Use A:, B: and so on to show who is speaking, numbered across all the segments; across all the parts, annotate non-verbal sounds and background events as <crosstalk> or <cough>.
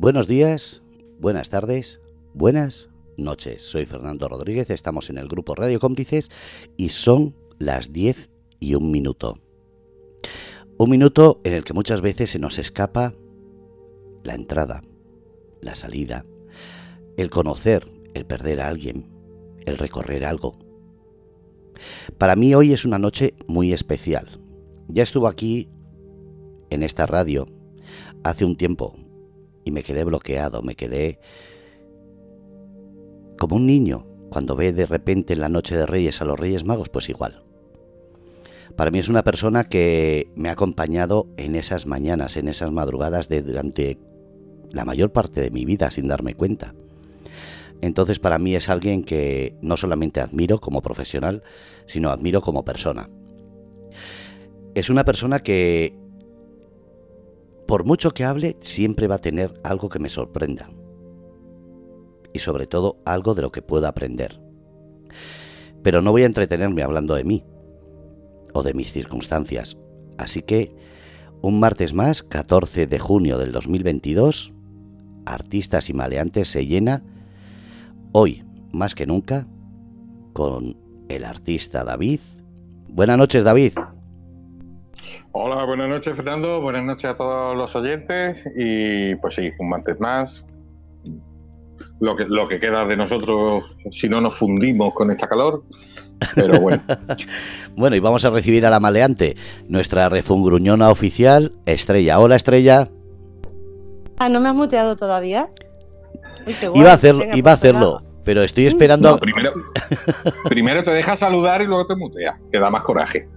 A: Buenos días, buenas tardes, buenas noches. Soy Fernando Rodríguez, estamos en el grupo Radio Cómplices y son las 10 y un minuto. Un minuto en el que muchas veces se nos escapa la entrada, la salida, el conocer, el perder a alguien, el recorrer algo. Para mí hoy es una noche muy especial. Ya estuvo aquí, en esta radio, hace un tiempo, y me quedé bloqueado, me quedé como un niño cuando ve de repente en la noche de Reyes a los Reyes Magos, pues igual. Para mí es una persona que me ha acompañado en esas mañanas, en esas madrugadas de durante la mayor parte de mi vida sin darme cuenta. Entonces para mí es alguien que no solamente admiro como profesional, sino admiro como persona. Es una persona que, por mucho que hable, siempre va a tener algo que me sorprenda. Y sobre todo algo de lo que pueda aprender. Pero no voy a entretenerme hablando de mí o de mis circunstancias. Así que, un martes más, 14 de junio del 2022, Artistas y Maleantes se llena hoy, más que nunca, con el artista David. Buenas noches, David.
B: Hola, buenas noches, Fernando. Buenas noches a todos los oyentes. Y pues sí, un martes más. Lo que, lo que queda de nosotros, si no nos fundimos con esta calor. Pero bueno. <laughs>
A: bueno, y vamos a recibir a la maleante, nuestra refungruñona oficial, Estrella. Hola, Estrella.
C: Ah, ¿no me has muteado todavía?
A: iba a hacerlo, iba a pues hacerlo, pero estoy esperando.
B: primero, <laughs> primero te deja saludar y luego te mutea, que da más coraje.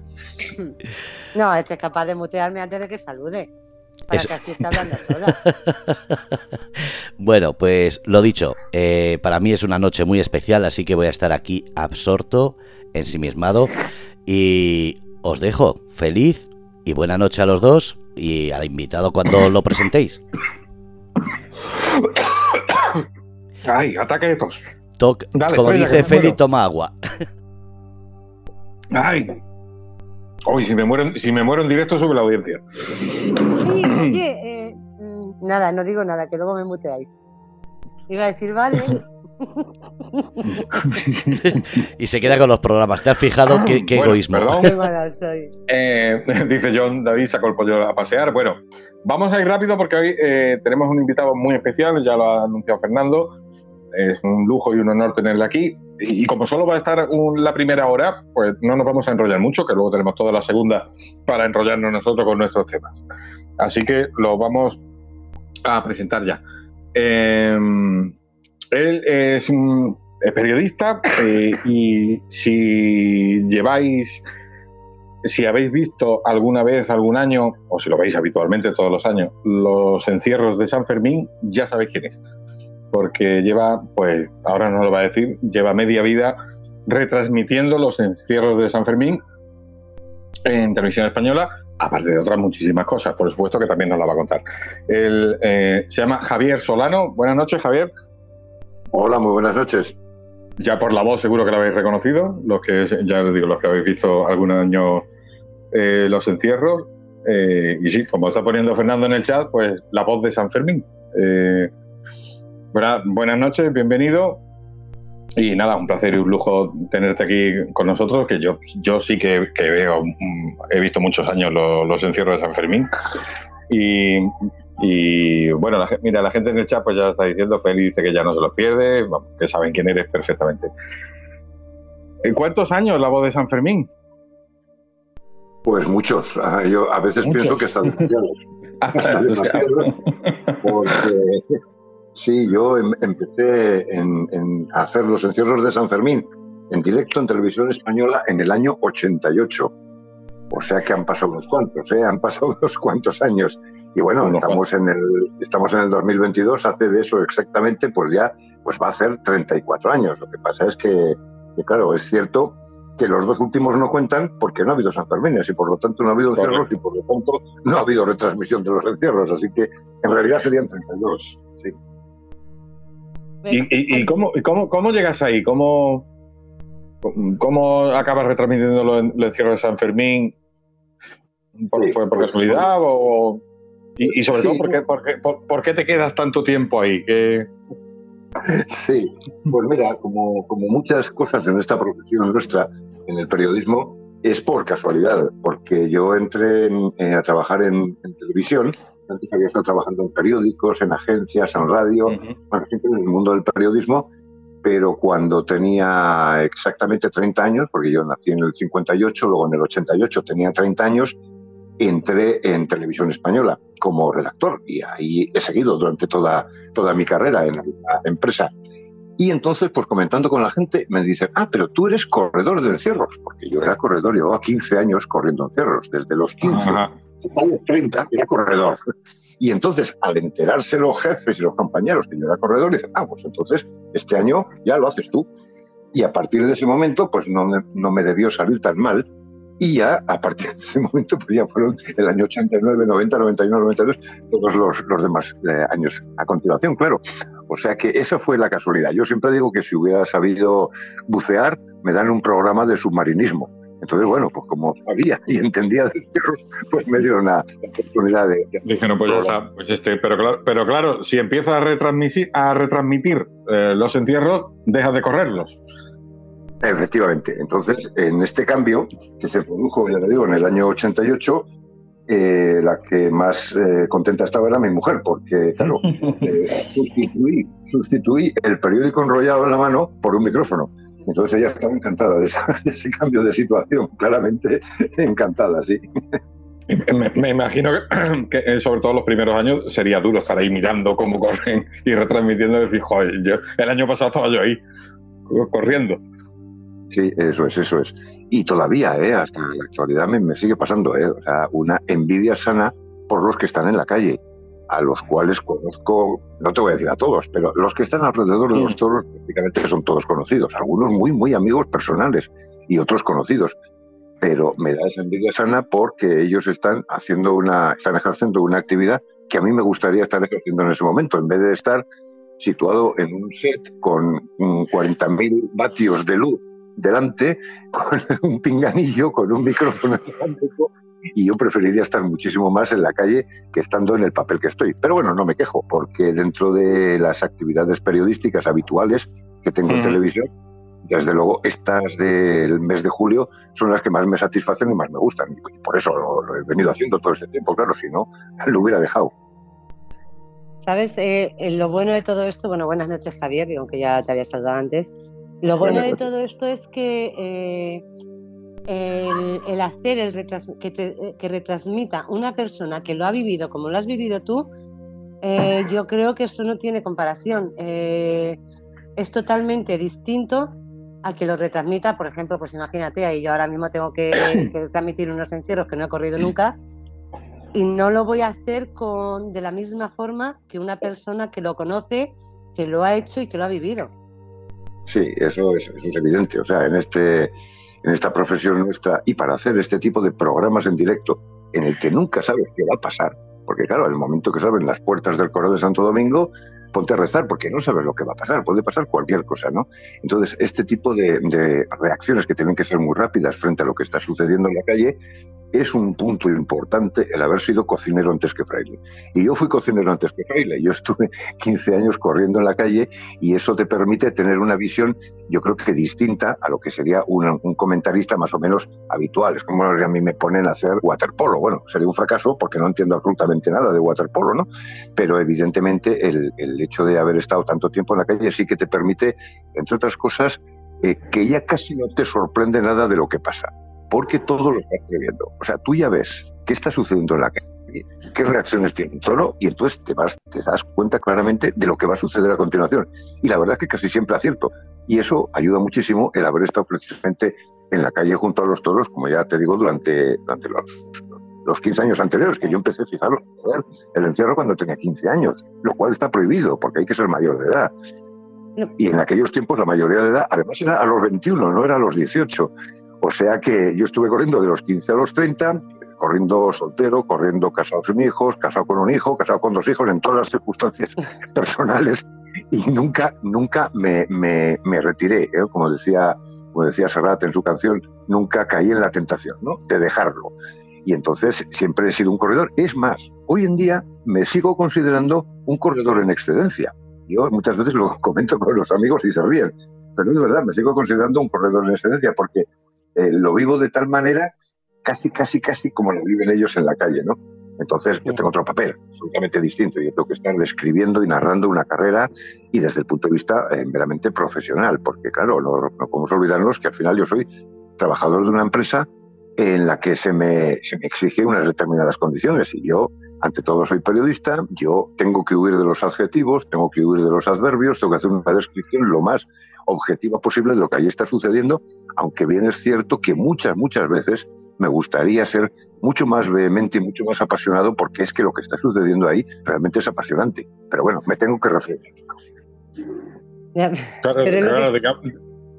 C: No, este es capaz de mutearme antes de que salude. Para que así esté hablando sola. <laughs>
A: bueno, pues lo dicho, eh, para mí es una noche muy especial, así que voy a estar aquí absorto, ensimismado. Y os dejo feliz y buena noche a los dos y al invitado cuando lo presentéis.
B: Ay, ataque de tos.
A: como dice Feli, toma agua.
B: Ay. Hoy, si me muero, si me muero en directo, sube la audiencia.
C: Sí, <clears throat> oye, eh, mm, nada, no digo nada, que luego me muteáis. Iba a decir, vale. <laughs>
A: y se queda con los programas. ¿Te has fijado qué, egoísmo?
B: Eh, <laughs> dice John, David sacó el pollo a pasear. Bueno, vamos a ir rápido porque hoy eh, tenemos un invitado muy especial, ya lo ha anunciado Fernando es un lujo y un honor tenerle aquí. Y, como solo va a estar la primera hora, pues no nos vamos a enrollar mucho, que luego tenemos toda la segunda para enrollarnos nosotros con nuestros temas. Así que lo vamos a presentar ya. Em, él es un periodista eh, y si lleváis, si habéis visto alguna vez, algún año, o si lo veis habitualmente todos los años, los encierros de San Fermín, ya sabéis quién es porque lleva, pues ahora no lo va a decir, lleva media vida retransmitiendo los encierros de San Fermín en televisión española, aparte de otras muchísimas cosas, por supuesto que también nos la va a contar. Él eh, se llama Javier Solano. Buenas noches, Javier.
D: Hola, muy buenas noches.
B: Ya por la voz seguro que la habéis reconocido, los que ya les digo, los que habéis visto algún año eh, los encierros. Eh, y sí, como está poniendo Fernando en el chat, pues la voz de San Fermín buenas noches, bienvenido. Y nada, un placer y un lujo tenerte aquí con nosotros, que yo, yo sí que, veo, mm, he visto muchos años los, encierros de San Fermín. Y, bueno, la, mira, la gente en el chat pues ya está diciendo, feliz que ya no se los pierde, que saben quién eres perfectamente. ¿Cuántos años la voz de San Fermín?
D: Pues muchos. Ah, yo a veces pienso que están demasiados. <laughs> Hasta demasiados. Porque Sí, yo em, empecé en, a hacer los encierros de San Fermín en directo en televisión española en el año 88. O sea que han pasado unos cuantos, ¿eh? han pasado <laughs> unos cuantos años. Y bueno, estamos en, el, estamos en el 2022, hace de eso exactamente, pues ya pues va a ser 34 años. Lo que pasa es que, claro, es cierto que los dos últimos no cuentan porque no ha habido San Fermín y por lo tanto no ha habido encierros y por lo tanto no ha habido retransmisión de los encierros. Así que en realidad serían 32. Sí.
B: ¿Y, cómo, cómo, llegas ahí? ¿Cómo, cómo acabas retransmitiendo los encierros de San Fermín? ¿Fue por casualidad o...? Y, sobre todo, ¿por qué, te quedas tanto tiempo ahí?
D: Sí, pues mira, como, como muchas cosas en esta profesión nuestra, en el periodismo, es por casualidad, porque yo entré eh, a trabajar en, televisión, antes había estado trabajando en periódicos, en agencias, en radio, bueno, siempre en el mundo del periodismo, pero cuando tenía exactamente 30 años, porque yo nací en el 58, luego en el 88 tenía 30 años, entré en televisión española como redactor y ahí he seguido durante toda, toda mi carrera en la empresa. Y entonces, pues comentando con la gente, me dicen, ah, pero tú eres corredor de encierros, porque yo era corredor, llevaba 15 años corriendo encierros, desde los 15 hasta los 30 era corredor. Y entonces, al enterarse los jefes y los compañeros que yo era corredor, dicen, ah, pues entonces este año ya lo haces tú. Y a partir de ese momento, pues no no me debió salir tan mal, y ya a partir de ese momento, pues ya fueron el año 89, 90, 91, 92, todos los, los demás eh, años a continuación, claro. O sea que esa fue la casualidad. Yo siempre digo que si hubiera sabido bucear, me dan un programa de submarinismo. Entonces, bueno, pues como sabía y entendía del perro, pues me dieron la, oportunidad de...
B: Dije, no, pues, pues este, pero, claro, pero claro, si empiezas a retransmitir, a retransmitir eh, los entierros, dejas de correrlos.
D: Efectivamente. Entonces, en este cambio que se produjo, ya le digo, en el año 88, eh, la que más eh, contenta estaba era mi mujer, porque, claro, <laughs> eh, sustituí, el periódico enrollado en la mano por un micrófono. Entonces ella estaba encantada de, ese cambio de situación, claramente encantada, sí.
B: Me, imagino que, <clears throat> sobre todo los primeros años sería duro estar ahí mirando cómo corren <laughs> y retransmitiendo y decir, joder, yo, el año pasado estaba yo ahí corriendo.
D: Sí, eso es, eso es. Y todavía, ¿eh? hasta la actualidad me, sigue pasando, ¿eh? o sea, una envidia sana por los que están en la calle, a los cuales conozco, no te voy a decir a todos, pero los que están alrededor de los toros prácticamente son todos conocidos, algunos muy, muy amigos personales y otros conocidos. Pero me da esa envidia sana porque ellos están haciendo una, están ejerciendo una actividad que a mí me gustaría estar ejerciendo en ese momento, en vez de estar situado en un set con 40.000 vatios de luz delante <laughs> con un pinganillo, con un micrófono <laughs> y yo preferiría estar muchísimo más en la calle que estando en el papel que estoy. Pero bueno, no me quejo, porque dentro de las actividades periodísticas habituales que tengo en televisión, desde luego estas del mes de julio son las que más me satisfacen y más me gustan. Y por eso lo, he venido haciendo todo este tiempo, claro, si no, lo hubiera dejado.
C: ¿Sabes? Eh, lo bueno de todo esto, bueno, buenas noches Javier, aunque ya te había saludado antes, lo bueno de todo esto es que eh, el, hacer el que, retransmita una persona que lo ha vivido como lo has vivido tú, eh, yo creo que eso no tiene comparación. Eh, es totalmente distinto a que lo retransmita, por ejemplo, pues imagínate, ahí yo ahora mismo tengo que, que transmitir unos encierros que no he corrido nunca y no lo voy a hacer con, de la misma forma que una persona que lo conoce, que lo ha hecho y que lo ha vivido.
D: Sí, eso es, evidente. O sea, en, este, en esta profesión nuestra, y para hacer este tipo de programas en directo, en el que nunca sabes qué va a pasar, porque claro, en el momento que se abren las puertas del Correo de Santo Domingo, ponte a rezar porque no sabes lo que va a pasar, puede pasar cualquier cosa, ¿no? Entonces, este tipo de, reacciones que tienen que ser muy rápidas frente a lo que está sucediendo en la calle es un punto importante el haber sido cocinero antes que fraile. Y yo fui cocinero antes que fraile. Yo estuve <laughs> 15 años corriendo en la calle y eso te permite tener una visión, yo creo que distinta a lo que sería un, comentarista más o menos habitual. Es como a mí me ponen a hacer waterpolo. Bueno, sería un fracaso porque no entiendo absolutamente nada de waterpolo, ¿no? Pero evidentemente el, hecho de haber estado tanto tiempo en la calle sí que te permite, entre otras cosas, eh, que ya casi no te sorprende nada de lo que pasa porque todo lo estás previendo. O sea, tú ya ves qué está sucediendo en la calle, qué reacciones tiene un toro y entonces te, vas, te das cuenta claramente de lo que va a suceder a continuación. Y la verdad es que casi siempre acierto. Y eso ayuda muchísimo el haber estado precisamente en la calle junto a los toros, como ya te digo, durante, durante los, los 15 años anteriores, que yo empecé, fijaros, el encierro cuando tenía 15 años, lo cual está prohibido porque hay que ser mayor de edad. Y en aquellos tiempos la mayoría de edad, además era a los 21, no era a los 18. O sea que yo estuve corriendo de los 15 a los 30, corriendo soltero, corriendo casado sin hijos, casado con un hijo, casado con dos hijos, en todas las circunstancias <laughs> personales y nunca, nunca me, me, me retiré, ¿eh? como, decía, como decía Serrat en su canción, nunca caí en la tentación ¿no? de dejarlo. Y entonces siempre he sido un corredor. Es más, hoy en día me sigo considerando un corredor en excedencia. Yo muchas veces lo <laughs> comento con los amigos y se ríen, pero es verdad, me sigo considerando un corredor en excedencia porque eh, lo vivo de tal manera casi, casi, casi como lo viven ellos en la calle, ¿no? Entonces yo tengo otro papel, absolutamente distinto. Yo tengo que estar describiendo y narrando una carrera y desde el punto de vista eh, meramente profesional, porque claro, no, no podemos olvidarnos que al final yo soy trabajador de una empresa en la que se me, exige unas determinadas condiciones. Y yo, ante todo, soy periodista, yo tengo que huir de los adjetivos, tengo que huir de los adverbios, tengo que hacer una descripción lo más objetiva posible de lo que allí está sucediendo, aunque bien es cierto que muchas, muchas veces me gustaría ser mucho más vehemente y mucho más apasionado porque es que lo que está sucediendo ahí realmente es apasionante. Pero bueno, me tengo que referir.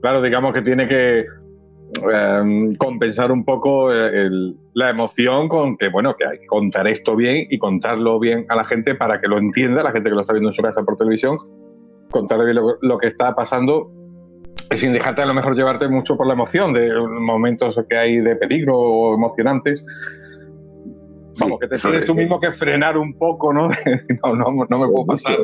B: claro, digamos que tiene que Em, compensar un poco eh, la emoción con que, bueno, que hay que contar esto bien y contarlo bien a la gente para que lo entienda, la gente que lo está viendo en su casa por televisión, contarle bien lo, que está pasando sin dejarte a lo mejor llevarte mucho por la emoción de momentos que hay de peligro o emocionantes. Vamos, que te tienes tú mismo que frenar un poco, ¿no? <laughs> no, no, no me puedo pasar.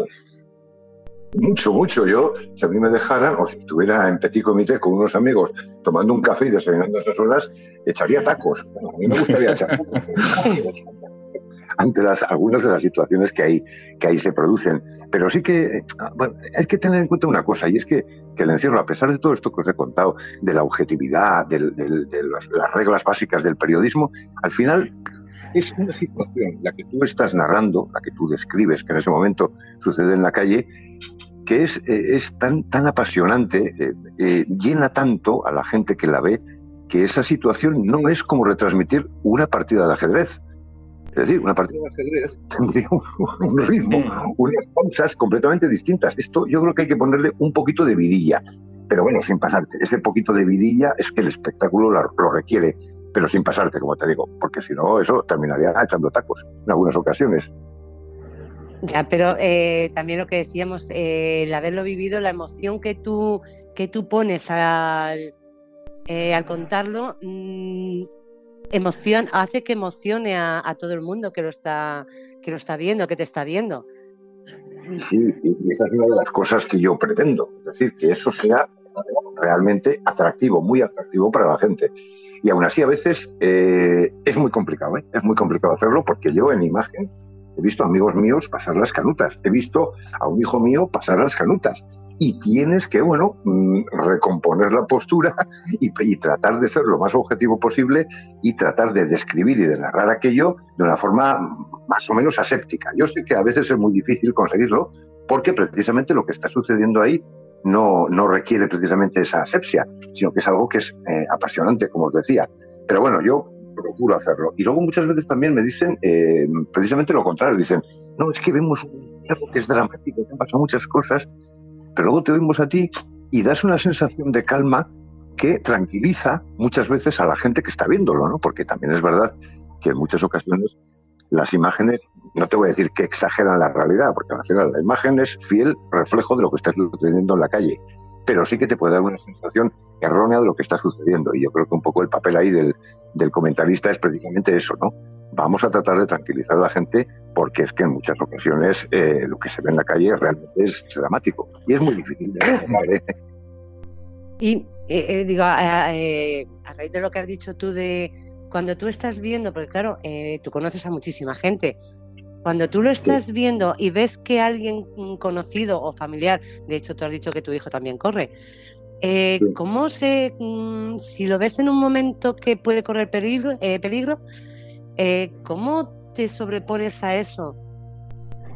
D: Mucho, mucho. Yo, si a mí me dejaran, o si estuviera en Petit Comité con unos amigos tomando un café y desayunando esas horas, echaría tacos. a mí me gustaría echar ante las, algunas de las situaciones que ahí, que ahí se producen. Pero sí que bueno, hay que tener en cuenta una cosa, y es que, que, el encierro, a pesar de todo esto que os he contado, de la objetividad, de, de las, las reglas básicas del periodismo, al final es una situación, la que tú estás narrando, la que tú describes, que en ese momento sucede en la calle, que es, eh, es tan, tan apasionante, eh, eh, llena tanto a la gente que la ve, que esa situación no es como retransmitir una partida de ajedrez. Es decir, una partida de ajedrez <laughs> tendría un, ritmo, mm. unas pausas completamente distintas. Esto yo creo que hay que ponerle un poquito de vidilla. Pero bueno, sin pasarte. Ese poquito de vidilla es que el espectáculo lo requiere pero sin pasarte, como te digo, porque si no, eso terminaría echando tacos en algunas ocasiones.
C: Ya, pero eh, también lo que decíamos, eh, el haberlo vivido, la emoción que tú, que tú pones al, eh, al contarlo, mm, emoción, hace que emocione a, todo el mundo que lo está, que lo está viendo, que te está viendo.
D: Sí, y esa es una de las cosas que yo pretendo, es decir, que eso sea realmente atractivo, muy atractivo para la gente. Y aún así a veces eh, es muy complicado, ¿eh? es muy complicado hacerlo porque yo en imagen he visto amigos míos pasar las canutas, he visto a un hijo mío pasar las canutas y tienes que, bueno, mm, recomponer la postura <laughs> y, y, tratar de ser lo más objetivo posible y tratar de describir y de narrar aquello de una forma más o menos aséptica. Yo sé que a veces es muy difícil conseguirlo porque precisamente lo que está sucediendo ahí no, no requiere precisamente esa asepsia, sino que es algo que es eh, apasionante, como os decía. Pero bueno, yo procuro hacerlo. Y luego muchas veces también me dicen eh, precisamente lo contrario. Dicen, no, es que vemos algo que es dramático, que han pasado muchas cosas, pero luego te oímos a ti y das una sensación de calma que tranquiliza muchas veces a la gente que está viéndolo, ¿no? Porque también es verdad que en muchas ocasiones las imágenes, no te voy a decir que exageran la realidad, porque al final la imagen es fiel reflejo de lo que está sucediendo en la calle, pero sí que te puede dar una sensación errónea de lo que está sucediendo. Y yo creo que un poco el papel ahí del, comentarista es precisamente eso, ¿no? Vamos a tratar de tranquilizar a la gente porque es que en muchas ocasiones eh, lo que se ve en la calle realmente es dramático y es muy difícil de ver.
C: Y eh, eh, digo, a raíz de lo que has dicho tú de cuando tú estás viendo, porque claro, eh, tú conoces a muchísima gente, cuando tú lo estás viendo y ves que alguien conocido o familiar, de hecho tú has dicho que tu hijo también corre, eh, ¿cómo se, mm, si lo ves en un momento que puede correr peligro, eh, peligro ¿cómo te sobrepones a eso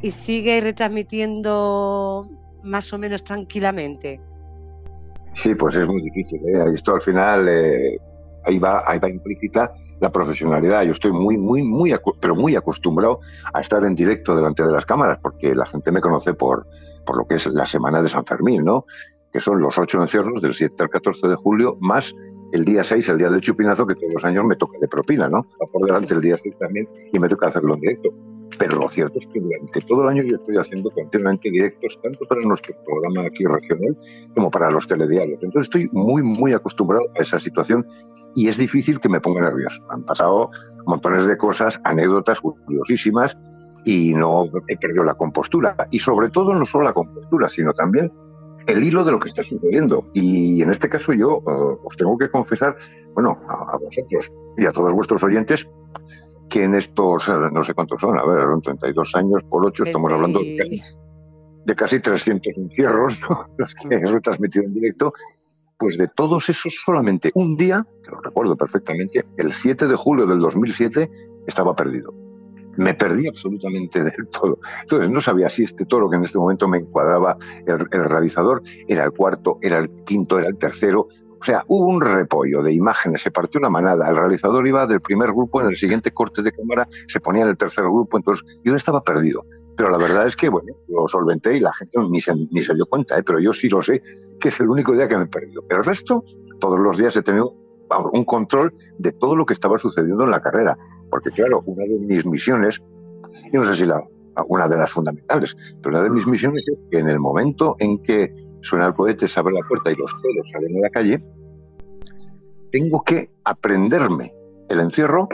C: y sigues retransmitiendo más o menos tranquilamente?
D: Sí, pues es muy difícil. Esto al final ahí va, ahí va implícita la profesionalidad. Yo estoy muy, muy, muy, pero muy acostumbrado a estar en directo delante de las cámaras, porque la gente me conoce por, por lo que es la semana de San Fermín, ¿no? Que son los ocho encierros del 7 al 14 de julio, más el día 6, el día del chupinazo, que todos los años me toca de propina, ¿no? Va por delante el día 6 también y me toca hacerlo en directo. Pero lo cierto es que durante todo el año yo estoy haciendo continuamente directos, tanto para nuestro programa aquí regional como para los telediarios. Entonces estoy muy, muy acostumbrado a esa situación y es difícil que me ponga nervioso. Han pasado montones de cosas, anécdotas curiosísimas y no he perdido la compostura. Y sobre todo no solo la compostura, sino también el hilo de lo que está sucediendo. Y en este caso yo eh, os tengo que confesar, bueno, a, vosotros y a todos vuestros oyentes, que en estos, eh, no sé cuántos son, a ver, son 32 años por 8, estamos hablando de casi, 300 encierros, <laughs> los que he retransmitido en directo, pues de todos esos solamente un día, que lo recuerdo perfectamente, el 7 de julio del 2007, estaba perdido me perdí absolutamente del todo. Entonces no sabía si este toro que en este momento me encuadraba el, realizador era el cuarto, era el quinto, era el tercero. O sea, hubo un repollo de imágenes, se partió una manada. El realizador iba del primer grupo, en el siguiente corte de cámara se ponía en el tercer grupo, entonces yo estaba perdido. Pero la verdad es que, bueno, lo solventé y la gente ni se, ni se dio cuenta, ¿eh? pero yo sí lo sé, que es el único día que me he perdido. El resto, todos los días he tenido un control de todo lo que estaba sucediendo en la carrera. Porque claro, una de mis misiones, y no sé si la, una de las fundamentales, pero una de mis misiones es que en el momento en que suena el cohete, se abre la puerta y los todos salen a la calle, tengo que aprenderme el encierro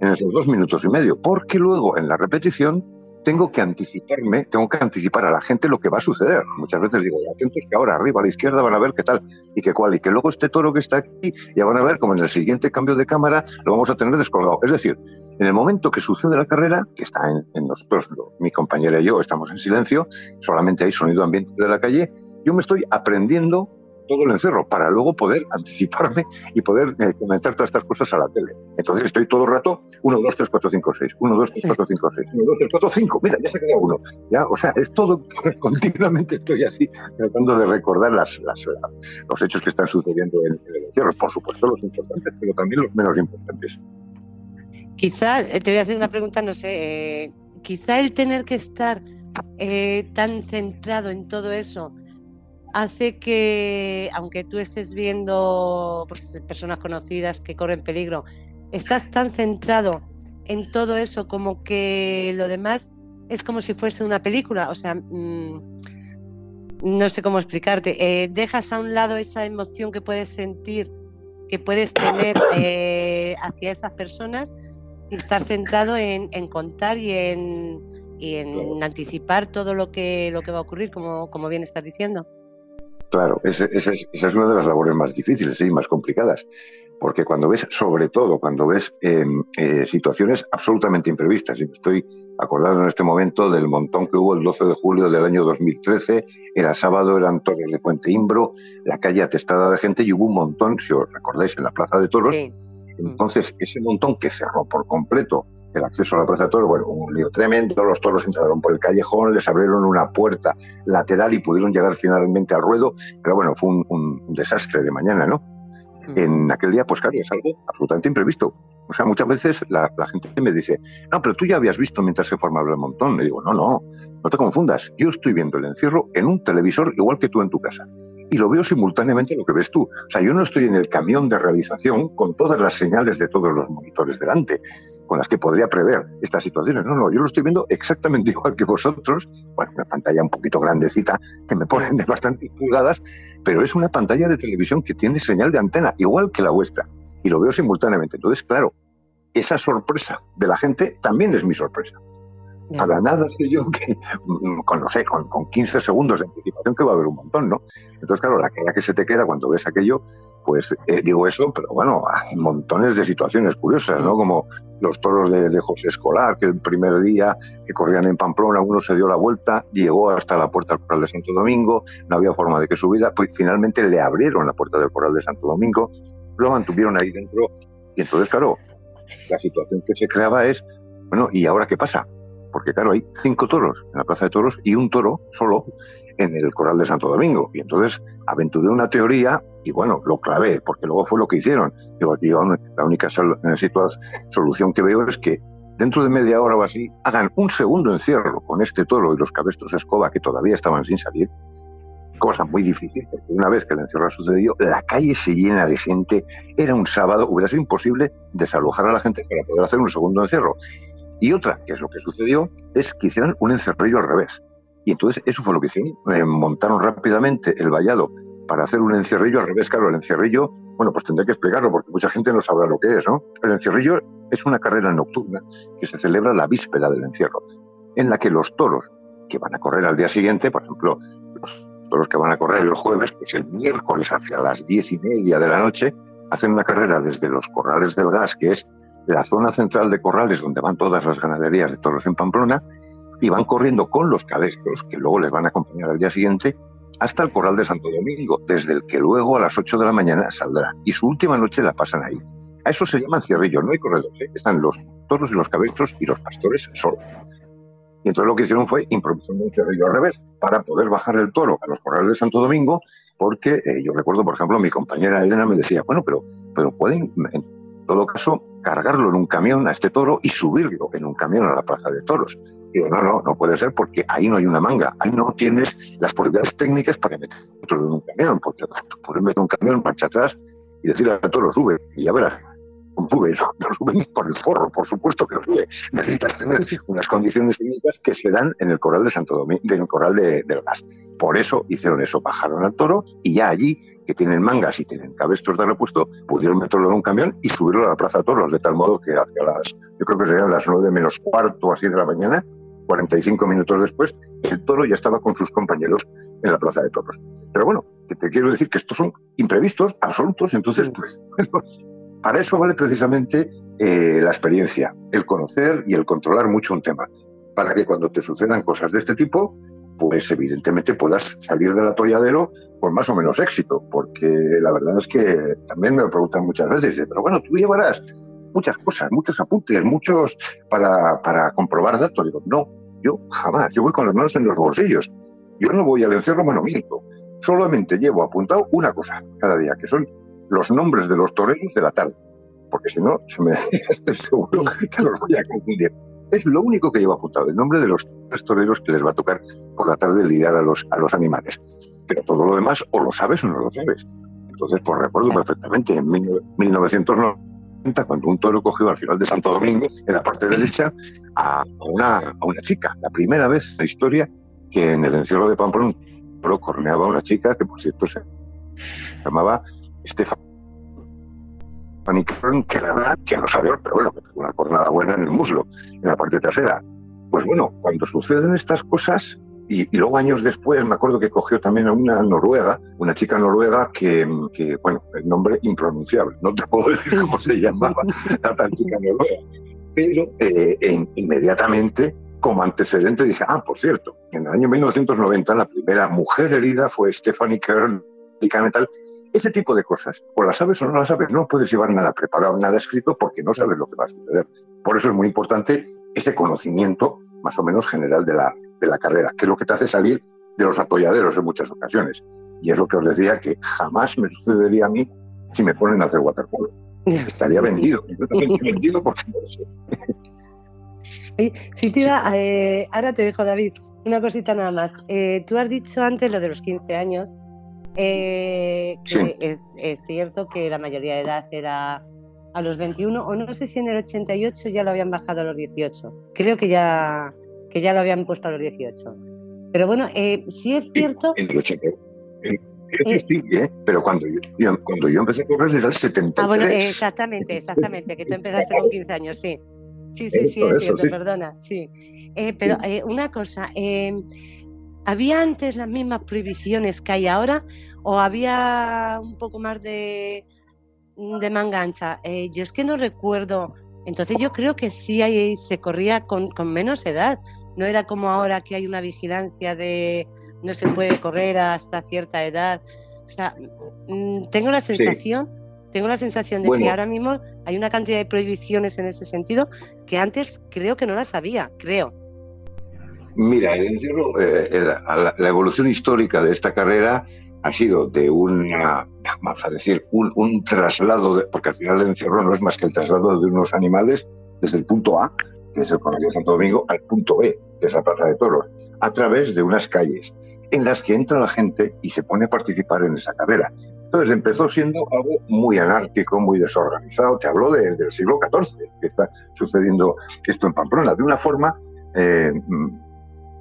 D: en esos dos minutos y medio, porque luego en la repetición tengo que anticiparme, tengo que anticipar a la gente lo que va a suceder. Muchas veces digo, atentos que ahora arriba a la izquierda van a ver qué tal y qué cuál, y que luego este toro que está aquí ya van a ver como en el siguiente cambio de cámara lo vamos a tener descolgado. Es decir, en el momento que sucede la carrera, que está en, nosotros, mi compañera y yo estamos en silencio, solamente hay sonido ambiente de la calle, yo me estoy aprendiendo todo el encierro para luego poder anticiparme y poder eh, comentar todas estas cosas a la tele. Entonces estoy todo el rato 1, 2, 3, 4, 5, 6, 1, 2, 3, 4, 5, 6, 1, 2, 3, 4, 5, mira, ya se queda uno. ¿ya? O sea, es todo, <laughs> continuamente estoy así tratando de recordar las, las, los hechos que están sucediendo en, el encierro. Por supuesto los importantes, pero también los menos importantes.
C: Quizá, eh, te voy a hacer una pregunta, no sé, eh, quizá el tener que estar eh, tan centrado en todo eso, hace que, aunque tú estés viendo pues, personas conocidas que corren peligro, estás tan centrado en todo eso como que lo demás es como si fuese una película. O sea, mm, no sé cómo explicarte. Eh, dejas a un lado esa emoción que puedes sentir, que puedes tener eh, hacia esas personas y estar centrado en, contar y en, en anticipar todo lo que, lo que va a ocurrir, como, como bien estás diciendo.
D: Claro, esa, es una de las labores más difíciles y más complicadas, porque cuando ves, sobre todo cuando ves em, eh, situaciones absolutamente imprevistas, y me estoy acordando en este momento del montón que hubo el 12 de julio del año 2013, era sábado, eran torres de Fuente Imbro, la calle atestada de gente y hubo un montón, si os recordáis, en la Plaza de Toros. Entonces, ese montón que cerró por completo el acceso a la Plaza de Toros, bueno, un lío tremendo, los toros entraron por el callejón, les abrieron una puerta lateral y pudieron llegar finalmente al ruedo, pero bueno, fue un, desastre de mañana, ¿no? Mm. En aquel día, pues claro, es algo absolutamente imprevisto. O sea, muchas veces la, gente me dice, no, pero tú ya habías visto mientras se formaba el montón. Le digo, no, no, no te confundas. Yo estoy viendo el encierro en un televisor igual que tú en tu casa. Y lo veo simultáneamente lo que ves tú. O sea, yo no estoy en el camión de realización con todas las señales de todos los monitores delante, con las que podría prever estas situaciones. No, no, yo lo estoy viendo exactamente <laughs> igual que vosotros. Bueno, una pantalla un poquito grandecita que me ponen de bastantes pulgadas, pero es una pantalla de televisión que tiene señal de antena, igual que la vuestra. Y lo veo simultáneamente. Entonces, claro, esa sorpresa de la gente también es mi sorpresa. Para nada sé yo que, mm, con, no sé, con, 15 segundos de anticipación que va a haber un montón, ¿no? Entonces, claro, la cara que se te queda cuando ves aquello, pues eh, digo eso, pero bueno, hay montones de situaciones curiosas, ¿no? Como los toros de, José Escolar, que el primer día que corrían en Pamplona, uno se dio la vuelta, llegó hasta la puerta del Corral de Santo Domingo, no había forma de que subiera, pues finalmente le abrieron la puerta del Corral de Santo Domingo, lo mantuvieron ahí dentro, y entonces, claro, la situación que se creaba es, bueno, ¿y ahora qué pasa? Porque claro, hay cinco toros en la Plaza de Toros y un toro solo en el Coral de Santo Domingo. Y entonces aventuré una teoría y bueno, lo clavé, porque luego fue lo que hicieron. Digo, la única solución que veo es que dentro de media hora o así hagan un segundo encierro con este toro y los cabestros escoba que todavía estaban sin salir cosa muy difícil, porque una vez que el encierro ha sucedido, la calle se llena de gente. Era un sábado, hubiera sido imposible desalojar a la gente para poder hacer un segundo encierro. Y otra, que es lo que sucedió, es que hicieran un encerrillo al revés. Y entonces eso fue lo que hicieron. Eh, montaron rápidamente el vallado para hacer un encierrillo al revés. Claro, el encierrillo, bueno, pues tendré que explicarlo porque mucha gente no sabrá lo que es, ¿no? El encierrillo es una carrera nocturna que se celebra la víspera del encierro, en la que los toros que van a correr al día siguiente, por ejemplo, los toros que van a correr el jueves, pues el miércoles hacia las diez y media de la noche, hacen una carrera desde los corrales del gas, que es la zona central de corrales donde van todas las ganaderías de toros en Pamplona, y van corriendo con los cabestros, que luego les van a acompañar al día siguiente, hasta el corral de Santo Domingo, desde el que luego a las 8 de la mañana saldrá. Y su última noche la pasan ahí. A eso se llaman cierrillos, no hay corredores. ¿eh? Están los toros y los cabestros y los pastores solos. Y entonces lo que hicieron fue improvisar un cierrillo al revés, para poder bajar el toro a los corrales de Santo Domingo, porque eh, yo recuerdo, por ejemplo, mi compañera Elena me decía, bueno, pero, pero pueden todo caso, cargarlo en un camión a este toro y subirlo en un camión a la plaza de toros. Digo, no, no, no puede ser porque ahí no hay una manga, ahí no tienes las posibilidades técnicas para meterlo en un camión, porque puedes meter un camión, marcha atrás y decirle al toro, sube, y ya verás, sube, no sube por el forro, por supuesto que lo sube. Necesitas tener unas condiciones técnicas que se dan en el coral de Santo Domingo, en el coral de, del gas. Por eso hicieron eso, bajaron al toro y ya allí, que tienen mangas y tienen cabestros de repuesto, pudieron meterlo en un camión y subirlo a la plaza de toros, de tal modo que hacia las, yo creo que serían las nueve menos cuarto así de la mañana, 45 minutos después, el toro ya estaba con sus compañeros en la plaza de toros. Pero bueno, que te quiero decir que estos son imprevistos, absolutos, entonces, pues, <laughs> Para eso vale precisamente eh, la experiencia, el conocer y el controlar mucho un tema, para que cuando te sucedan cosas de este tipo, pues evidentemente puedas salir del atolladero con más o menos éxito, porque la verdad es que también me lo preguntan muchas veces, pero bueno, tú llevarás muchas cosas, muchos apuntes, muchos para, para comprobar datos. Digo, no, yo jamás, yo voy con las manos en los bolsillos. Yo no voy al encierro monomilco. Solamente llevo apuntado una cosa cada día, que son los nombres de los toreros de la tarde, porque si no, <laughs> estoy seguro que los voy a confundir. Es lo único que llevo apuntado, el nombre de los toreros que les va a tocar por la tarde lidiar a los, a los animales. Pero todo lo demás o lo sabes o no lo sabes. Entonces, pues recuerdo perfectamente, en 1990, cuando un toro cogió al final de Santo Domingo, en la parte derecha, a una, a una chica. La primera vez en la historia que en el encierro de Pamplona un toro corneaba a una chica que, por cierto, se llamaba Estefan que la verdad que no sabía, pero bueno, una cornada buena en el muslo, en la parte trasera. Pues bueno, cuando suceden estas cosas, y, luego años después me acuerdo que cogió también a una noruega, una chica noruega que, que bueno, el nombre impronunciable, no te puedo <laughs> decir cómo se llamaba la tal chica noruega, pero eh, inmediatamente como antecedente dije, ah, por cierto, en el año 1990 la primera mujer herida fue Stephanie Kern ese tipo de cosas, o las sabes o no las sabes, no puedes llevar nada preparado, nada escrito, porque no sabes lo que va a suceder. Por eso es muy importante ese conocimiento más o menos general de la, de la carrera, que es lo que te hace salir de los apoyaderos en muchas ocasiones. Y es lo que os decía que jamás me sucedería a mí si me ponen a hacer waterpolo. Estaría <laughs> vendido, vendido porque no sé.
C: Eh, ahora te dejo, David, una cosita nada más. Eh, tú has dicho antes lo de los 15 años eh, es, cierto que la mayoría de edad era a los 21, o no sé si en el 88 ya lo habían bajado a los 18. Creo que ya, que ya lo habían puesto a los 18. Pero bueno, eh, sí es cierto.
D: En el 88. Eh, sí, ¿eh? pero cuando yo, cuando yo empecé a correr era el 73. Ah, bueno,
C: exactamente, exactamente, que tú empezaste con 15 años, sí. Sí, sí, sí, es cierto, perdona, sí. pero una cosa, ¿Había antes las mismas prohibiciones que hay ahora o había un poco más de, de mangancha? Eh, yo es que no recuerdo. Entonces yo creo que sí hay, se corría con, menos edad. No era como ahora que hay una vigilancia de no se puede correr hasta cierta edad. O sea, mm, tengo la sensación, tengo la sensación de que ahora mismo hay una cantidad de prohibiciones en ese sentido que antes creo que no las había, creo.
D: Mira, el encierro, eh, la, evolución histórica de esta carrera ha sido de una, vamos a decir, un, traslado, porque al final el encierro no es más que el traslado de unos animales desde el punto A, que es el Colegio Santo Domingo, al punto B, que es la Plaza de Toros, a través de unas calles. en las que entra la gente y se pone a participar en esa carrera. Entonces empezó siendo algo muy anárquico, muy desorganizado. Te hablo desde el siglo XIV, que está sucediendo esto en Pamplona, de una forma eh,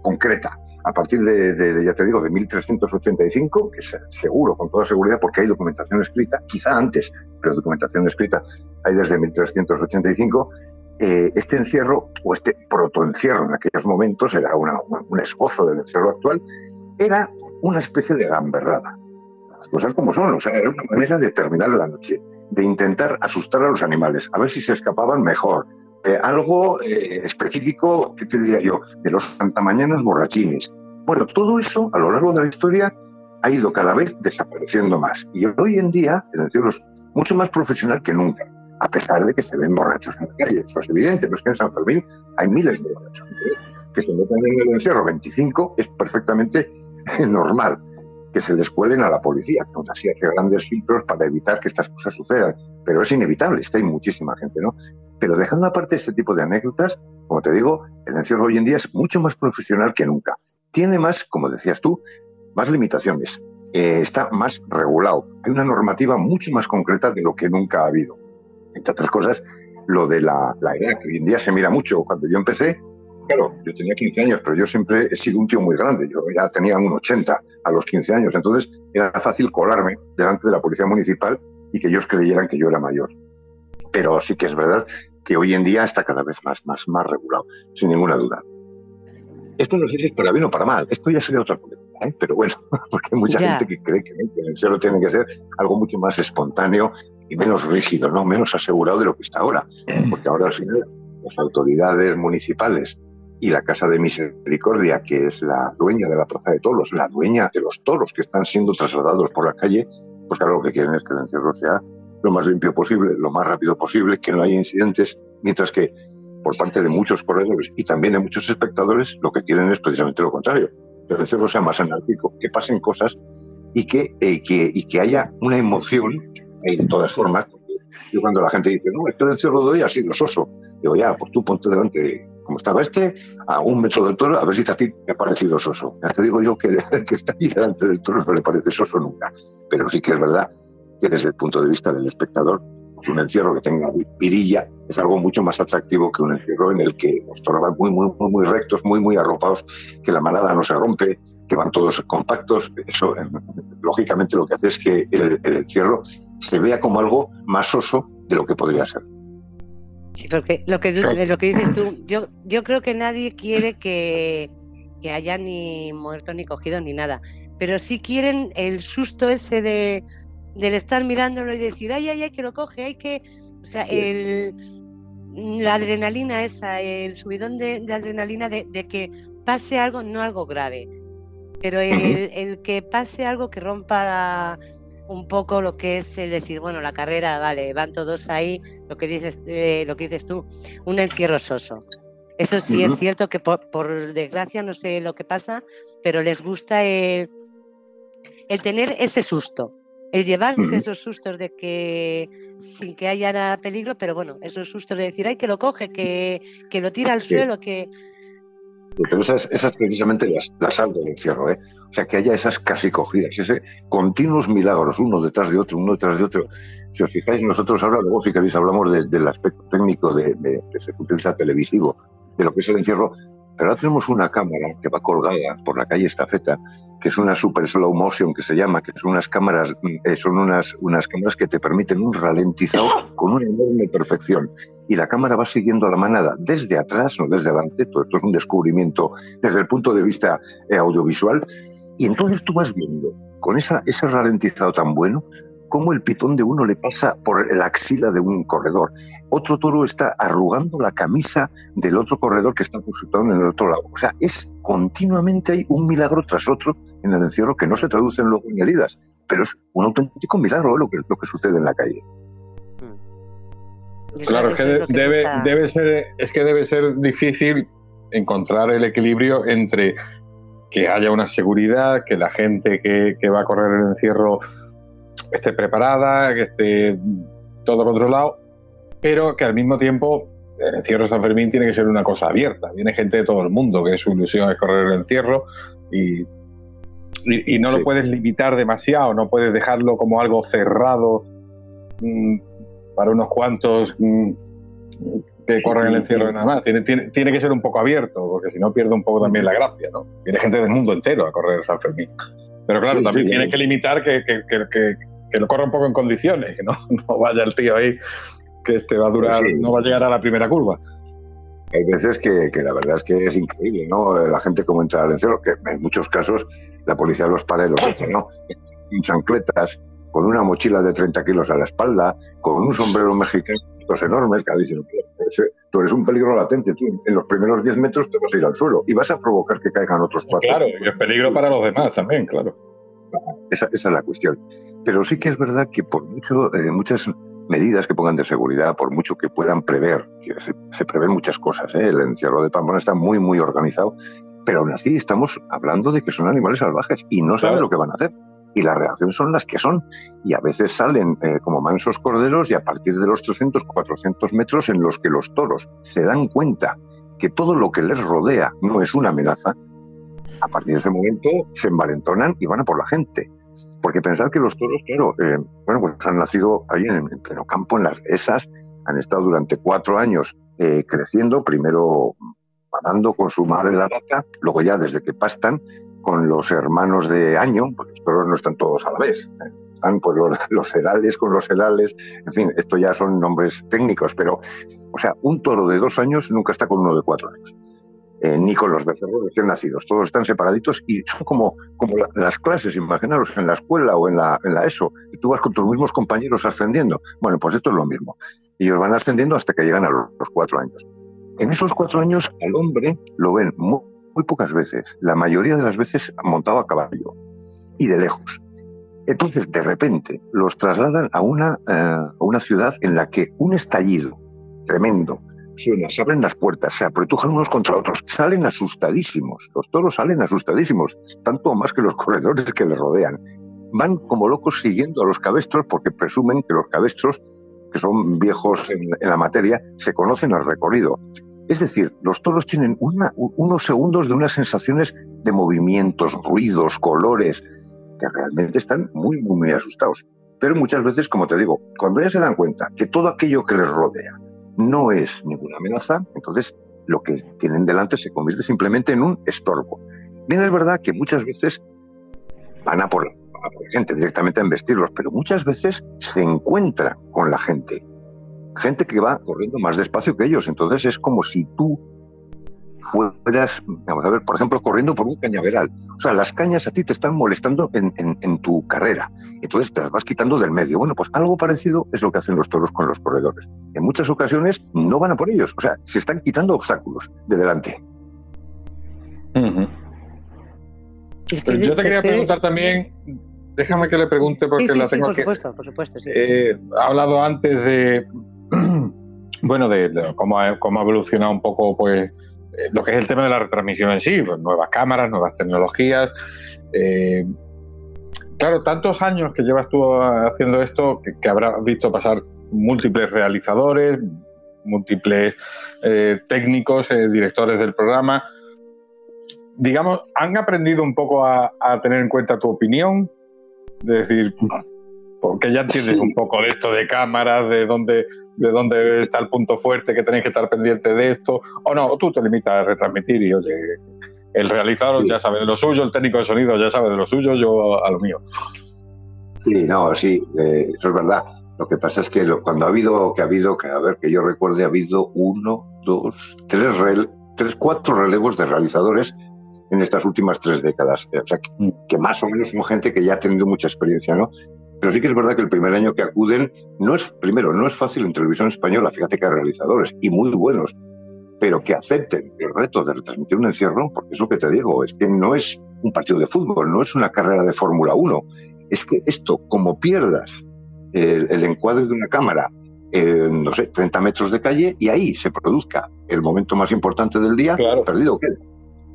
D: concreta. A partir de, ya te digo, de 1385, que es seguro, con toda seguridad, porque hay documentación escrita, quizá antes, pero documentación escrita hay desde 1385, eh, este encierro, o este protoencierro en aquellos momentos, era un esbozo del encierro actual, era una especie de gamberrada. Las cosas como son, o sea, era una manera de terminar la noche, de intentar asustar a los animales, a ver si se escapaban mejor. Eh, algo eh, específico, ¿qué te diría yo? De los cantamañanas borrachines. Bueno, todo eso a lo largo de la historia ha ido cada vez desapareciendo más. Y hoy en día el encierro es mucho más profesional que nunca, a pesar de que se ven borrachos en la calle. Eso es evidente, pero es que en San Fermín hay miles de borrachos. Que se metan en el encierro 25 es perfectamente <laughs> normal. Que se les cuelen a la policía, que aún así hace grandes filtros para evitar que estas cosas sucedan. Pero es inevitable, es que hay muchísima gente, ¿no? Pero dejando aparte este tipo de anécdotas, como te digo, el encierro hoy en día es mucho más profesional que nunca. Tiene más, como decías tú, más limitaciones, eh, está más regulado, hay una normativa mucho más concreta de lo que nunca ha habido. Entre otras cosas, lo de la, edad, que hoy en día se mira mucho. Cuando yo empecé, claro, yo tenía 15 años, pero yo siempre he sido un tío muy grande, yo ya tenía un 80 a los 15 años, entonces era fácil colarme delante de la policía municipal y que ellos creyeran que yo era mayor. Pero sí que es verdad que hoy en día está cada vez más, más, más regulado, sin ninguna duda. Esto no sé si es para bien o para mal, esto ya sería otra cosa. ¿eh? pero bueno, <laughs> porque hay mucha gente que cree que el encierro tiene que ser algo mucho más espontáneo y menos rígido, ¿no? menos asegurado de lo que está ahora. Porque ahora al final las autoridades municipales y la Casa de Misericordia, que es la dueña de la Plaza de Toros, la dueña de los toros que están siendo trasladados por la calle, pues claro, lo que quieren es que el encierro sea lo más limpio posible, lo más rápido posible, que no haya incidentes, mientras que por parte de muchos corredores y también de muchos espectadores, lo que quieren es precisamente lo contrario, que el encierro sea más anárquico, que pasen cosas y que, eh, que, y que haya una emoción de todas formas. Y cuando la gente dice, no, esto el encierro de hoy ha sido soso, digo, ya, pues tú ponte delante, como estaba este, a un metro del toro, a ver si a ti te ha parecido soso. Ya te digo yo que el <laughs> que está ahí delante del toro no le parece soso nunca. Pero sí que es verdad que desde el punto de vista del espectador, un encierro que tenga virilla es algo mucho más atractivo que un encierro en el que los toros van muy, muy, rectos, muy, muy arropados, que la manada no se rompe, que van todos compactos. Eso, lógicamente, lo que hace es que el, encierro se vea como algo más oso de lo que podría ser.
C: Sí, porque lo que, lo que dices tú, yo, yo creo que nadie quiere que, que haya ni muerto, ni cogido, ni nada. Pero sí quieren el susto ese de, del estar mirándolo y decir, ay, ay, ay, que lo coge, hay que. O sea, el, la adrenalina esa, el subidón de, adrenalina de, que pase algo, no algo grave, pero el, que pase algo que rompa un poco lo que es el decir, bueno, la carrera, vale, van todos ahí, lo que dices, eh, lo que dices tú, un encierro soso. Eso sí es cierto que por, por, desgracia no sé lo que pasa, pero les gusta el, el tener ese susto el llevarse esos sustos de que sin que haya peligro, pero bueno, esos sustos de decir, ay, que lo coge, que, que lo tira al suelo, que...
D: Pero esas, esas precisamente las, las sal del encierro, ¿eh? O sea, que haya esas casi cogidas, ese continuos milagros, uno detrás de otro, uno detrás de otro. Si os fijáis, nosotros ahora, luego si queréis, hablamos del aspecto técnico de, de, desde el punto de vista televisivo, de lo que es el encierro, pero ahora tenemos una cámara que va colgada por la calle Estafeta, que es una super slow motion que se llama, que son unas cámaras, eh, son unas, unas cámaras que te permiten un ralentizado <laughs> con una enorme perfección. Y la cámara va siguiendo a la manada desde atrás, no desde adelante. Todo esto es un descubrimiento desde el punto de vista eh, audiovisual. Y entonces tú vas viendo, con esa, ese ralentizado tan bueno, cómo el pitón de uno le pasa por la axila de un corredor. Otro toro está arrugando la camisa del otro corredor que está positado en el otro lado. O sea, es continuamente hay un milagro tras otro en el encierro que no se traducen luego en heridas, pero es un auténtico milagro lo que, lo que sucede en la calle.
B: Mm. Claro, es que, debe, debe ser, es que debe ser difícil encontrar el equilibrio entre que haya una seguridad, que la gente que, que va a correr el encierro esté preparada, que esté todo controlado, pero que al mismo tiempo el encierro de San Fermín tiene que ser una cosa abierta. Viene gente de todo el mundo, que su ilusión es correr el encierro y y, no lo puedes limitar demasiado, no puedes dejarlo como algo cerrado mm, para unos cuantos mm, que corren el encierro y nada más. Tiene, tiene, que ser un poco abierto, porque si no pierde un poco también la gracia, ¿no? Viene gente del mundo entero a correr San Fermín. Pero claro, también tiene que limitar que, que, que, que, lo corra un poco en condiciones, que no, <laughs> no vaya el tío ahí que este va a durar, no va a llegar a la primera curva.
D: Hay veces que, que, la verdad es que es increíble, ¿no? La gente como entra al encierro, que en muchos casos la policía los para y los echa, ¿no? En chancletas, con una mochila de 30 kilos a la espalda, con un sombrero mexicano, estos enormes, que dicen, tú eres un peligro latente, tú en los primeros 10 metros te vas a ir al suelo y vas a provocar que caigan otros cuatro.
B: Claro, y es peligro para los demás también, claro.
D: Esa, esa, es la cuestión. Pero sí que es verdad que por mucho, eh, muchas medidas que pongan de seguridad, por mucho que puedan prever, que se, prevén muchas cosas, ¿eh? el encierro de Pamplona está muy, muy organizado, pero aún así estamos hablando de que son animales salvajes y no saben lo que van a hacer. Y las reacciones son las que son. Y a veces salen eh, como mansos corderos y a partir de los 300, 400 metros en los que los toros se dan cuenta que todo lo que les rodea no es una amenaza, a partir de ese momento se envalentonan y van a por la gente. Porque pensar que los toros, claro, eh, bueno, pues han nacido ahí en, pleno campo, en las dehesas, han estado durante cuatro años eh, creciendo, primero mamando con su madre la vaca, luego ya desde que pastan con los hermanos de año, porque los toros no están todos a la vez, ¿eh? están pues los, <laughs> los herales con los herales, en fin, esto ya son nombres técnicos, pero, o sea, un toro de dos años nunca está con uno de cuatro años. Eh, ni con los becerros recién nacidos. Todos están separaditos y son como, como las clases, imaginaros, en la escuela o en la, en la ESO, y tú vas con tus mismos compañeros ascendiendo. Bueno, pues esto es lo mismo. Ellos van ascendiendo hasta que llegan a los, cuatro años. En esos cuatro años, al hombre lo ven muy, pocas veces, la mayoría de las veces montado a caballo y de lejos. Entonces, de repente, los trasladan a una, eh, a una ciudad en la que un estallido tremendo se abren las puertas, se apretujan unos contra otros, salen asustadísimos, los toros salen asustadísimos, tanto más que los corredores que les rodean. Van como locos siguiendo a los cabestros porque presumen que los cabestros, que son viejos en, la materia, se conocen al recorrido. Es decir, los toros tienen unos segundos de unas sensaciones de movimientos, ruidos, colores, que realmente están muy, muy, muy asustados. Pero muchas veces, como te digo, cuando ya se dan cuenta que todo aquello que les rodea, no es ninguna amenaza, entonces lo que tienen delante se convierte simplemente en un estorbo. Bien, es verdad que muchas veces van a por, a por gente directamente a investirlos, pero muchas veces se encuentran con la gente. Gente que va corriendo más despacio que ellos. Entonces es como si tú fueras, vamos a ver, por ejemplo, corriendo por un cañaveral. O sea, las cañas a ti te están molestando en, en, tu carrera. Entonces te las vas quitando del medio. Bueno, pues algo parecido es lo que hacen los toros con los corredores. En muchas ocasiones no van a por ellos. O sea, se están quitando obstáculos de delante.
B: Yo te quería preguntar también, déjame que le pregunte porque la tengo
C: por supuesto, por supuesto, sí.
B: Eh, ha hablado antes de, <clears throat> bueno, de, cómo, cómo ha evolucionado un poco, pues, lo que es el tema de la retransmisión en sí, pues, nuevas cámaras, nuevas tecnologías. Eh, claro, tantos años que llevas tú haciendo esto, que, habrás visto pasar múltiples realizadores, múltiples eh, técnicos, directores del programa. Digamos, ¿han aprendido un poco a, a tener en cuenta tu opinión? De decir, porque ya entiendes un poco de esto de cámaras, de dónde, de dónde está el punto fuerte, que tenéis que estar pendiente de esto, o no, tú te limitas a retransmitir y oye, el realizador ya sabe de lo suyo, el técnico de sonido ya sabe de lo suyo, yo a lo mío.
D: Sí, no, sí, eh, eso es verdad. Lo que pasa es que cuando ha habido, que ha habido, que a ver, que yo recuerde, ha habido uno, dos, tres, tres, cuatro relevos de realizadores en estas últimas tres décadas. O sea, que, mm. que, más o menos son gente que ya ha tenido mucha experiencia, ¿no? Pero sí que es verdad que el primer año que acuden, no es, primero, no es fácil en televisión española, fíjate que hay realizadores, y muy buenos, pero que acepten el reto de retransmitir un encierro, porque es lo que te digo, es que no es un partido de fútbol, no es una carrera de Fórmula 1, es que esto, como pierdas el, encuadre de una cámara, en, no sé, 30 metros de calle, y ahí se produzca el momento más importante del día, perdido queda.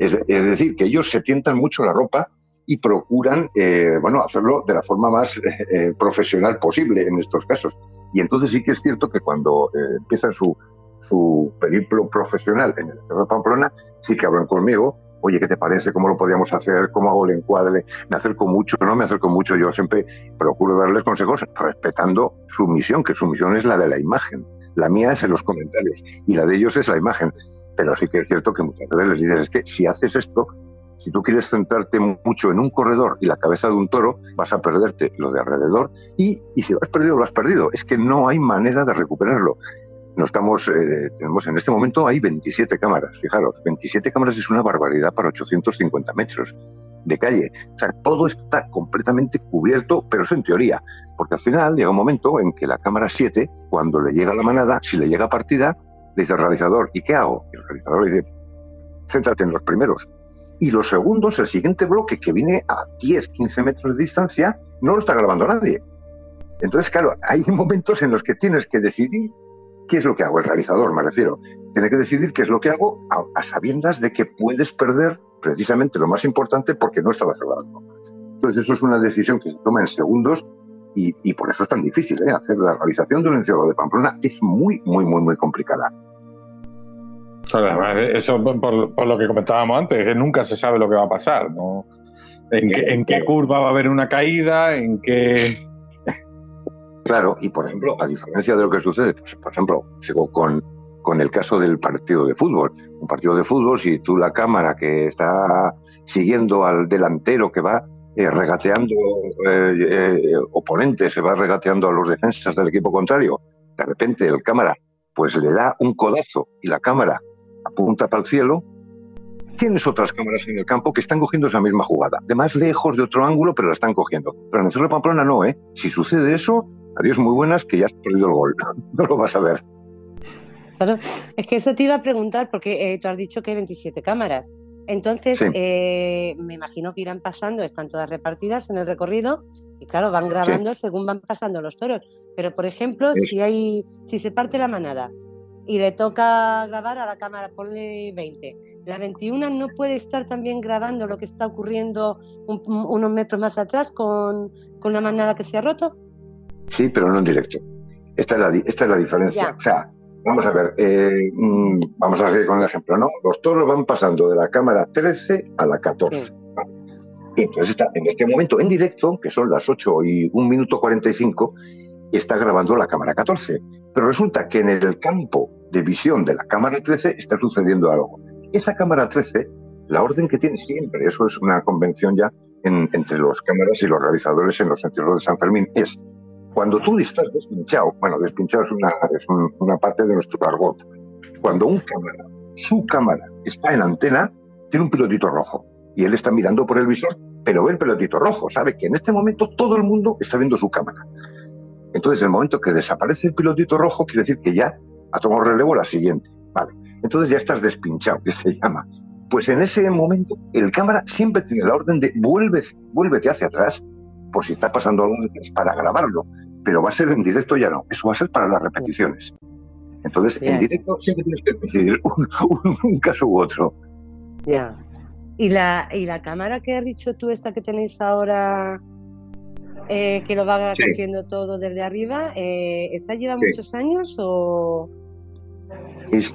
D: Es, es, decir, que ellos se tientan mucho la ropa y procuran eh, bueno, hacerlo de la forma más eh, profesional posible en estos casos. Y entonces sí que es cierto que cuando eh, empiezan su, su periplo profesional en el Cerro de Pamplona, sí que hablan conmigo, oye, ¿qué te parece? ¿Cómo lo podíamos hacer? ¿Cómo hago el encuadre? Me acerco mucho, no me acerco mucho. Yo siempre procuro darles consejos respetando su misión, que su misión es la de la imagen. La mía es en los comentarios y la de ellos es la imagen. Pero sí que es cierto que muchas veces les dices, es que si haces esto, si tú quieres centrarte mucho en un corredor y la cabeza de un toro, vas a perderte lo de alrededor y, si lo has perdido, lo has perdido. Es que no hay manera de recuperarlo no estamos, eh, tenemos en este momento hay 27 cámaras, fijaros, 27 cámaras es una barbaridad para 850 metros de calle. O sea, todo está completamente cubierto, pero eso en teoría, porque al final llega un momento en que la cámara 7, cuando le llega la manada, si le llega partida, le dice al realizador, ¿y qué hago? Y el realizador le dice, céntrate en los primeros. Y los segundos, el siguiente bloque que viene a 10, 15 metros de distancia, no lo está grabando nadie. Entonces, claro, hay <laughs> momentos en los que tienes que decidir ¿Qué es lo que hago? El realizador, me refiero. Tiene que decidir qué es lo que hago a, sabiendas de que puedes perder precisamente lo más importante porque no estabas grabando. Entonces, eso es una decisión que se toma en segundos y, por eso es tan difícil. ¿eh? Hacer la realización de un encierro de Pamplona es muy, muy, muy, muy complicada.
B: Eso por, lo que comentábamos antes, que nunca se sabe lo que va a pasar. ¿no? ¿En, qué, ¿En qué curva va a haber una caída? ¿En qué
D: Claro, y por ejemplo, a diferencia de lo que sucede, pues, por ejemplo, sigo con, con el caso del partido de fútbol. Un partido de fútbol, si tú la cámara que está siguiendo al delantero que va eh, regateando eh, eh, oponentes, se va regateando a los defensas del equipo contrario, de repente el cámara pues le da un codazo y la cámara apunta para el cielo, tienes otras cámaras en el campo que están cogiendo esa misma jugada, de más lejos, de otro ángulo, pero la están cogiendo. Pero en el Cerro de Pamplona no, ¿eh? Si sucede eso, adiós muy buenas, que ya has perdido el gol. <laughs> no lo vas a ver.
C: Claro, es que eso te iba a preguntar, porque eh, tú has dicho que hay 27 cámaras. Entonces, eh, me imagino que irán pasando, están todas repartidas en el recorrido y claro, van grabando según van pasando los toros. Pero, por ejemplo, si hay, si se parte la manada y le toca grabar a la cámara, ponle 20. La 21 no puede estar también grabando lo que está ocurriendo unos metros más atrás con, con la manada que se ha roto.
D: Sí, pero no en directo. Esta es la, esta es la diferencia. O sea, vamos a ver, eh, mm, vamos a seguir con el ejemplo, ¿no? Los toros van pasando de la cámara 13 a la 14. Y entonces está en este momento en directo, que son las 8 y 1 minuto 45, está grabando la cámara 14. Pero resulta que en el campo de visión de la cámara 13 está sucediendo algo. Esa cámara 13, la orden que tiene siempre, eso es una convención ya entre los cámaras y los realizadores en los encierros de San Fermín, es cuando tú estás despinchado, bueno, despinchado es una, es una parte de nuestro argot, cuando un cámara, su cámara, está en antena, tiene un pilotito rojo y él está mirando por el visor, pero ve el pilotito rojo, sabe que en este momento todo el mundo está viendo su cámara. Entonces, el momento que desaparece el pilotito rojo, quiere decir que ya ha tomado relevo la siguiente. Vale. Entonces ya estás despinchado, que se llama. Pues en ese momento, el cámara siempre tiene la orden de vuelve, vuélvete hacia atrás, por si está pasando algo para grabarlo pero va a ser en directo ya no, eso va a ser para las repeticiones. Entonces, en directo siempre tienes que decidir <laughs> un, caso u otro.
C: Ya. ¿Y la, ¿Y la cámara que has dicho tú, esta que tenéis ahora, eh, que lo va cogiendo todo desde arriba, eh, ¿esa lleva muchos años o...?
D: Pues,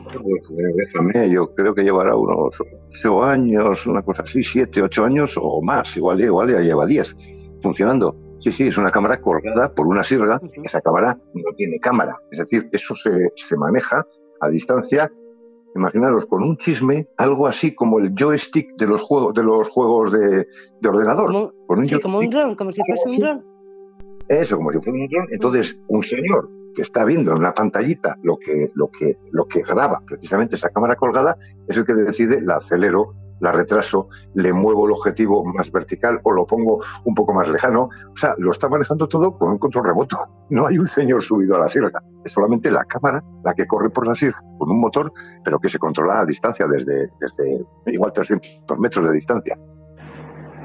D: déjame, yo creo que llevará unos ocho años, una cosa así, siete, ocho años o más, igual, igual ya lleva diez funcionando. Sí, sí, es una cámara colgada por una sirga. Esa cámara no tiene cámara. Es decir, eso se, se maneja a distancia. Imaginaros con un chisme, algo así como el joystick de los juegos de, los juegos de, de ordenador.
C: Como, un sí, como un dron, como si fuese un dron.
D: Eso, como si fuese un dron. Entonces, un señor que está viendo en una pantallita lo que, lo que, lo que graba precisamente esa cámara colgada es el que decide la acelero la retraso, le muevo el objetivo más vertical o lo pongo un poco más lejano. O sea, lo está manejando todo con un control remoto. <laughs> No hay un señor subido a la sirga. Es solamente la cámara la que corre por la sirga con un motor, pero que se controla a distancia desde, desde igual 300 metros de distancia.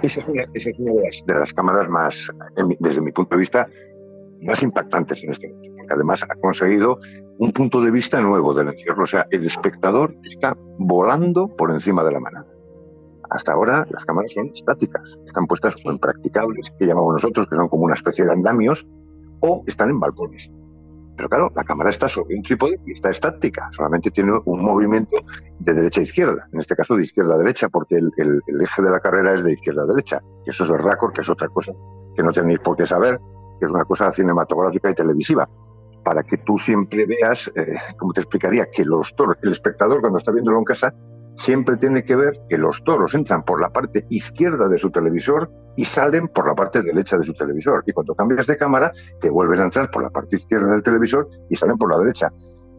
D: Esa es una, de, las, cámaras más, desde mi punto de vista, más impactantes en este momento, porque además ha conseguido un punto de vista nuevo del encierro. O sea, el espectador está volando por encima de la manada. Hasta ahora las cámaras son estáticas, están puestas en practicables, que llamamos nosotros, que son como una especie de andamios, o están en balcones. Pero claro, la cámara está sobre un trípode y está estática, solamente tiene un movimiento de derecha a izquierda, en este caso de izquierda a derecha, porque el, eje de la carrera es de izquierda a derecha. Y eso es el récord, que es otra cosa que no tenéis por qué saber, que es una cosa cinematográfica y televisiva para que tú siempre veas, eh, como te explicaría, que los toros, el espectador cuando está viéndolo en casa, siempre tiene que ver que los toros entran por la parte izquierda de su televisor y salen por la parte derecha de su televisor. Y cuando cambias de cámara, te vuelven a entrar por la parte izquierda del televisor y salen por la derecha.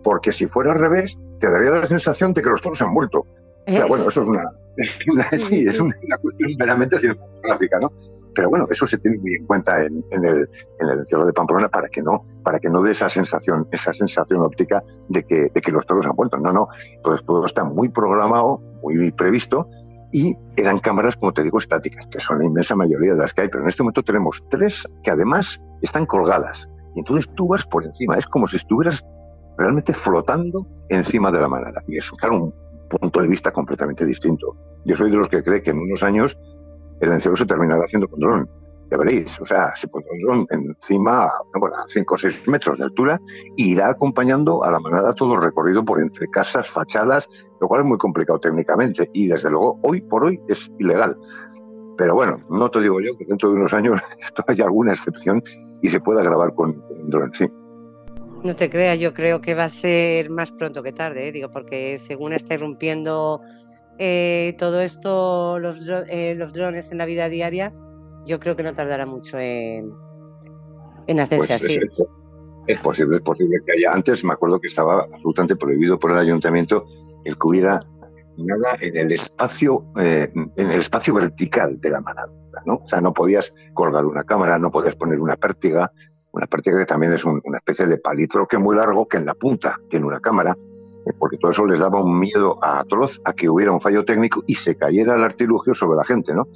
D: Porque si fuera al revés, te daría la sensación de que los toros se han vuelto bueno, eso es una, <laughs> sí, es una, cuestión meramente cinematográfica, ¿no? Pero bueno, eso se tiene muy en cuenta en, el, en el encierro de Pamplona para que no, para que no dé esa sensación, esa sensación óptica de que, de que los toros han vuelto. No, no, pues todo está muy programado, muy previsto y eran cámaras, como te digo, estáticas, que son la inmensa mayoría de las que hay, pero en este momento tenemos tres que además están colgadas. Y entonces tú vas por encima, es como si estuvieras realmente flotando encima de la manada. Y es, claro, un punto de vista completamente distinto. Yo soy de los que cree que en unos años el encierro se terminará haciendo con dron. Ya veréis, o sea, se pondrá un dron encima, bueno, a 5 o 6 metros de altura, e irá acompañando a la manada todo el recorrido por entre casas, fachadas, lo cual es muy complicado técnicamente. Y desde luego, hoy por hoy es ilegal. Pero bueno, no te digo yo que dentro de unos años <laughs> esto haya alguna excepción y se pueda grabar con, con dron, sí.
C: No te creas, yo creo que va a ser más pronto que tarde, ¿eh? digo, porque según está irrumpiendo eh, todo esto, los, eh, los drones en la vida diaria, yo creo que no tardará mucho en, en hacerse pues así.
D: Es, posible, es posible que haya. Antes me acuerdo que estaba absolutamente prohibido por el ayuntamiento el que hubiera nada en el espacio, en el espacio vertical de la manada. ¿no? O sea, no podías colgar una cámara, no podías poner una pértiga, una práctica que también es una especie de palitroque muy largo que en la punta tiene una cámara, eh, porque todo eso les daba un miedo a atroz a que hubiera un fallo técnico y se cayera el artilugio sobre la gente, ¿no?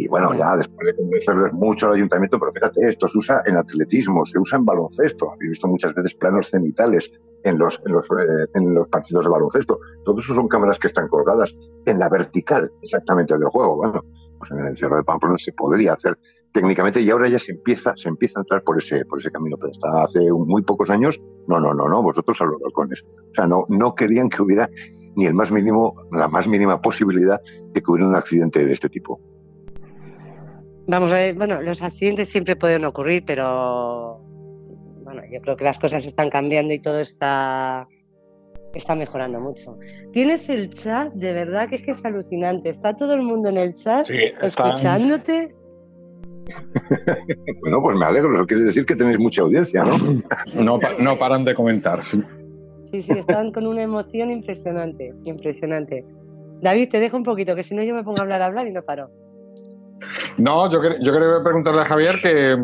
D: Y bueno, ya después de convencerles mucho al ayuntamiento, pero fíjate, esto se usa en atletismo, se usa en baloncesto. He visto muchas veces planos cenitales en los, en los, eh, en los partidos de baloncesto. Todo eso son cámaras que están colgadas en la vertical exactamente del juego. Bueno, pues en el encierro de Pamplona se podría hacer técnicamente y ahora ya se empieza, se empieza a entrar por ese, por ese camino, pero hasta hace muy pocos años, no, no, no, no, vosotros a los balcones. O sea, no, no querían que hubiera ni el más mínimo, la más mínima posibilidad de que hubiera un accidente de este tipo.
C: Vamos a ver, bueno, los accidentes siempre pueden ocurrir, pero bueno, yo creo que las cosas están cambiando y todo está está mejorando mucho. Tienes el chat, de verdad que es que es alucinante. Está todo el mundo en el chat escuchándote. <laughs>
D: bueno, pues me alegro, eso quiere decir que tenéis mucha audiencia, ¿no? <laughs>
B: no, no paran de comentar.
C: Sí, sí, están con una emoción impresionante, impresionante. David, te dejo un poquito, que si no yo me pongo a hablar, a hablar y no paro.
B: No, yo, yo quería preguntarle a Javier que,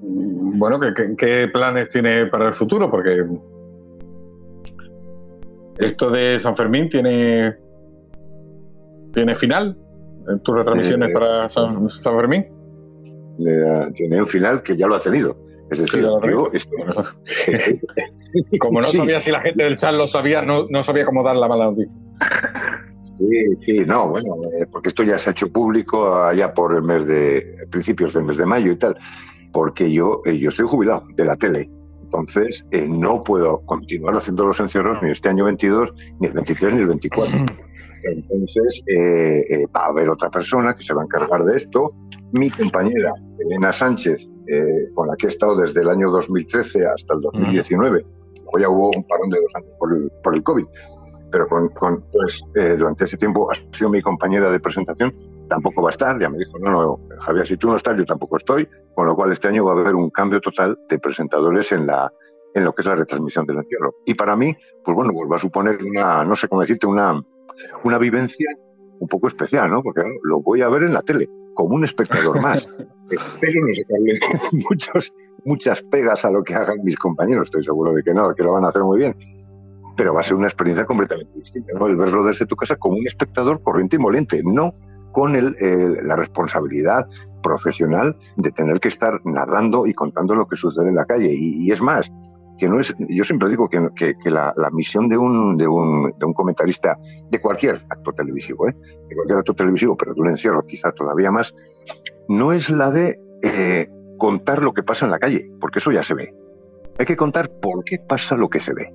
B: bueno, qué planes tiene para el futuro, porque esto de San Fermín tiene, tiene final en tus retransmisiones eh, para San Fermín
D: tiene un final que ya lo ha tenido. Es decir, <laughs>
B: como no sabía si la gente del chat lo sabía, no, no sabía cómo dar la mala noticia.
D: Sí, sí, no, bueno, eh, porque esto ya se ha hecho público allá por el mes de principios del mes de mayo y tal, porque yo, eh, yo estoy jubilado de la tele, entonces eh, no puedo continuar haciendo los encierros ni este año 22, ni el 23, ni el 24. Entonces va a haber otra persona que se va a encargar de esto mi compañera Elena Sánchez, eh, con la que he estado desde el año 2013 hasta el 2019. Luego ya hubo un parón de dos años por el, COVID, pero con, pues, eh, durante ese tiempo ha sido mi compañera de presentación. Tampoco va a estar, ya me dijo, no, no, Javier, si tú no estás, yo tampoco estoy, con lo cual este año va a haber un cambio total de presentadores en en lo que es la retransmisión del encierro. Y para mí, pues bueno, va a suponer una, no sé cómo decirte, una, una vivencia un poco especial, ¿no? Porque lo voy a ver en la tele, como un espectador más. <laughs> Espero no sacarle <laughs> muchos, muchas pegas a lo que hagan mis compañeros, estoy seguro de que no, que lo van a hacer muy bien. Pero va a ser una experiencia completamente distinta, ¿no? El verlo desde tu casa como un espectador corriente y molente, no con el, la responsabilidad profesional de tener que estar narrando y contando lo que sucede en la calle. y es más, que no es, yo siempre digo que, que, la, misión de un, de, un, de un comentarista de cualquier actor televisivo, ¿eh? de cualquier actor televisivo, pero de un encierro quizá todavía más, no es la de eh, contar lo que pasa en la calle, porque eso ya se ve. hay que contar por qué pasa lo que se ve.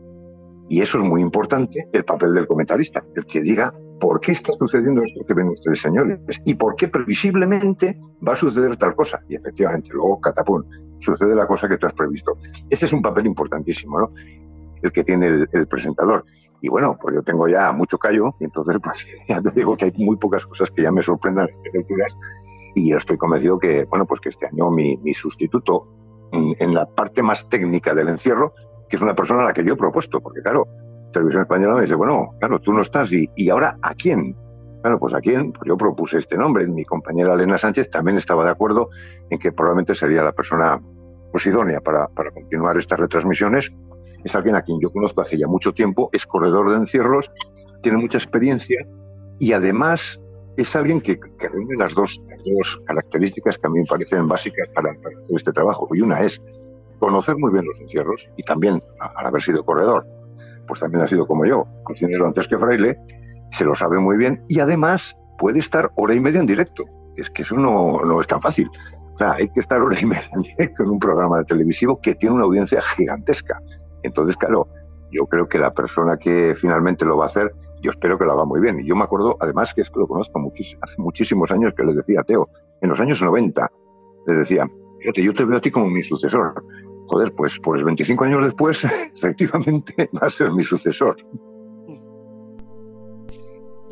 D: Y eso es muy importante, el papel del comentarista, el que diga por qué está sucediendo esto que ven ustedes, señores, y por qué previsiblemente va a suceder tal cosa. Y efectivamente, luego, catapum, sucede la cosa que tú has previsto. Este es un papel importantísimo, ¿no? El que tiene el, presentador. Y bueno, pues yo tengo ya mucho callo, y entonces, pues <laughs> ya te digo que hay muy pocas cosas que ya me sorprendan alturas. Y yo estoy convencido que, bueno, pues que este año mi, mi sustituto en la parte más técnica del encierro que es una persona a la que yo he propuesto, porque claro, Televisión Española me dice, bueno, claro, tú no estás, y, y ahora ¿a quién? Claro, pues a quién, pues yo propuse este nombre. Mi compañera Elena Sánchez también estaba de acuerdo en que probablemente sería la persona pues, idónea para, para continuar estas retransmisiones. Es alguien a quien yo conozco hace ya mucho tiempo, es corredor de encierros, tiene mucha experiencia y además es alguien que, que reúne las dos, dos, características que a mí me parecen básicas para, para hacer este trabajo. Y una es conocer muy bien los encierros y también, al haber sido corredor, pues también ha sido como yo, cocinero antes que fraile, se lo sabe muy bien y además puede estar hora y media en directo. Es que eso no, no es tan fácil. O sea, hay que estar hora y media en directo en un programa de televisivo que tiene una audiencia gigantesca. Entonces, claro, yo creo que la persona que finalmente lo va a hacer, yo espero que lo haga muy bien. Y yo me acuerdo, además, que es que lo conozco hace muchísimos años que le decía a Teo, en los años 90, le decía, fíjate, yo te veo a ti como mi sucesor. Joder, pues, pues 25 años después, <laughs> efectivamente, va a ser mi sucesor.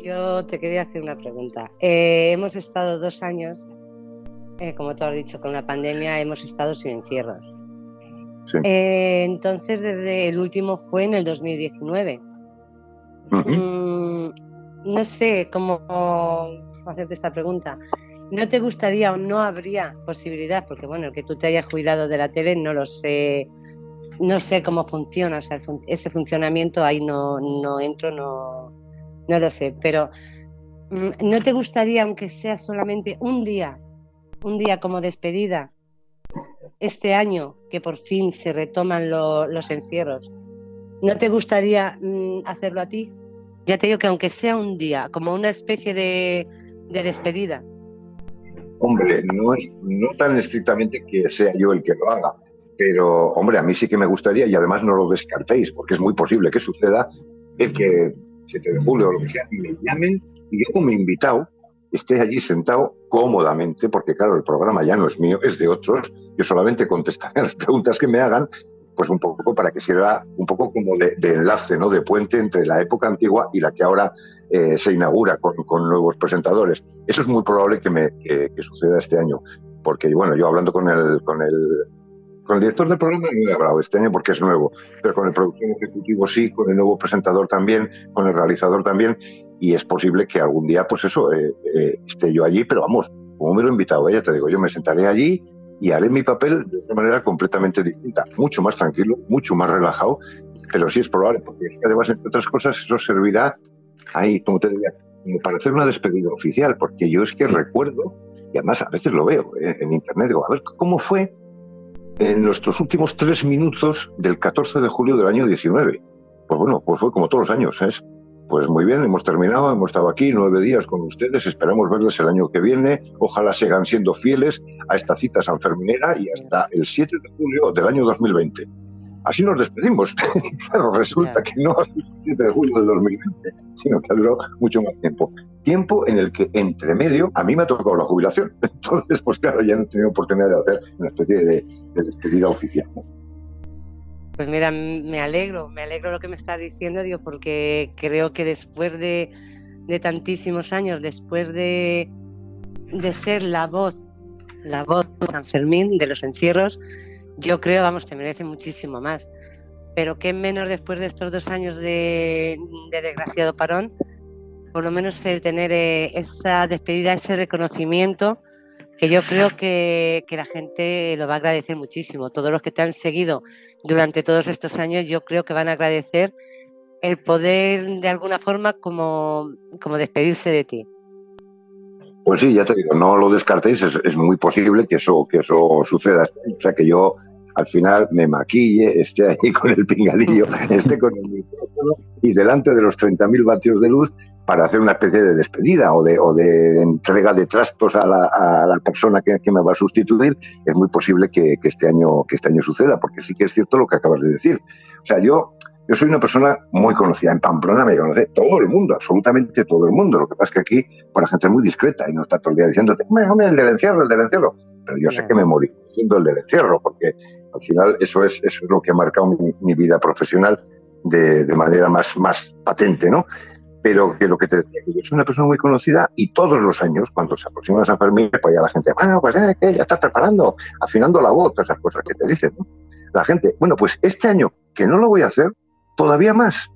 C: Yo te quería hacer una pregunta. Eh, hemos estado dos años, eh, como tú has dicho, con la pandemia hemos estado sin encierros. Sí. Eh, entonces, desde el último fue en el 2019. Mm, no sé cómo hacerte esta pregunta. ¿No te gustaría o no habría posibilidad? Porque bueno, que tú te hayas cuidado de la tele no lo sé, no sé cómo funciona, o sea, ese funcionamiento ahí no, no entro, no, no lo sé, pero mm, ¿no te gustaría, aunque sea solamente un día, un día como despedida, este año que por fin se retoman los encierros, ¿no te gustaría mm, hacerlo a ti? Ya te digo que aunque sea un día, como una especie de, de despedida.
D: Hombre, no es no tan estrictamente que sea yo el que lo haga, pero hombre, a mí sí que me gustaría y además no lo descartéis, porque es muy posible que suceda el que 7 de julio o lo que sea, me llamen y yo como invitado esté allí sentado cómodamente, porque claro, el programa ya no es mío, es de otros, yo solamente contestaré <laughs> las preguntas que me hagan pues un poco para que sirva un poco como de, enlace, ¿no? De puente entre la época antigua y la que ahora eh, se inaugura con, nuevos presentadores. Eso es muy probable que, me, suceda este año, porque bueno, yo hablando con el, con el, con el director del programa no he hablado este año porque es nuevo, pero con el productor ejecutivo sí, con el nuevo presentador también, con el realizador también, y es posible que algún día, pues eso, eh, eh, esté yo allí, pero vamos, como me lo he invitado, ya te digo, yo me sentaré allí y haré mi papel de una manera completamente distinta, mucho más tranquilo, mucho más relajado, pero sí es probable, porque además, entre otras cosas, eso servirá ahí, como te diría, para hacer una despedida oficial, porque yo es que recuerdo, y además a veces lo veo eh, en internet, digo, a ver, ¿cómo fue en nuestros últimos tres minutos del 14 de julio del año 19? Pues bueno, pues fue como todos los años, es pues muy bien, hemos terminado, hemos estado aquí nueve días con ustedes, esperamos verles el año que viene, ojalá sigan siendo fieles a esta cita sanferminera y hasta el 7 de julio del año 2020. Así nos despedimos. <laughs> claro, resulta que no el 7 de julio del 2020, sino que duró mucho más tiempo. Tiempo en el que, entre medio, a mí me ha tocado la jubilación. <laughs> Entonces, pues claro, ya no he tenido oportunidad de hacer una especie de, de despedida oficial.
C: Pues mira, me alegro, me alegro lo que me está diciendo, digo, porque creo que después de, tantísimos años, después de, de, ser la voz, la voz de San Fermín, de los encierros, yo creo, vamos, te merece muchísimo más. Pero qué menos después de estos dos años de, de desgraciado parón, por lo menos el tener eh, esa despedida, ese reconocimiento que yo creo que, la gente lo va a agradecer muchísimo. Todos los que te han seguido durante todos estos años, yo creo que van a agradecer el poder de alguna forma como, como despedirse de ti.
D: Pues sí, ya te digo, no lo descartéis, es, muy posible que eso, que eso suceda. O sea que yo al final me maquille, esté ahí <laughs> con el pingadillo, <laughs> esté con el micrófono y delante de los 30.000 vatios de luz para hacer una especie de despedida o de, o de entrega de trastos a la, persona que, me va a sustituir, es muy posible que, que, este año, que este año suceda, porque sí que es cierto lo que acabas de decir. O sea, yo yo soy una persona muy conocida. En Pamplona me conoce todo el mundo, absolutamente todo el mundo. Lo que pasa es que aquí pues, la gente es muy discreta y no está todo el día diciéndote, hombre, el del encierro, el del encierro. Pero yo sé que me morí siendo el del encierro, porque al final eso es, eso es lo que ha marcado mi, vida profesional de, de, manera más, más patente, ¿no? Pero que lo que te decía, que yo soy una persona muy conocida y todos los años, cuando se aproxima San Fermín, pues ya la gente, bueno, pues eh, ya estás preparando, afinando la voz, todas esas cosas que te dicen, ¿no? La gente, bueno, pues este año que no lo voy a hacer, todavía más.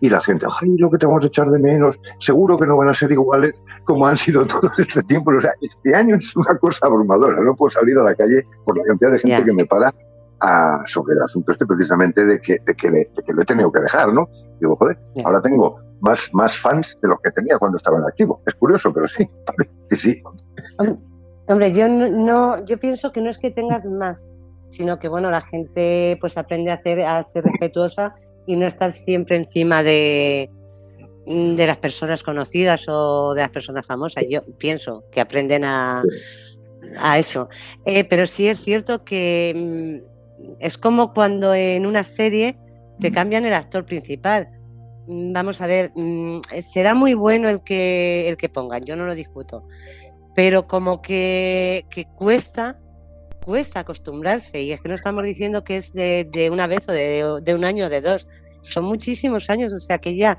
D: Y la gente, ay, lo que te vamos a echar de menos, seguro que no van a ser iguales como han sido <laughs> todo este tiempo. O sea, este año es una cosa abrumadora, no puedo salir a la calle por la cantidad de gente que me para a, sobre el asunto este precisamente de que, de que, lo he tenido que dejar, ¿no? Digo, joder, ahora tengo más, más fans de los que tenía cuando estaba en activo. Es curioso, pero sí, <laughs> sí.
C: Hombre, yo no, yo pienso que no es que tengas más, sino que bueno, la gente pues aprende a hacer, a ser respetuosa y no estar siempre encima de, de las personas conocidas o de las personas famosas. Yo pienso que aprenden a, a eso. Eh, pero sí es cierto que mm, es como cuando en una serie te cambian el actor principal. Mm, vamos a ver, mm, será muy bueno el que, el que pongan, yo no lo discuto, pero como que, que cuesta cuesta acostumbrarse y es que no estamos diciendo que es de, una vez o de, un año o de dos, son muchísimos años, o sea que ya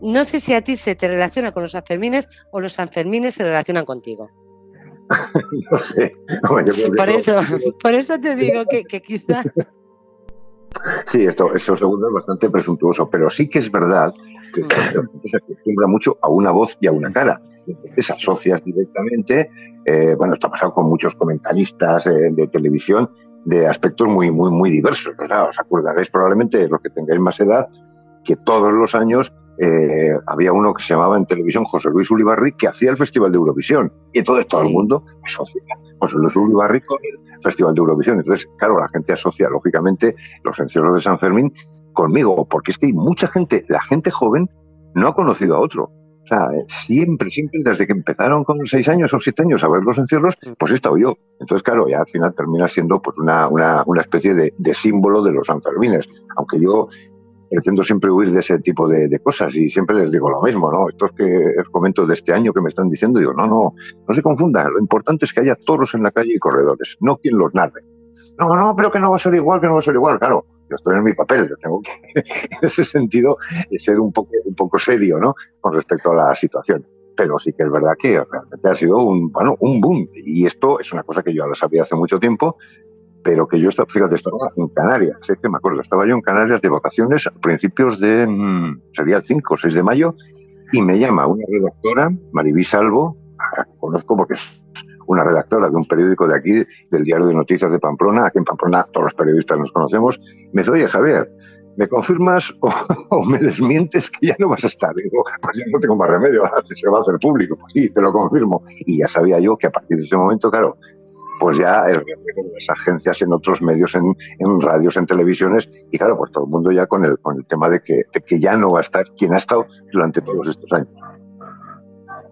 C: no sé si a ti se te relaciona con los Sanfermines o los Sanfermines se relacionan contigo. <laughs>
D: no sé.
C: por, eso, por eso te digo que, que quizás
D: Sí, esto, eso segundo es bastante presuntuoso, pero sí que es verdad que mm. se acostumbra mucho a una voz y a una cara. Entonces asocias directamente, eh, bueno, está pasado con muchos comentaristas eh, de televisión de aspectos muy, muy, muy diversos. Os acordaréis probablemente, los que tengáis más edad, que todos los años eh, había uno que se llamaba en televisión José Luis Ulibarri, que hacía el Festival de Eurovisión. Y entonces todo el mundo asocia José Luis Ulibarri con el Festival de Eurovisión. Entonces, claro, la gente asocia, lógicamente, los encierros de San Fermín conmigo, porque es que hay mucha gente, la gente joven, no ha conocido a otro. O sea, siempre, siempre, desde que empezaron con seis años o siete años a ver los encierros, pues he estado yo. Entonces, claro, ya al final termina siendo pues una, una, una especie de, de, símbolo de los Sanfermines. Aunque yo pretendo siempre huir de ese tipo de, cosas y siempre les digo lo mismo, ¿no? Estos que os comento de este año que me están diciendo, digo, no, no, no se confundan, lo importante es que haya toros en la calle y corredores, no quien los narre. No, no, pero que no va a ser igual, que no va a ser igual, claro. Yo estoy en mi papel, yo tengo que, <laughs> en ese sentido, ser un poco, un poco serio, ¿no? Con respecto a la situación pero sí que es verdad que realmente ha sido un, bueno, un boom. Y esto es una cosa que yo lo sabía hace mucho tiempo pero que yo estaba, fíjate, estaba en Canarias, sé que me acuerdo, estaba yo en Canarias de vacaciones a principios de, mm, sería el 5 o 6 de mayo, y me llama una redactora, Maribí Salvo, conozco porque es una redactora de un periódico de aquí, del diario de noticias de Pamplona, aquí en Pamplona todos los periodistas nos conocemos, me dice, oye Javier, ¿me confirmas o, <laughs> me desmientes que ya no vas a estar? digo, pues ya no tengo más remedio, se va a hacer público. Pues sí, te lo confirmo. Y ya sabía yo que a partir de ese momento, claro, pues ya es las agencias en otros medios, en, radios, en televisiones, y claro, pues todo el mundo ya con el, con el tema de que, que ya no va a estar quien ha estado durante todos estos años.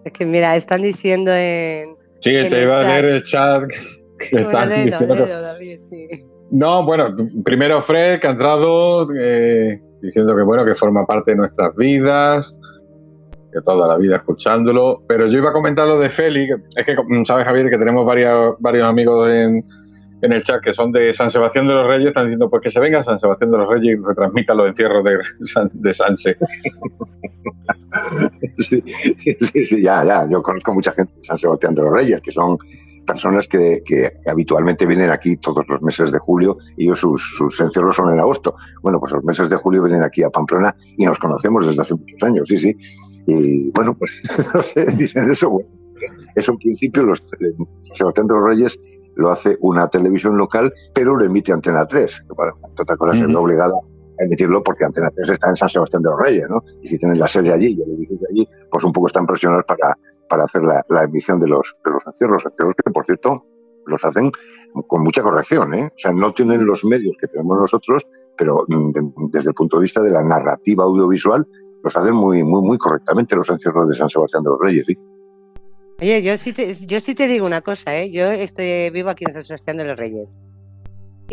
C: Es que mira, están diciendo en.
B: Sí, te iba a leer el chat. Que están diciendo No, bueno, primero Fred, que ha entrado eh, diciendo que bueno, que forma parte de nuestras vidas que toda la vida escuchándolo. Pero yo iba a comentar lo de Feli, es que sabes Javier que tenemos varios, varios amigos en, en el chat que son de San Sebastián de los Reyes, están diciendo pues que se venga San Sebastián de los Reyes y retransmita los encierros de, de Sanse. <laughs>
D: Sí, sí, sí, ya, ya. Yo conozco mucha gente de San Sebastián de los Reyes, que son personas que, que habitualmente vienen aquí todos los meses de julio y ellos sus, sus, encierros son en agosto. Bueno, pues los meses de julio vienen aquí a Pamplona y nos conocemos desde hace muchos años, sí, sí. Y bueno, pues <laughs> no sé, dicen eso. Bueno, eso en principio los, Sebastián de los Reyes lo hace una televisión local, pero lo emite Antena 3. Bueno, otra cosa, se ve obligada a emitirlo porque Antena 3 está en San Sebastián de los Reyes, ¿no? Y si tienen la sede allí y el edificio allí, pues un poco están presionados para, para hacer la, emisión de los, de los encierros. Encierros que, por cierto, los hacen con mucha corrección, ¿eh? O sea, no tienen los medios que tenemos nosotros, pero mm, desde el punto de vista de la narrativa audiovisual, los hacen muy, muy, muy correctamente los encierros de San Sebastián de los Reyes, ¿sí?
C: Oye, yo sí te, yo sí te digo una cosa, ¿eh? Yo estoy vivo aquí en San Sebastián de los Reyes.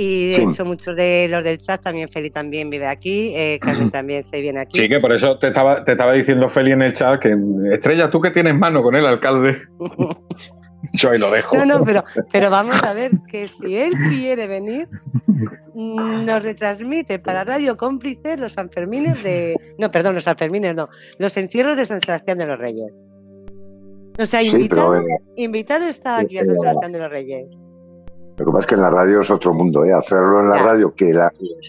C: Y de hecho, muchos de los del chat, también Feli también vive aquí, eh, Carmen también se viene aquí.
B: Sí, que por eso te estaba, te estaba diciendo Feli en el chat que Estrella, tú que tienes mano con el alcalde. <laughs> Yo ahí lo dejo.
C: No, no, pero, pero vamos a ver que si él quiere venir, mm, nos retransmite para Radio Cómplice los Sanfermines de. No, perdón, los Sanfermines no. Los encierros de San Sebastián de los Reyes. O sea, invitado, invitado está aquí a San Sebastián de los Reyes.
D: Lo que pasa es que en la radio es otro mundo, ¿eh? Hacerlo en la radio, que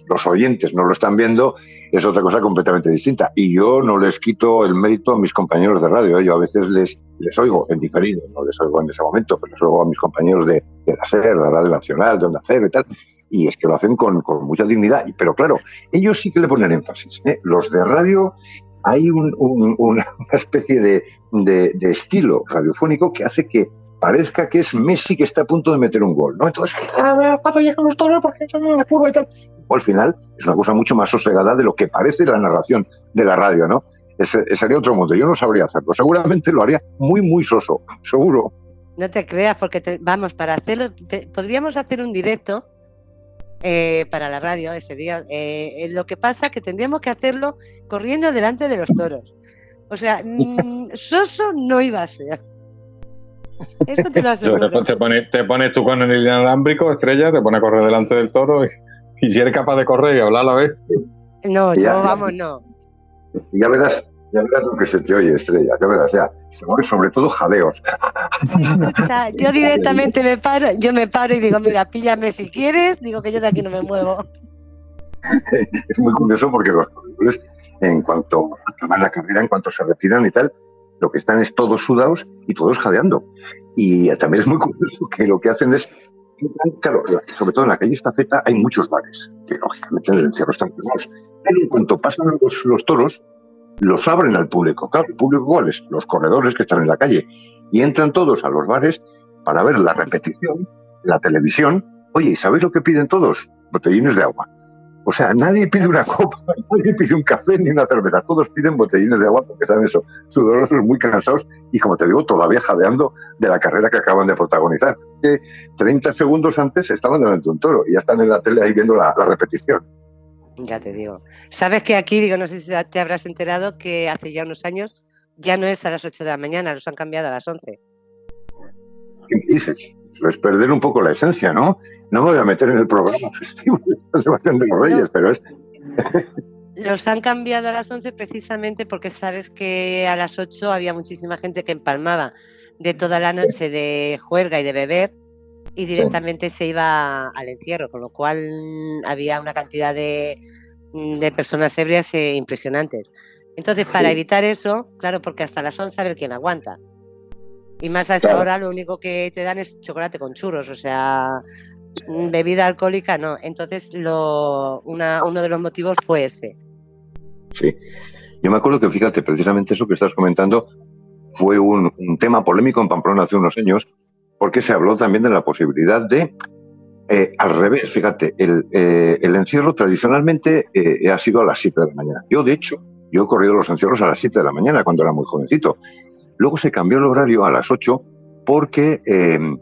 D: los oyentes no lo están viendo, es otra cosa completamente distinta. Y yo no les quito el mérito a mis compañeros de radio. ¿eh? Yo a veces les, les oigo en diferido, no les oigo en ese momento, pero les oigo a mis compañeros de, de la SER, de la Radio Nacional, de Onda Cero y tal. Y es que lo hacen con, con mucha dignidad. Pero claro, ellos sí que le ponen énfasis. ¿eh? Los de radio hay un, <laughs> una especie de, de, de, estilo radiofónico que hace que parezca que es Messi que está a punto de meter un gol, ¿no? Entonces, cuando llegan los toros, porque en la curva y tal. O al final es una cosa mucho más sosegada de lo que parece la narración de la radio, ¿no? Ese, sería otro mundo. Yo no sabría hacerlo. Seguramente lo haría muy, muy soso, seguro.
C: No te creas, porque vamos, para hacerlo, podríamos hacer un directo eh, para la radio ese día. Eh, lo que pasa es que tendríamos que hacerlo corriendo delante de los toros. O sea, <laughs> mm, soso no iba a ser. Esto te lo aseguro.
B: te, pones, te pones tú con el inalámbrico, estrella, te pones a correr delante del toro y, si eres capaz de correr y hablar a la vez.
C: No, yo vamos, no.
D: Ya verás, ya verás lo que se te oye, estrella, ya verás, ya. sobre todo jadeos.
C: O sea, yo <laughs> directamente me paro, yo me paro y digo, mira, píllame si quieres, digo que yo de aquí no me muevo.
D: es muy curioso porque los corredores, en cuanto acaban la carrera, en cuanto se retiran y tal, lo que están es todos sudados y todos jadeando. Y también es muy curioso que lo que hacen es, claro, sobre todo en la calle Estafeta hay muchos bares, que lógicamente en el encierro están cerrados. Pero en cuanto pasan los, toros, los abren al público. Claro, ¿el público cuáles? Los corredores que están en la calle. Y entran todos a los bares para ver la repetición, la televisión. Oye, ¿y sabéis lo que piden todos? Botellines de agua. O sea, nadie pide una <laughs> copa, nadie pide un café ni una cerveza, todos piden botellines de agua porque están eso, sudorosos, muy cansados y como te digo, todavía jadeando de la carrera que acaban de protagonizar. Que 30 segundos antes estaban delante de un toro y ya están en la tele ahí viendo la, repetición.
C: Ya te digo. Sabes que aquí, digo, no sé si te habrás enterado que hace ya unos años ya no es a las 8 de la mañana, los han cambiado a las 11.
D: ¿Qué dices? Es perder un poco la esencia, ¿no? No me voy a meter en el programa festivo de Sebastián de los Reyes, pero es... <laughs>
C: Los han cambiado a las 11 precisamente porque sabes que a las 8 había muchísima gente que empalmaba de toda la noche de juerga y de beber y directamente se iba al encierro, con lo cual había una cantidad de, de personas ebrias eh, impresionantes. Entonces, para evitar eso, claro, porque hasta las 11 a ver quién aguanta. Y más a esa hora lo único que te dan es chocolate con churros, o sea, mm, bebida alcohólica no. Entonces lo, una, uno de los motivos fue ese.
D: Sí, yo me acuerdo que fíjate, precisamente eso que estás comentando fue un, tema polémico en Pamplona hace unos años, porque se habló también de la posibilidad de, eh, al revés, fíjate, el, eh, el encierro tradicionalmente eh, ha sido a las 7 de la mañana. Yo, de hecho, yo he corrido los encierros a las 7 de la mañana cuando era muy jovencito. Luego se cambió el horario a las 8 porque, em,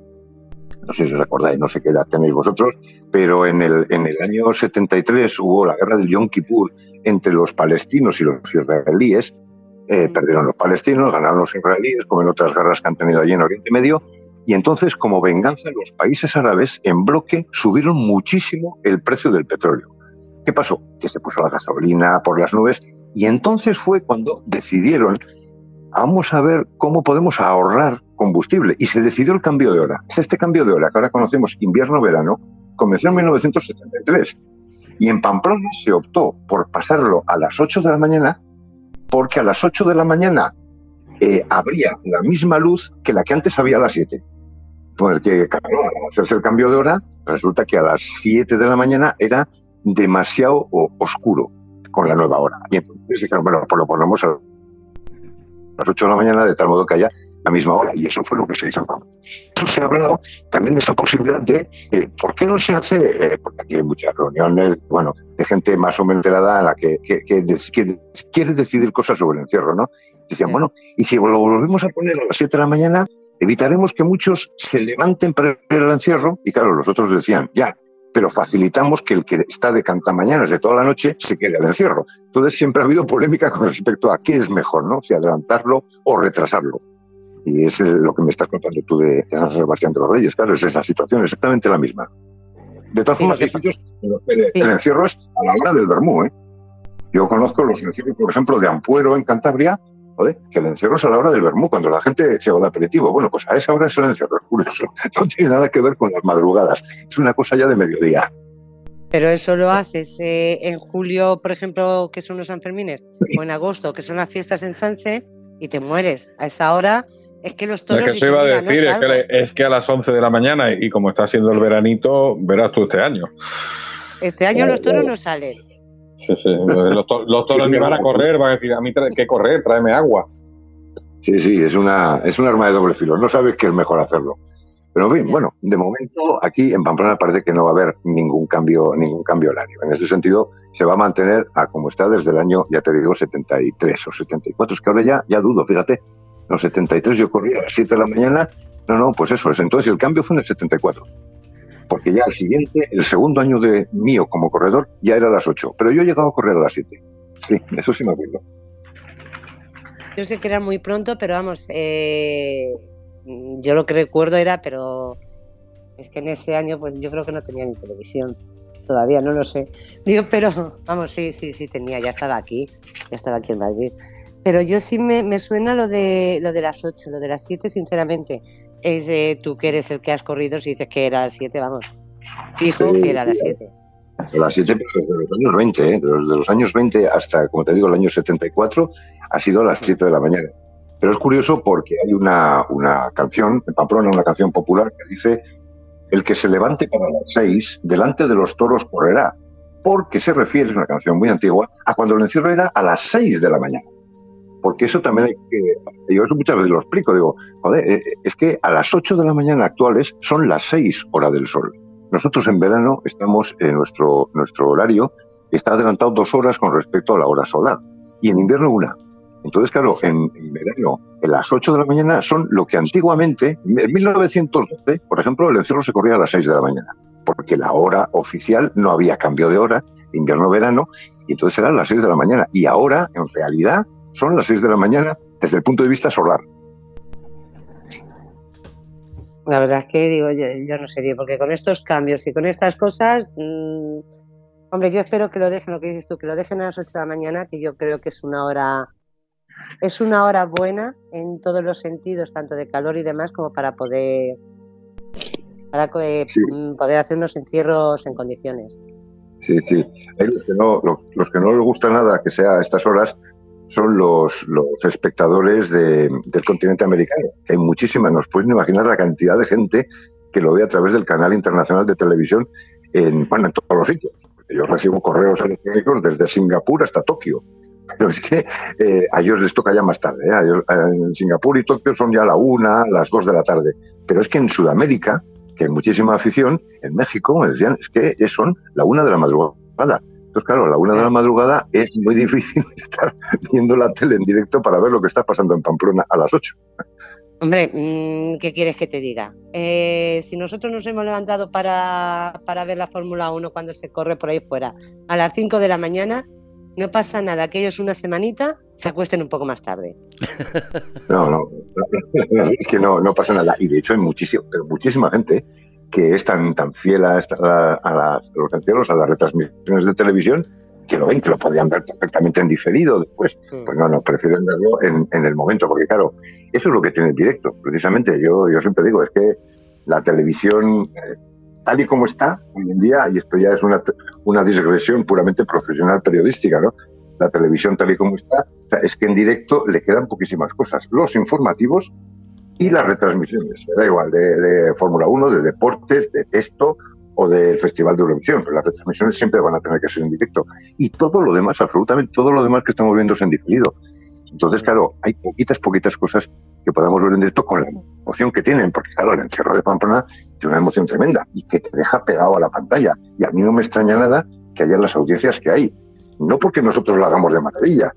D: no sé si os acordáis, no sé qué edad tenéis vosotros, pero en el, en el año 73 hubo la guerra del Yom Kippur entre los palestinos y los israelíes. Eh, perdieron los palestinos, ganaron los israelíes, como en otras guerras que han tenido allí en Oriente Medio. Y entonces, como venganza, los países árabes en bloque subieron muchísimo el precio del petróleo. ¿Qué pasó? Que se puso la gasolina por las nubes y entonces fue cuando decidieron vamos a ver cómo podemos ahorrar combustible. Y se decidió el cambio de hora. Es este cambio de hora que ahora conocemos invierno-verano, comenzó en 1973. Y en Pamplona se optó por pasarlo a las 8 de la mañana, porque a las 8 de la mañana eh, habría la misma luz que la que antes había a las 7. Porque, claro, al hacerse el cambio de hora, resulta que a las 7 de la mañana era demasiado oscuro con la nueva hora. Y entonces dijeron, bueno, pues lo ponemos a las 8 de la mañana, de tal modo que haya la misma hora, y eso fue lo que se hizo. Eso se ha hablado también de esa posibilidad de eh, por qué no se hace, eh, porque aquí hay muchas reuniones, bueno, de gente más o menos enterada en la que, que, quiere decidir cosas sobre el encierro, ¿no? Decían, bueno, y si lo volvemos a poner a las 7 de la mañana, evitaremos que muchos se levanten para al encierro, y claro, los otros decían, ya, pero facilitamos que el que está de cantamañanas de toda la noche se quede al encierro. Entonces siempre ha habido polémica con respecto a qué es mejor, ¿no? Si adelantarlo o retrasarlo. Y es lo que me estás contando tú de, San Sebastián de los Reyes, claro, es esa situación exactamente la misma. De todas formas, hay sitios en los que el encierro es a la hora del vermú, ¿eh? Yo conozco los encierros, por ejemplo, de Ampuero en Cantabria, que el encierro es a la hora del vermú, cuando la gente se va de aperitivo. Bueno, pues a esa hora es el encierro, es curioso. <laughs> No tiene nada que ver con las madrugadas. Es una cosa ya de mediodía.
C: Pero eso lo haces eh, en julio, por ejemplo, que son los Sanfermines, o en agosto, que son las fiestas en Sanse, y te mueres. A esa hora es que los toros.
B: Es que se iba a decir, es, que, a las 11 de la mañana, y como está siendo el veranito, verás tú este año.
C: Este año los toros no salen.
B: Sí, sí. Los, toros ni van a correr, van a decir, a mí que correr, tráeme agua.
D: Sí, sí, es una, es un arma de doble filo. No sabes qué es mejor hacerlo. Pero en fin, bueno, de momento aquí en Pamplona parece que no va a haber ningún cambio, ningún cambio horario. En ese sentido, se va a mantener a como está desde el año, ya te digo, 73 o 74. Es que ahora ya, ya dudo, fíjate. Los 73 yo corría a las 7 de la mañana. No, no, pues eso es. Entonces el cambio fue en el 74 porque ya el siguiente, el segundo año de mío como corredor, ya era a las 8, pero yo he llegado a correr a las 7. Sí, eso sí me acuerdo.
C: Yo sé que era muy pronto, pero vamos, eh, yo lo que recuerdo era, pero es que en ese año pues yo creo que no tenía ni televisión. Todavía no lo sé. Digo, pero vamos, sí, sí, sí tenía, ya estaba aquí, ya estaba aquí en Madrid. Pero yo sí me, me suena lo de lo de las 8, lo de las 7, sinceramente es tú que eres el que has corrido, si dices que era a las 7, vamos. Fijo que era a las 7.
D: A las 7, desde los años 20, ¿eh? desde los años 20 hasta, como te digo, el año 74, ha sido a las 7 de la mañana. Pero es curioso porque hay una, una canción, en Pamplona, una canción popular que dice: El que se levante para las 6, delante de los toros correrá. Porque se refiere, es una canción muy antigua, a cuando el encierro era a las 6 de la mañana porque eso también hay que, yo eso muchas veces lo explico, digo, joder, eh, es que a las 8 de la mañana actuales son las 6 horas del sol. Nosotros en verano estamos en nuestro, nuestro horario, está adelantado dos horas con respecto a la hora solar, y en invierno una. Entonces, claro, en, verano, en las 8 de la mañana son lo que antiguamente, en 1912, por ejemplo, el encierro se corría a las 6 de la mañana, porque la hora oficial no había cambio de hora, invierno-verano, y entonces eran las 6 de la mañana. Y ahora, en realidad, son las 6 de la mañana desde el punto de vista solar.
C: La verdad es que digo, yo, no sé, porque con estos cambios y con estas cosas, mm, hombre, yo espero que lo dejen, lo que dices tú, que lo dejen a las 8 de la mañana, que yo creo que es una hora, es una hora buena en todos los sentidos, tanto de calor y demás, como para poder, para mm, poder hacer unos encierros en condiciones.
D: Sí, sí. Hay los que no, los que no les gusta nada que sea a estas horas, son los, los espectadores del continente americano. Hay muchísimas, nos pueden imaginar la cantidad de gente que lo ve a través del canal internacional de televisión en, bueno, en todos los sitios. Yo recibo correos electrónicos desde Singapur hasta Tokio. <laughs> Pero es que eh, a ellos les toca ya más tarde. ¿eh? en Singapur y Tokio son ya la una, las dos de la tarde. Pero es que en Sudamérica, que hay muchísima afición, en México me decían, es que son la una de la madrugada. Entonces, claro, a la una de la madrugada es muy difícil <laughs> estar viendo la tele en directo para ver lo que está pasando en Pamplona a las 8.
C: Hombre, mm, ¿qué quieres que te diga? Eh, si nosotros nos hemos levantado para, para ver la Fórmula 1 cuando se corre por ahí fuera a las 5 de la mañana, no pasa nada, que ellos una semanita se acuesten un poco más tarde.
D: No, no, <laughs> es que no, no pasa nada. Y de hecho hay muchísimo, muchísima gente que es tan, tan fiel a, a, los encierros, a las retransmisiones de televisión, que lo ven, que lo podrían ver perfectamente en diferido después. Pues no, no, prefieren verlo en, en, el momento, porque claro, eso es lo que tiene el directo. Precisamente yo, yo siempre digo, es que la televisión, eh, tal y como está hoy en día, y esto ya es una, una digresión puramente profesional periodística, ¿no? La televisión tal y como está, es que en directo le quedan poquísimas cosas. Los informativos y las retransmisiones, da igual, de, Fórmula 1, de deportes, de texto o del Festival de Eurovisión, pero las retransmisiones siempre van a tener que ser en directo. Y todo lo demás, absolutamente todo lo demás que estamos viendo es en diferido. Entonces, claro, hay poquitas, poquitas cosas que podamos ver en esto con la emoción que tienen, porque claro, el encierro de Pamplona tiene una emoción tremenda y que te deja pegado a la pantalla. Y a mí no me extraña nada que haya las audiencias que hay. No porque nosotros lo hagamos de maravilla,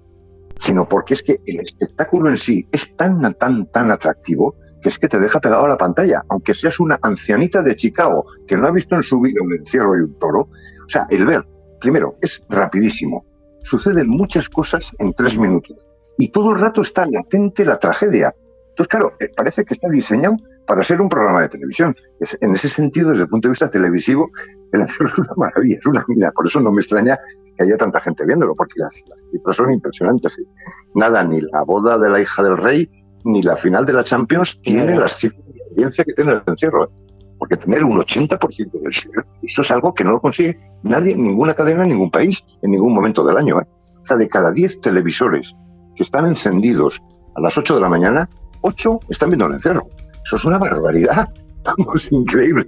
D: sino porque es que el espectáculo en sí es tan, tan, tan atractivo que es que te deja pegado a la pantalla, aunque seas una ancianita de Chicago que no ha visto en su vida un encierro y un toro. O sea, el ver, primero, es rapidísimo. Suceden muchas cosas en tres minutos y todo el rato está latente la tragedia. Entonces, claro, eh, parece que está diseñado para ser un programa de televisión. En ese sentido, desde el punto de vista televisivo, <laughs> el encierro es una maravilla, es una mina. Por eso no me extraña que haya tanta gente viéndolo, porque las, cifras son impresionantes. Nada, ni la boda de la hija del rey, ni la final de la Champions tiene las cifras de audiencia que tiene el encierro. Porque tener un 80% del share, eso es algo que no lo consigue nadie, ninguna cadena, en ningún país, en ningún momento del año. ¿eh? O sea, de cada 10 televisores que están encendidos a las 8 de la mañana, 8 están viendo el encierro. Eso es una barbaridad. <laughs> Vamos, increíble.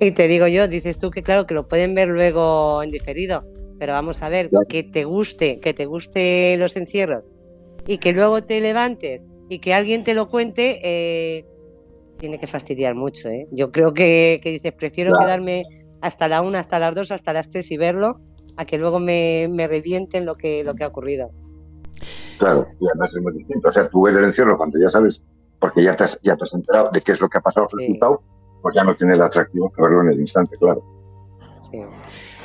C: Y te digo yo, dices tú que claro, que lo pueden ver luego en diferido, pero vamos a ver, que te guste, que te guste los encierros y que luego te levantes y que alguien te lo cuente, eh, tiene que fastidiar mucho. ¿eh? Yo creo que, dices, prefiero quedarme hasta la una, hasta las dos, hasta las tres y verlo, a que luego me, me revienten lo que, lo que ha ocurrido.
D: Claro, y además es muy distinto. O sea, tú ves el encierro cuando ya sabes, porque ya te has, ya te has enterado de qué es lo que ha pasado, el resultado, pues ya no tiene el atractivo que verlo en el instante, claro.
A: Sí.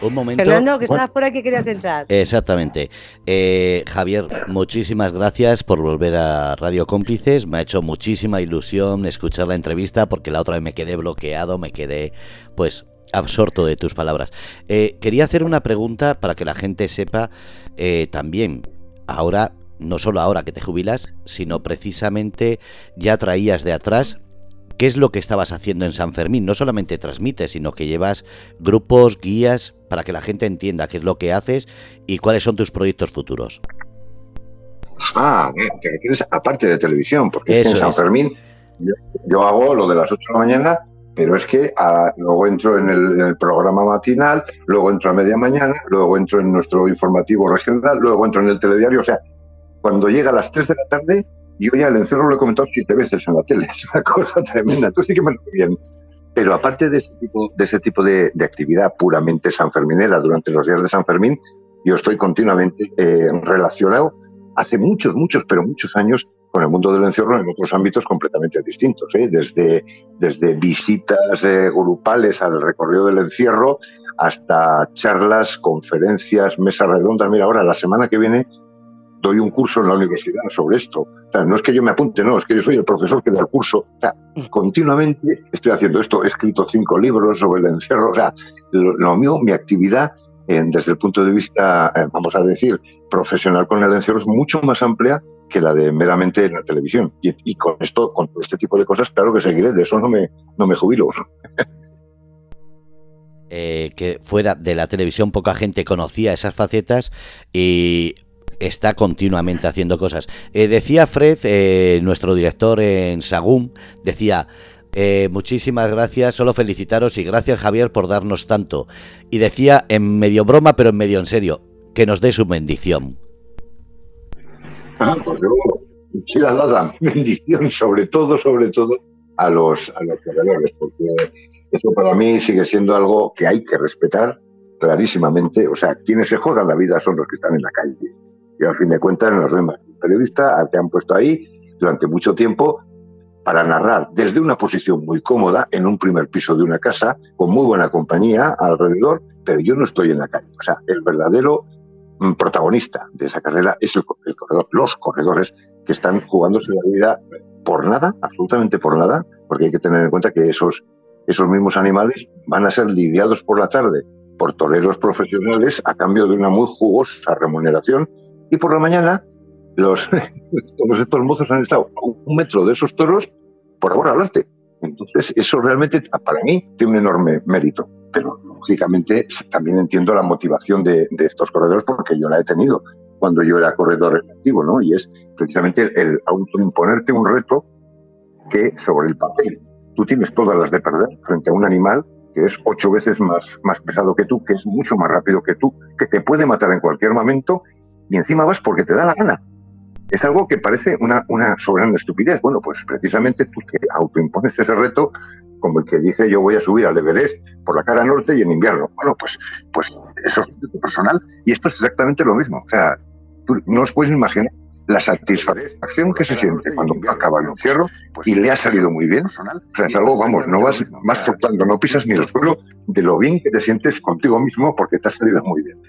A: Un momento.
C: Fernando, que estabas por aquí querías entrar.
A: Exactamente. Eh, Javier, muchísimas gracias por volver a Radio Cómplices. Me ha hecho muchísima ilusión escuchar la entrevista porque la otra vez me quedé bloqueado, me quedé pues absorto de tus palabras. Eh, quería hacer una pregunta para que la gente sepa eh, también. Ahora, no solo ahora que te jubilas, sino precisamente ya traías de atrás qué es lo que estabas haciendo en San Fermín. No solamente transmites, sino que llevas grupos, guías, para que la gente entienda qué es lo que haces y cuáles son tus proyectos futuros.
D: Ah, te refieres aparte de televisión, porque en San Fermín yo, hago lo de las 8 de la mañana, pero es que ah, luego entro en el, programa matinal, luego entro a media mañana, luego entro en nuestro informativo regional, luego entro en el telediario. O sea, cuando llega a las 3 de la tarde, yo ya el encierro lo he comentado siete veces en la tele. Es una cosa tremenda. Tú sí que me lo bien. Pero aparte de ese tipo de, ese tipo de, actividad puramente sanferminera durante los días de San Fermín, yo estoy continuamente eh, relacionado hace muchos, muchos, pero muchos años con el mundo del encierro en otros ámbitos completamente distintos, ¿eh? desde, desde visitas eh, grupales al recorrido del encierro hasta charlas, conferencias, mesas redondas. Mira, ahora la semana que viene doy un curso en la universidad sobre esto. O sea, no es que yo me apunte, no, es que yo soy el profesor que da el curso. O sea, continuamente estoy haciendo esto. He escrito cinco libros sobre el encierro. O sea, lo, mío, mi actividad, desde el punto de vista, eh, vamos a decir, profesional con el encierro es mucho más amplia que la de meramente en la televisión. Y, con esto, con este tipo de cosas, claro que seguiré. De eso no me, no me jubilo. <laughs>
A: Eh, que fuera de la televisión poca gente conocía esas facetas y está continuamente haciendo cosas. Eh, decía Fred, nuestro director en Sagún, decía, eh, muchísimas gracias, solo felicitaros y gracias Javier por darnos tanto. Y decía en medio broma, pero en medio en serio, que nos dé su bendición.
D: Ah, pues yo quiero dar bendición, sobre todo, sobre todo, a los, a los corredores, porque eso para mí sigue siendo algo que hay que respetar clarísimamente. O sea, quienes se juegan la vida son los que están en la calle y al fin de cuentas nos vemos. El periodista te han puesto ahí durante mucho tiempo para narrar desde una posición muy cómoda en un primer piso de una casa con muy buena compañía alrededor, pero yo no estoy en la calle. O sea, el verdadero mm, protagonista de esa carrera es el, corredor, los corredores que están jugándose la vida por nada, absolutamente por nada, porque hay que tener en cuenta que esos, esos mismos animales van a ser lidiados por la tarde por toreros profesionales a cambio de una muy jugosa remuneración y por la mañana, los, <laughs> todos estos mozos han estado a un metro de esos toros por ahora al. Entonces, eso realmente para mí tiene un enorme mérito. Pero lógicamente también entiendo la motivación de, estos corredores porque yo la he tenido cuando yo era corredor activo, ¿no? Y es precisamente el, autoimponerte un reto que sobre el papel tú tienes todas las de perder frente a un animal que es ocho veces más, más pesado que tú, que es mucho más rápido que tú, que te puede matar en cualquier momento y encima vas porque te da la gana. Es algo que parece una, una soberana estupidez. Bueno, pues precisamente tú te autoimpones ese reto como el que dice yo voy a subir al Everest por la cara norte y en invierno. Bueno, pues, pues eso es personal y esto es exactamente lo mismo. O sea, tú no os puedes imaginar la satisfacción que se siente cuando acaba el encierro y le ha salido muy bien. O sea, es algo, vamos, no vas, más flotando, no pisas ni el suelo de lo bien que te sientes contigo mismo porque te ha salido muy bien.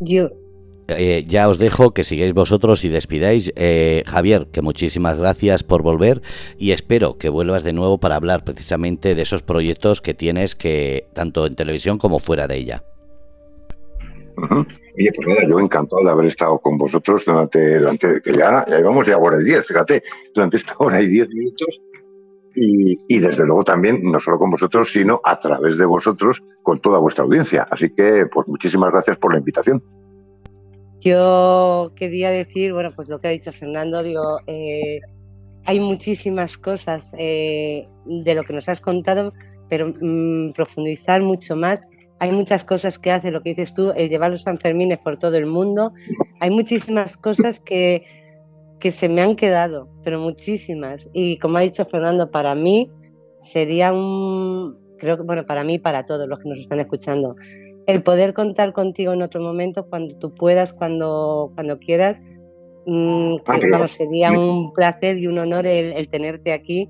C: Yo,
A: eh, ya os dejo que sigáis vosotros y despidáis. Eh, Javier, que muchísimas gracias por volver y espero que vuelvas de nuevo para hablar precisamente de esos proyectos que tienes que tanto en televisión como fuera de ella.
D: Oye, pues nada, yo encantado de haber estado con vosotros durante, durante que ya, ya llevamos ya hora y diez, fíjate, durante esta hora y diez minutos. Y, y, desde luego también, no solo con vosotros, sino a través de vosotros, con toda vuestra audiencia. Así que, pues muchísimas gracias por la invitación.
C: Yo quería decir, bueno, pues lo que ha dicho Fernando, digo, eh, hay muchísimas cosas eh, de lo que nos has contado, pero mm, profundizar mucho más. Hay muchas cosas que hace lo que dices tú, el llevar los Sanfermines por todo el mundo. Hay muchísimas cosas que, que se me han quedado, pero muchísimas. Y como ha dicho Fernando, para mí sería un, creo que, bueno, para mí, para todos los que nos están escuchando, el poder contar contigo en otro momento, cuando tú puedas, cuando, cuando quieras. Mm, ah, sería un placer y un honor el, tenerte aquí.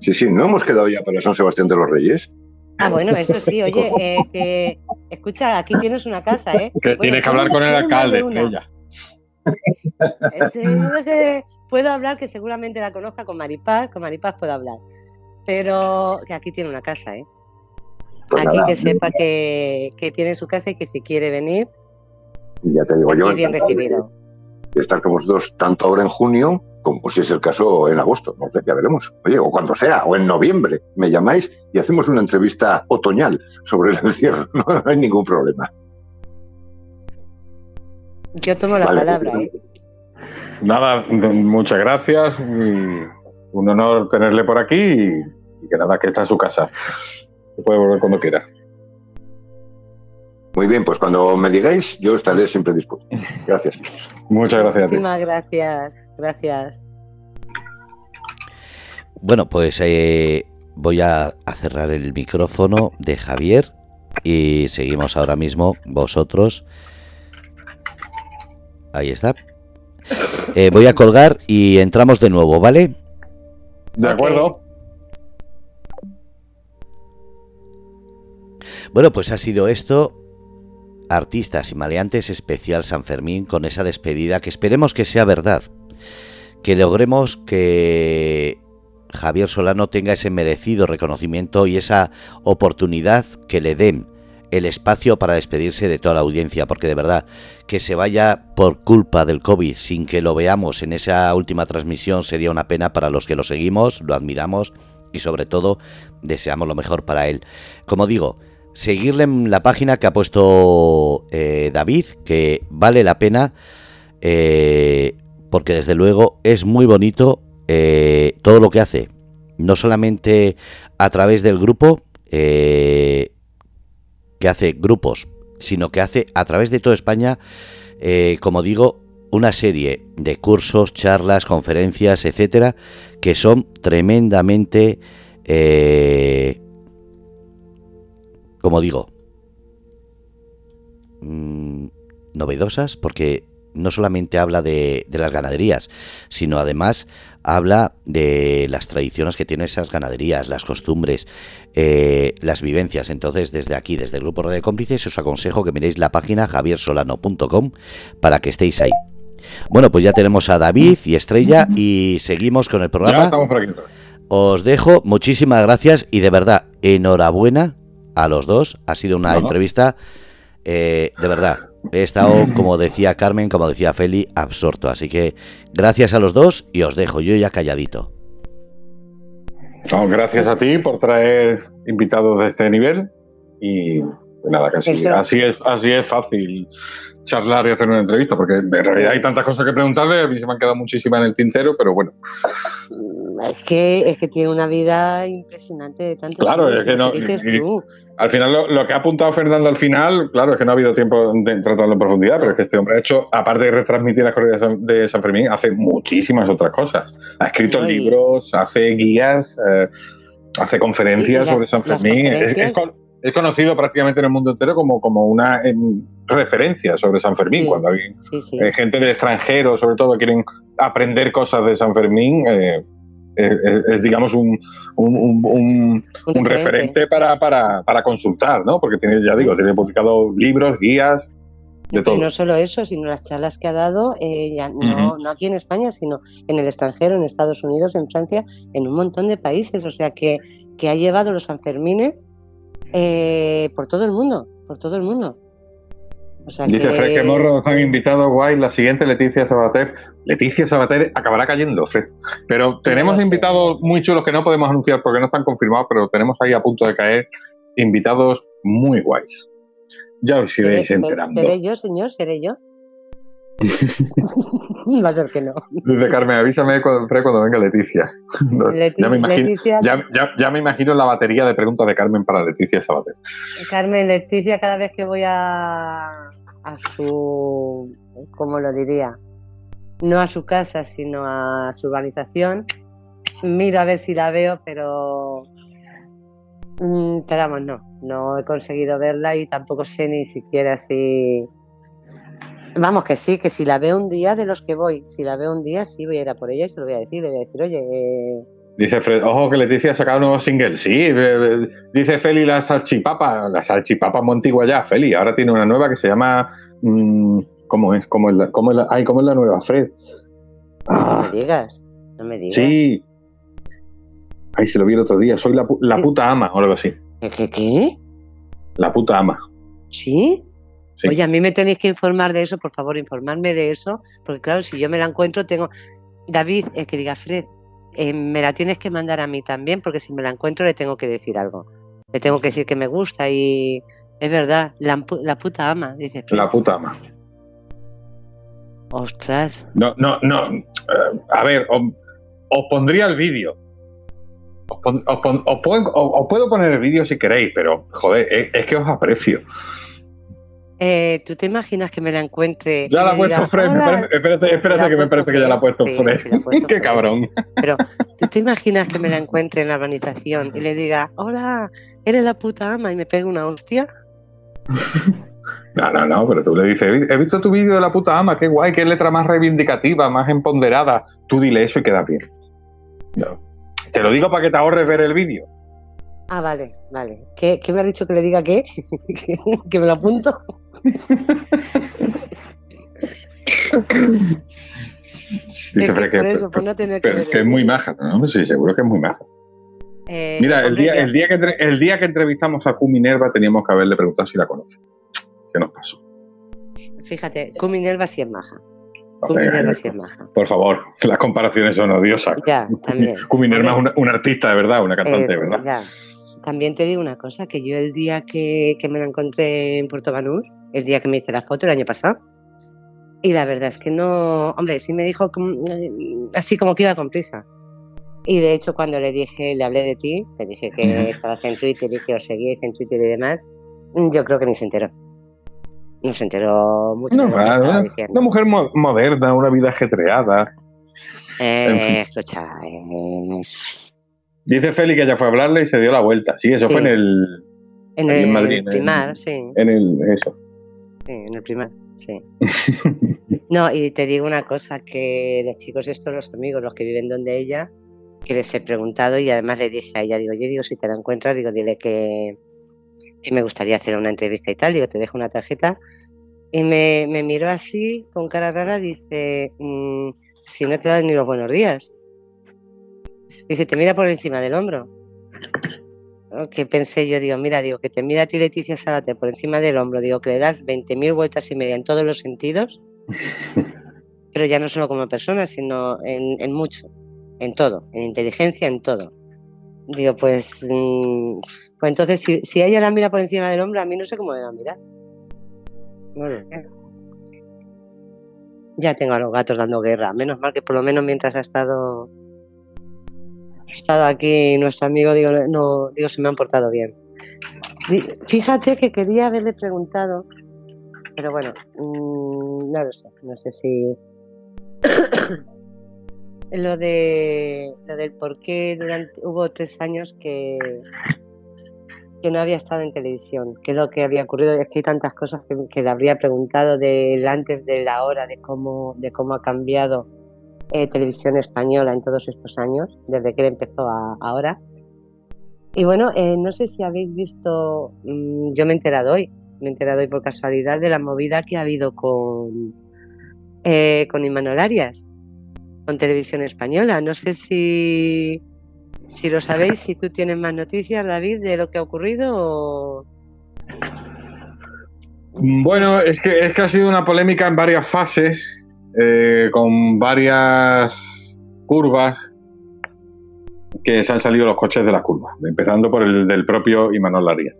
D: Sí. sí, ¿no hemos quedado ya para San Sebastián de los Reyes?
C: Ah, bueno, eso sí, <laughs> oye, eh, que, escucha, aquí tienes una casa, ¿eh?
B: Que tienes que hablar con el alcalde, ella.
C: que puedo hablar, que seguramente la conozca con Maripaz, con Maripaz puedo hablar, pero que aquí tiene una casa, ¿eh? Pues Aquí que sepa que, tiene su casa y que si quiere venir,
D: ya te digo yo,
C: bien recibido.
D: De estar con vosotros tanto ahora en junio como si es el caso en agosto, no sé, ya veremos. Oye, o cuando sea, o en noviembre, me llamáis y hacemos una entrevista otoñal sobre el <laughs> encierro, no, hay ningún problema.
C: Yo tomo la palabra. ¿eh?
B: Nada, muchas gracias. Un honor tenerle por aquí y que nada, que está en su casa puede volver cuando quiera.
D: Muy bien, pues cuando me digáis, yo estaré siempre dispuesto. Gracias.
B: Muchas gracias.
C: Muchísimas gracias. Gracias.
A: Bueno, pues eh, voy a, cerrar el micrófono de Javier y seguimos ahora mismo vosotros. Ahí está. Eh, voy a colgar y entramos de nuevo, ¿vale?
B: De acuerdo.
A: Bueno, pues ha sido esto. Artistas y maleantes especial San Fermín con esa despedida que esperemos que sea verdad. Que logremos que Javier Solano tenga ese merecido reconocimiento y esa oportunidad que le den el espacio para despedirse de toda la audiencia, porque de verdad que se vaya por culpa del COVID sin que lo veamos en esa última transmisión sería una pena para los que lo seguimos, lo admiramos y sobre todo deseamos lo mejor para él. Como digo, seguirle en la página que ha puesto eh, David, que vale la pena, eh, porque desde luego es muy bonito eh, todo lo que hace, no solamente a través del grupo, que hace grupos, sino que hace a través de toda España, como digo, una serie de cursos, charlas, conferencias, etcétera, que son tremendamente como digo, mm, novedosas porque no solamente habla de, las ganaderías, sino además habla de las tradiciones que tienen esas ganaderías, las costumbres, eh, las vivencias. Entonces, desde aquí, desde el Grupo de Cómplices, os aconsejo que miréis la página javiersolano.com para que estéis ahí. Bueno, pues ya tenemos a David y Estrella y seguimos con el programa. Os dejo, muchísimas gracias y de verdad, enhorabuena a los dos. Ha sido una entrevista eh, de verdad. He estado, como decía Carmen, como decía Feli, absorto. Así que gracias a los dos y os dejo yo ya calladito.
B: gracias a ti por traer invitados de este nivel y nada, casi. Así es, así es fácil charlar y hacer una entrevista, porque en realidad hay tantas cosas que preguntarle, a mí se me han quedado muchísimas en el tintero, pero bueno.
C: Mm, es que, es que tiene una vida impresionante de tantos
B: Claro, es que no. Al final, lo, que ha apuntado Fernando al final, claro, es que no ha habido tiempo de tratarlo en profundidad, pero es que este hombre ha hecho, aparte de retransmitir las corridas de San Fermín, hace muchísimas otras cosas. Ha escrito libros, hace guías, eh, hace conferencias sobre San Fermín. Es, conocido prácticamente en el mundo entero como, como una referencia sobre San Fermín. Cuando hay eh, gente del extranjero, sobre todo, quieren aprender cosas de San Fermín. Eh, es, digamos un, un, referente para, para, para, consultar, ¿no? Porque tiene, ya digo, tiene publicado libros, guías, de todo.
C: Y no solo eso, sino las charlas que ha dado, eh, ya, no, no, aquí en España, sino en el extranjero, en Estados Unidos, en Francia, en un montón de países. O sea, que, que ha llevado los Sanfermines eh, por todo el mundo, por todo el mundo.
B: Dice Fred que Morro han invitado guay la siguiente Leticia Sabater. Leticia Sabater acabará cayendo, Fred. Pero tenemos invitados muy chulos que no podemos anunciar porque no están confirmados, pero tenemos ahí a punto de caer invitados muy guays. Ya os iréis enterando.
C: ¿Seré yo, señor? ¿Seré yo? <laughs> Va a ser que no.
B: Dice Carmen, avísame cuando, cuando venga Leticia. <laughs> ya, me imagino, ya, me imagino, la batería de preguntas de Carmen para Leticia Sabater.
C: Carmen, Leticia, cada vez que voy a, a su, ¿cómo lo diría? No a su casa, sino a su urbanización. Miro a ver si la veo, pero mm, pero vamos, no, no he conseguido verla y tampoco sé ni siquiera si Vamos, que sí, que si la veo un día de los que voy, si la veo un día, sí voy a ir a por ella y se lo voy a decir. Le voy a decir, oye. Eh,
B: dice Fred, ojo que Leticia ha sacado un nuevo single. Sí, dice Feli la salchipapa, la salchipapa muy antigua ya, Feli. Ahora tiene una nueva que se llama. Mm, ¿Cómo es? ¿Cómo es la, cómo es la, ay, ¿cómo es la nueva, Fred?
C: No me ah. digas, no me digas.
B: Sí. Ay, se lo vi el otro día. Soy la, la puta ama o algo así.
C: ¿Qué, qué?
B: La puta ama.
C: ¿Sí? Oye, a mí me tenéis que informar de eso, por favor, informarme de eso, porque claro, si yo me la encuentro, tengo. David, es que diga Fred, eh, me la tienes que mandar a mí también, porque si me la encuentro le tengo que decir algo. Le tengo que decir que me gusta y es verdad, la, puta ama, dice
B: Fred. La puta ama.
C: Ostras.
B: No, no, no. Eh, a ver, os, pondría el vídeo. Os, puedo, poner el vídeo si queréis, pero joder, es que os aprecio.
C: Eh, ¿Tú te imaginas que me la encuentre?
B: Ya la ha puesto Fred, espérate, espérate que me parece que ya la ha <laughs> puesto Fred. Qué cabrón.
C: Pero, ¿tú te imaginas que me la encuentre en la organización y le diga, hola, eres la puta ama y me pegue una hostia? <laughs>
B: No, no, no, pero tú le dices, he visto tu vídeo de la puta ama, qué guay, qué letra más reivindicativa, más empoderada. Tú dile eso y queda bien. No. Te lo digo para que te ahorres ver el vídeo.
C: Ah, vale, vale. ¿Qué, me ha dicho que le diga qué? <laughs> ¿Que me lo apunto?
B: Dice que, eso, no tener que, pero que es muy maja, ¿no? Sí, seguro que es muy maja. Eh, Mira, el día, el, día que, el día que entrevistamos a Q Minerva teníamos que haberle preguntado si la conoce. Se nos pasó.
C: Fíjate, Q Minerva sí es maja. Q Minerva sí es maja.
B: Por favor, las comparaciones son odiosas.
C: Ya, también.
B: Q Minerva es un, artista de verdad, una cantante de verdad.
C: Ya. También te digo una cosa, que yo el día que, que me la encontré en Puerto Banús, el día que me hice la foto el año pasado. Y la verdad es que no, hombre, sí me dijo eh, así como que iba con prisa. Y de hecho cuando le dije, le hablé de ti, te dije que estabas en Twitter y que os seguíais en Twitter y demás, yo creo que ni se enteró. No se enteró mucho. No,
B: una, una, mujer moderna, una vida ajetreada.
C: Eh, Escucha,
B: Dice Feli que ella fue a hablarle y se dio la vuelta. Sí, eso fue en el...
C: En, el, Madrid, primar, sí.
B: En el... Eso
C: en el primer, sí. <laughs> no, y te digo una cosa, que los chicos estos, los amigos, los que viven donde ella, que les he preguntado y además le dije a ella, digo, yo digo, si te la encuentras, digo, dile que, que me gustaría hacer una entrevista y tal, digo, te dejo una tarjeta. Y me, me miró así, con cara rara, dice, mm, si no te das ni los buenos días. Dice, te mira por encima del hombro que pensé yo, digo, mira, digo, que te mira a ti Leticia Sabater por encima del hombro, digo, que le das 20.000 vueltas y media en todos los sentidos, <laughs> pero ya no solo como persona, sino en, mucho, en todo, en inteligencia, en todo. Digo, pues, mm, pues entonces si, si, ella la mira por encima del hombro, a mí no sé cómo me va a mirar. Ya tengo a los gatos dando guerra. Menos mal que por lo menos mientras ha estado estado aquí nuestro amigo, digo, no, digo, se me han portado bien. Fíjate que quería haberle preguntado, pero bueno, mm, no lo sé, no sé si <coughs> lo de lo del por qué durante hubo tres años que que no había estado en televisión, que lo que había ocurrido es que hay tantas cosas que, le habría preguntado del antes de la hora, de cómo de cómo ha cambiado eh, televisión española en todos estos años, desde que él empezó a, ahora. Y bueno, eh, no sé si habéis visto, mm, yo me he enterado hoy, me he enterado hoy por casualidad de la movida que ha habido con, eh, con Imanol Arias, con televisión española. No sé si, si lo sabéis, si tú tienes más noticias, David, de lo que ha ocurrido.
B: Bueno, es que, es que ha sido una polémica en varias fases, eh, con varias curvas que se han salido los coches de la curva, empezando por el del propio Imanol Laria.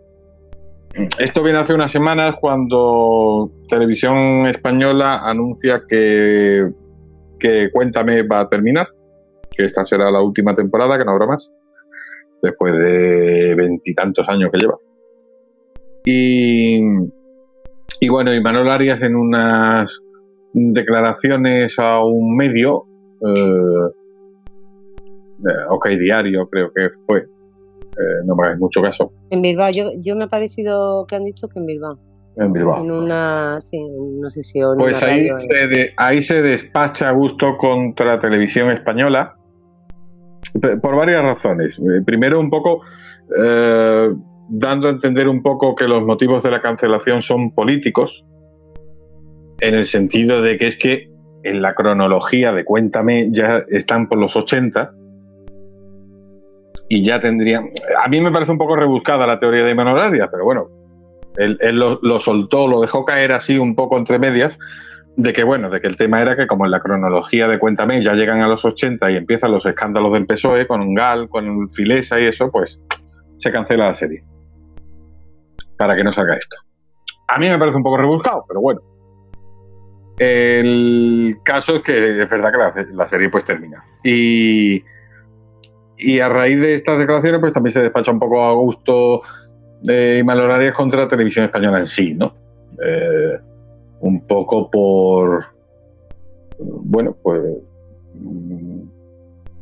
B: Esto viene hace unas semanas cuando Televisión Española anuncia que, que Cuéntame va a terminar, que esta será la última temporada, que no habrá más, después de veintitantos años que lleva. Y, y bueno, Imanol Arias en unas declaraciones a un medio eh, eh, OK Diario, creo que fue. Eh, no me hagáis mucho caso.
C: En Bilbao, yo, yo me ha parecido que han dicho que en Bilbao.
B: En Bilbao.
C: En una, sí, no sé si.
B: pues ahí, se ahí se despacha a gusto contra Televisión Española por varias razones. Eh, primero, un poco dando a entender un poco que los motivos de la cancelación son políticos, en el sentido de que es que en la cronología de Cuéntame ya están por los 80 y ya tendría... A mí me parece un poco rebuscada la teoría de Manuel Arias, pero bueno, él, lo, soltó, lo dejó caer así un poco entre medias, de que bueno, de que el tema era que como en la cronología de Cuéntame ya llegan a los 80 y empiezan los escándalos del PSOE con Gal, con Filesa y eso, pues se cancela la serie. Para que no salga esto. A mí me parece un poco rebuscado, pero bueno. El caso es que es verdad que la, serie pues termina. Y y a raíz de estas declaraciones, pues también se despacha un poco a gusto de Imanol contra la televisión española en sí, ¿no? Eh, un poco por, bueno, pues mm,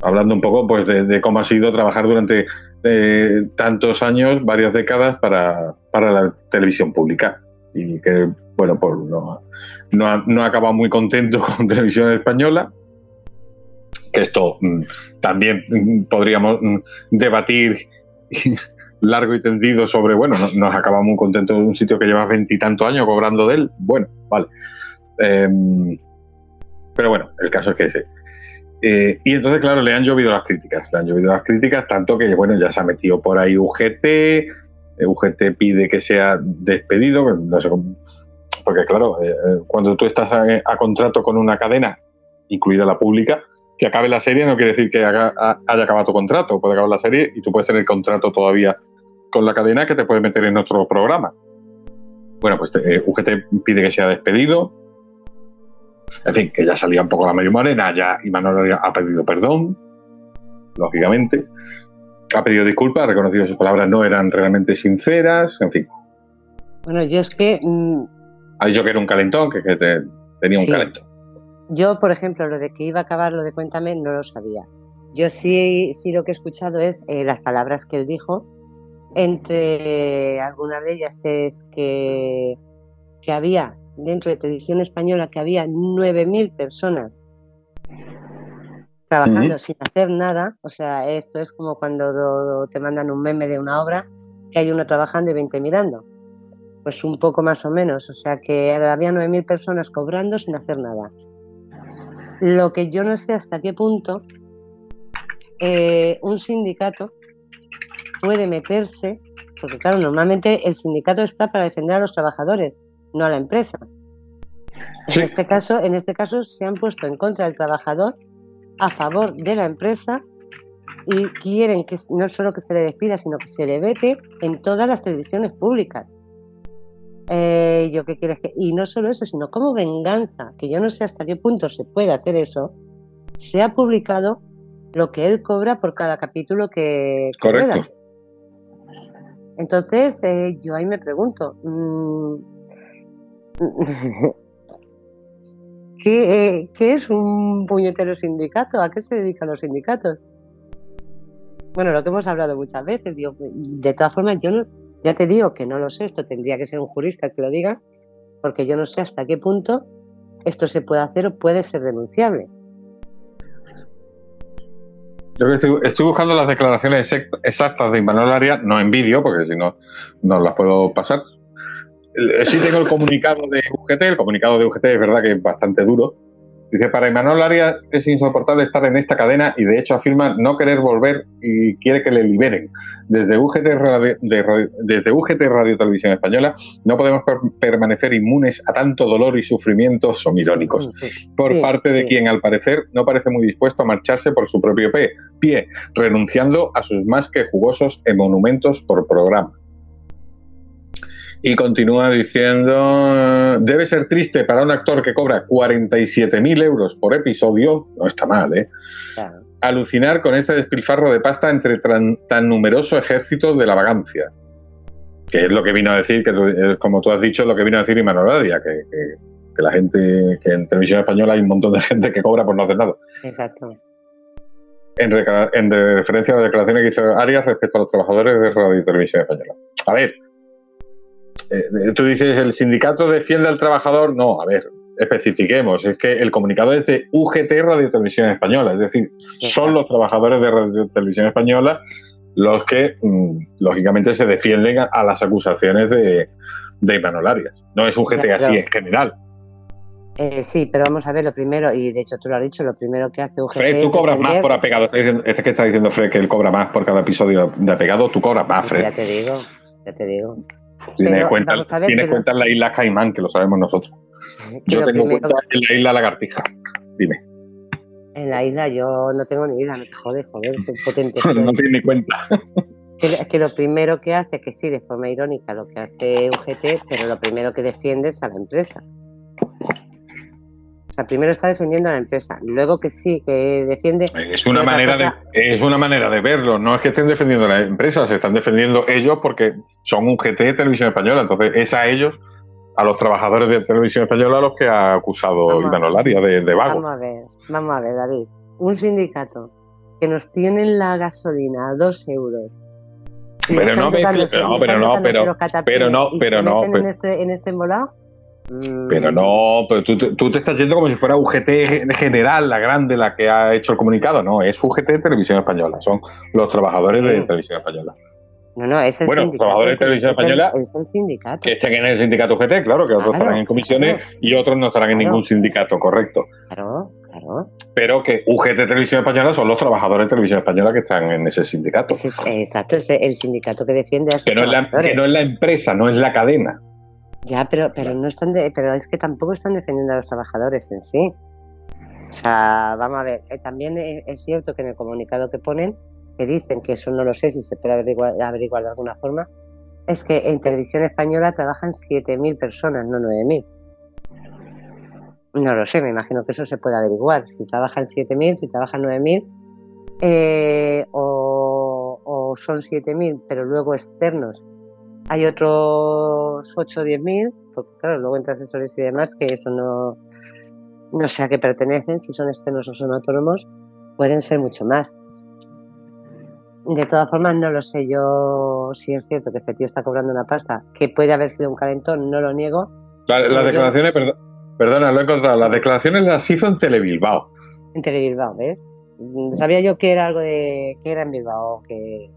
B: hablando un poco pues de, cómo ha sido trabajar durante eh, tantos años, varias décadas para, la televisión pública y que, bueno, pues no, no, ha, no ha acabado muy contento <laughs> con televisión española que esto mm, también mm, podríamos mm, debatir <laughs> largo y tendido sobre, bueno, nos acabamos muy contentos de un sitio que lleva veintitantos años cobrando de él. Bueno, vale. Em, pero bueno, el caso es que ese. Eh, y entonces, claro, le han llovido las críticas. Le han llovido las críticas, tanto que, bueno, ya se ha metido por ahí UGT. UGT pide que sea despedido. No sé porque, claro, eh, cuando tú estás a contrato con una cadena, incluida la pública, que acabe la serie no quiere decir que haya acabado tu contrato. Puede acabar la serie y tú puedes tener contrato todavía con la cadena que te puede meter en otro programa. Bueno, pues eh, UGT pide que sea despedido. En fin, que ya salía un poco la medio morena, ya Imanol ha pedido perdón, lógicamente. Ha pedido disculpas, ha reconocido que sus palabras no eran realmente sinceras, en fin.
C: Bueno, yo es que. Mm,
B: ha dicho que era un calentón, que, tenía un calentón.
C: Yo, por ejemplo, lo de que iba a acabar lo de Cuéntame no lo sabía. Yo sí, sí lo que he escuchado es eh, las palabras que él dijo. Entre algunas de ellas es que, que había dentro de televisión española que había 9.000 personas trabajando sin hacer nada. O sea, esto es como cuando te mandan un meme de una obra que hay uno trabajando y 20 mirando. Pues un poco más o menos. O sea, que había 9.000 personas cobrando sin hacer nada. Lo que yo no sé hasta qué punto eh, un sindicato puede meterse, porque claro, normalmente el sindicato está para defender a los trabajadores, no a la empresa. En este caso, en este caso se han puesto en contra del trabajador a favor de la empresa y quieren que no solo que se le despida, sino que se le vete en todas las televisiones públicas. Eh, yo qué quieres que y no solo eso, sino como venganza, que yo no sé hasta qué punto se puede hacer eso, se ha publicado lo que él cobra por cada capítulo que,
B: Correcto.
C: Entonces, eh, yo ahí me pregunto, mm, <laughs> ¿qué, ¿qué, es un puñetero sindicato? ¿A qué se dedican los sindicatos? Bueno, lo que hemos hablado muchas veces, digo, de todas formas, yo no, ya te digo que no lo sé, esto tendría que ser un jurista que lo diga, porque yo no sé hasta qué punto esto se puede hacer o puede ser denunciable.
B: Yo estoy, buscando las declaraciones exactas de Imanol Arias, no en vídeo, porque si no, no las puedo pasar. Sí tengo el comunicado de UGT, el comunicado de UGT es verdad que es bastante duro, Dice, para Imanol Arias es insoportable estar en esta cadena y de hecho afirma no querer volver y quiere que le liberen. Desde UGT Radio, desde UGT Radio Televisión Española no podemos permanecer inmunes a tanto dolor y sufrimientos son irónicos por parte de quien al parecer no parece muy dispuesto a marcharse por su propio pie, renunciando a sus más que jugosos monumentos por programa. Y continúa diciendo, debe ser triste para un actor que cobra 47.000 euros por episodio, no está mal, ¿eh? Alucinar con este despilfarro de pasta entre tan, numeroso ejército de la vagancia. Que es lo que vino a decir, que como tú has dicho, lo que vino a decir Imanol Adia, que, que, la gente, que en televisión española hay un montón de gente que cobra por no hacer nada.
C: Exacto.
B: En, en referencia a las declaraciones que hizo Arias respecto a los trabajadores de radio y televisión española. A ver, eh, tú dices, ¿el sindicato defiende al trabajador? No, a ver, especifiquemos, es que el comunicado es de UGT Radio Televisión Española, es decir, son los trabajadores de Radio Televisión Española los que, mm, lógicamente, se defienden a, las acusaciones de, de Arias. No es UGT así en general.
C: Eh, sí, pero vamos a ver lo primero, y de hecho tú lo has dicho, lo primero que hace UGT.
B: Fred, tú cobras más por apegado. Este que está diciendo Fred que él cobra más por cada episodio de apegado, tú cobras más, Fred.
C: Ya te digo, ya te digo.
B: Tiene cuenta, cuenta en la isla Caimán, que lo sabemos nosotros. Yo tengo cuenta en la isla Lagartija. Dime.
C: En la isla yo no tengo ni isla, no te jodes, joder, qué potente <laughs>
B: no tiene ni cuenta.
C: Es que lo primero que hace, que sí, de forma irónica, lo que hace UGT, pero lo primero que defiende es a la empresa. O sea, primero está defendiendo a la empresa, luego que sí, que defiende.
B: Es una, manera de, es una manera de verlo, no es que estén defendiendo a la empresa, se están defendiendo ellos porque son un GT de televisión española, entonces es a ellos, a los trabajadores de televisión española, a los que ha acusado Iván Olaria de, de vago.
C: Vamos a ver, vamos a ver, David. Un sindicato que nos tiene la gasolina a dos euros.
B: Pero no, pero, no, pero no, pero, no, pero no.
C: En este, en este embolado,
B: pero no, pero tú, te estás yendo como si fuera UGT general, la grande, la que ha hecho el comunicado. No, es UGT Televisión Española, son los trabajadores de Televisión Española.
C: No, no, es el
B: bueno,
C: sindicato.
B: trabajadores de Televisión Española.
C: Es el sindicato.
B: Que estén en el sindicato UGT, claro, que otros estarán en comisiones y otros no estarán en ningún sindicato, correcto.
C: Claro, claro.
B: Pero que UGT Televisión Española son los trabajadores de Televisión Española que están en ese sindicato.
C: exacto, es el sindicato que defiende a sus
B: que no, es la, que no es la empresa, no es la cadena.
C: Ya, pero, pero no están pero es que tampoco están defendiendo a los trabajadores en sí. O sea, vamos a ver, eh, también es cierto que en el comunicado que ponen, que dicen que eso no lo sé si se puede averiguar, averiguar de alguna forma, es que en televisión española trabajan 7.000 personas, no 9.000. No lo sé, me imagino que eso se puede averiguar. Si trabajan 7.000, si trabajan 9.000, eh, o, o son 7.000, pero luego externos hay otros 8 o 10 mil, porque claro, luego entre asesores y demás, que eso no, no sé a qué pertenecen, si son externos o son autónomos, pueden ser mucho más. De todas formas, no lo sé. Yo sí es cierto que este tío está cobrando una pasta, que puede haber sido un calentón, no lo niego.
B: las declaraciones, perdona, lo he encontrado. Las declaraciones las hizo en Telebilbao.
C: En Telebilbao, ¿ves? Sabía yo que era algo de. que era en Bilbao, que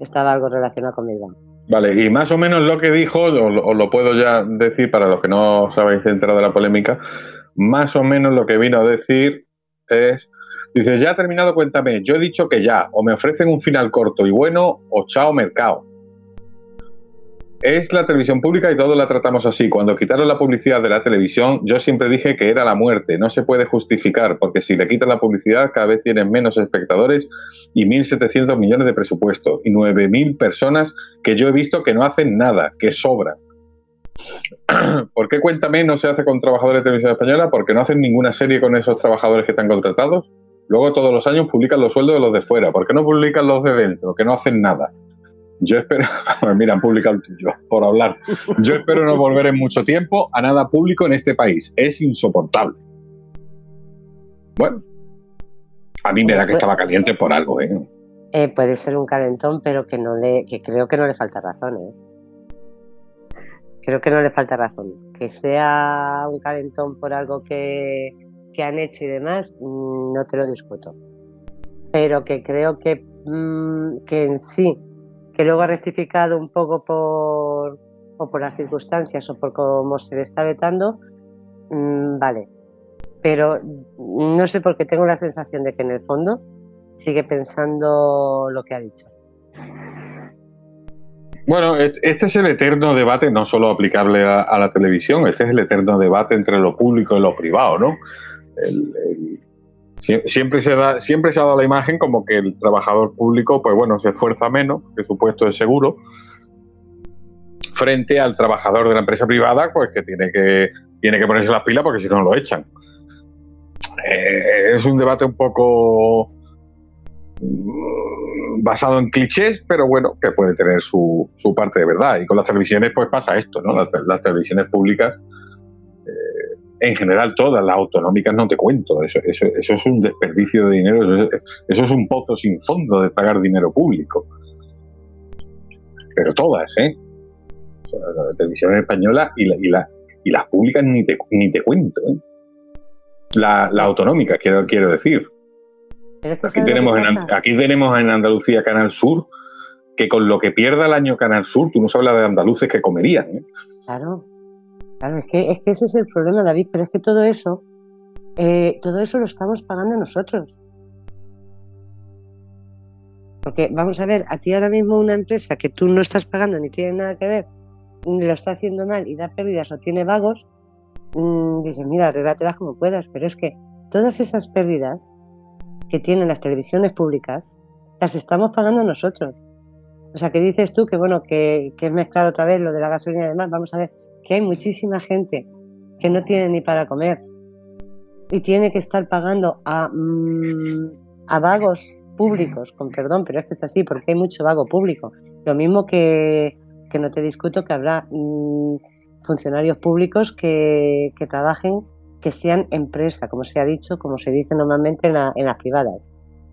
C: estaba algo relacionado con Bilbao.
B: Vale, y más o menos lo que dijo, os lo puedo ya decir para los que no os habéis de la polémica, más o menos lo que vino a decir es, dice, ya ha terminado, cuéntame, yo he dicho que ya, o me ofrecen un final corto y bueno, o chao mercado. Es la televisión pública y todos la tratamos así. Cuando quitaron la publicidad de la televisión, yo siempre dije que era la muerte. No se puede justificar, porque si le quitan la publicidad, cada vez tienen menos espectadores y 1.700 millones de presupuesto y 9.000 personas que yo he visto que no hacen nada, que sobran. <clears throat> ¿Por qué Cuéntame no se hace con trabajadores de televisión española? Porque no hacen ninguna serie con esos trabajadores que están contratados. Luego todos los años publican los sueldos de los de fuera. ¿Por qué no publican los de dentro? Que no hacen nada. Yo espero, <laughs> mira, han publicado el tuyo, por hablar. Yo espero no volver en mucho tiempo a nada público en este país. Es insoportable. Bueno, a mí me da que estaba caliente por algo, ¿eh?
C: ¿eh? puede ser un calentón, pero que no le, que creo que no le falta razón, ¿eh? Creo que no le falta razón. Que sea un calentón por algo que, que han hecho y demás, mm, no te lo discuto. Pero que creo que, mm, que en sí que luego ha rectificado un poco por, o por las circunstancias o por cómo se le está vetando, mm, vale. Pero no sé por qué tengo la sensación de que en el fondo sigue pensando lo que ha dicho.
B: Bueno, este es el eterno debate, no solo aplicable a, la televisión, este es el eterno debate entre lo público y lo privado, ¿no? Siempre se, da, siempre se ha dado la imagen como que el trabajador público, pues bueno, se esfuerza menos, que su puesto es seguro, frente al trabajador de la empresa privada, pues que tiene que, tiene que ponerse las pilas porque si no lo echan. Eh, es un debate un poco mm, basado en clichés, pero bueno, que puede tener su, su parte de verdad. Y con las televisiones, pues pasa esto, ¿no? Las, las televisiones públicas en general todas las autonómicas no te cuento, eso, eso, eso es un desperdicio de dinero, eso es, un pozo sin fondo de pagar dinero público. Pero todas, ¿eh? la televisión española y, la, y, las públicas ni te, ni te cuento, ¿eh? La, autonómica, quiero, quiero decir. Aquí tenemos, en, aquí tenemos en Andalucía Canal Sur, que con lo que pierda el año Canal Sur, tú no sabes la de andaluces que comerían. ¿eh?
C: Claro. Claro, es que, es que ese es el problema, David, pero es que todo eso, eh, todo eso lo estamos pagando nosotros. Porque vamos a ver, a ti ahora mismo una empresa que tú no estás pagando ni tiene nada que ver, ni lo está haciendo mal y da pérdidas o tiene vagos, mmm, dices, mira, arréglatelas como puedas, pero es que todas esas pérdidas que tienen las televisiones públicas, las estamos pagando nosotros. O sea, que dices tú que bueno, que, que es mezclar otra vez lo de la gasolina y demás, vamos a ver, que hay muchísima gente que no tiene ni para comer y tiene que estar pagando a, mm, a vagos públicos, con perdón, pero es que es así, porque hay mucho vago público. Lo mismo que, que no te discuto que habrá mm, funcionarios públicos que, que, trabajen, que sean empresa, como se ha dicho, como se dice normalmente en, en las privadas.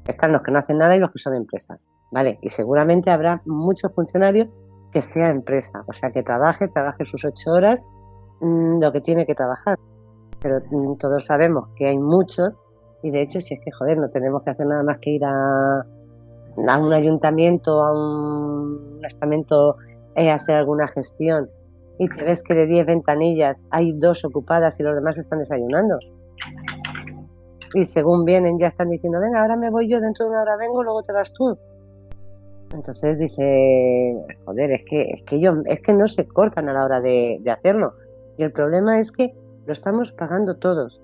C: Están los que no hacen nada y los que son empresa. ¿Vale? Y seguramente habrá muchos funcionarios que sea empresa, o sea, que trabaje, trabaje sus ocho horas, mm, lo que tiene que trabajar. Pero mm, todos sabemos que hay muchos y de hecho si es que, joder, no tenemos que hacer nada más que ir a, un ayuntamiento, a un estamento, eh, hacer alguna gestión y te ves que de 10 ventanillas hay dos ocupadas y los demás están desayunando. Y según vienen ya están diciendo, venga, ahora me voy yo, dentro de una hora vengo, luego te vas tú. Entonces dice, joder, es que, es que ellos, es que no se cortan a la hora de, hacerlo. Y el problema es que lo estamos pagando todos.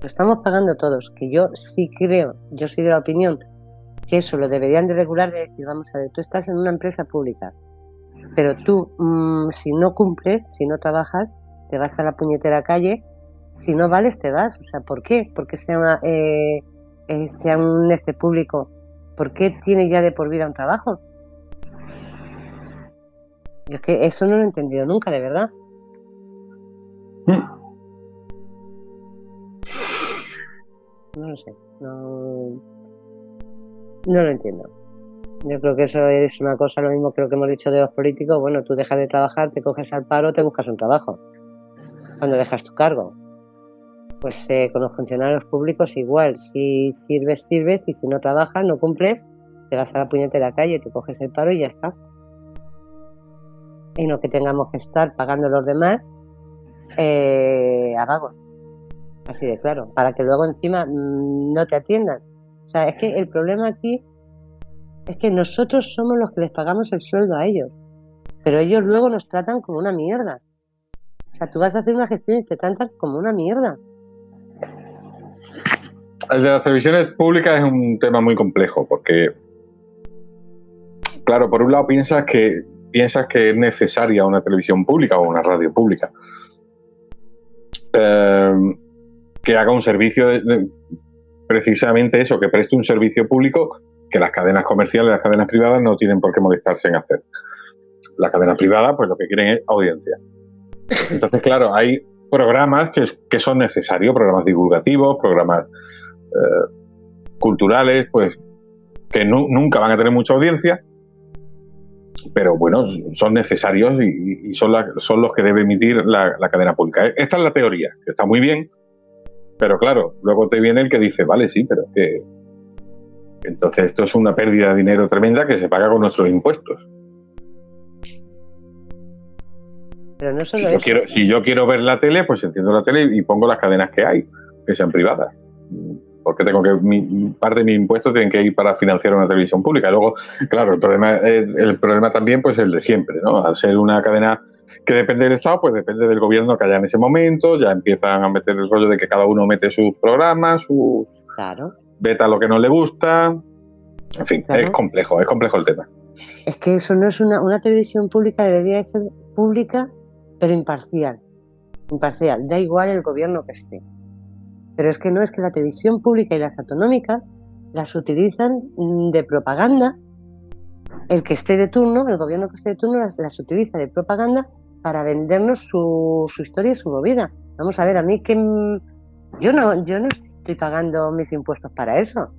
C: Lo estamos pagando todos. Que yo sí creo, yo soy de la opinión que eso lo deberían de regular de decir, vamos a ver, tú estás en una empresa pública, pero tú, mm, si no cumples, si no trabajas, te vas a la puñetera calle, si no vales, te vas. O sea, ¿por qué? Porque sea, eh, eh, sea un este público ¿por qué tiene ya de por vida un trabajo? Yo es que eso no lo he entendido nunca, de verdad. No lo sé, no, no lo entiendo. Yo creo que eso es una cosa, lo mismo creo que hemos dicho de los políticos, bueno, tú dejas de trabajar, te coges al paro, te buscas un trabajo, cuando dejas tu cargo. Pues eh, con los funcionarios públicos igual, si sirves, sirves y si no trabajas, no cumples, te vas a la puñete de la calle, te coges el paro y ya está. Y no que tengamos que estar pagando los demás eh, a. Así de claro, para que luego encima mm, no te atiendan. O sea, es que el problema aquí Es que nosotros somos los que les pagamos el sueldo a ellos, pero ellos luego nos tratan como una mierda. O sea, tú vas a hacer una gestión y te tratan como una mierda.
B: El de las televisiones públicas es un tema muy complejo porque, claro, por un lado piensas que piensas que es necesaria una televisión pública o una radio pública eh, que haga un servicio de, precisamente eso, que preste un servicio público que las cadenas comerciales, las cadenas privadas no tienen por qué molestarse en hacer. Las cadenas privadas, pues lo que quieren es audiencia. Entonces, claro, hay programas que, son necesarios, programas divulgativos, programas eh, culturales, pues que nunca van a tener mucha audiencia, pero bueno, son necesarios y, son, son, los que debe emitir la, cadena pública. Esta es la teoría, que está muy bien, pero claro, luego te viene el que dice, vale, sí, pero que... Entonces esto es una pérdida de dinero tremenda que se paga con nuestros impuestos.
C: Pero no
B: solo si, yo quiero, si yo quiero ver la tele, pues enciendo la tele y pongo las cadenas que hay, que sean privadas porque tengo que mi, parte de mis impuestos tienen que ir para financiar una televisión pública. Luego, claro, el problema el problema también pues el de siempre, ¿no? Al ser una cadena que depende del Estado, pues depende del gobierno que haya en ese momento, ya empiezan a meter el rollo de que cada uno mete sus programas, su
C: claro.
B: beta lo que no le gusta. En fin, es complejo, es complejo el tema.
C: Es que eso no es una, una televisión pública, debería ser pública, pero imparcial. Imparcial, da igual el gobierno que esté. Pero es que no es que la televisión pública y las autonómicas las utilizan mm, de propaganda. El que esté de turno, el gobierno que esté de turno, las, utiliza de propaganda para vendernos su, historia y su movida. Vamos a ver, a mí que mm, yo no, yo no estoy pagando mis impuestos para eso.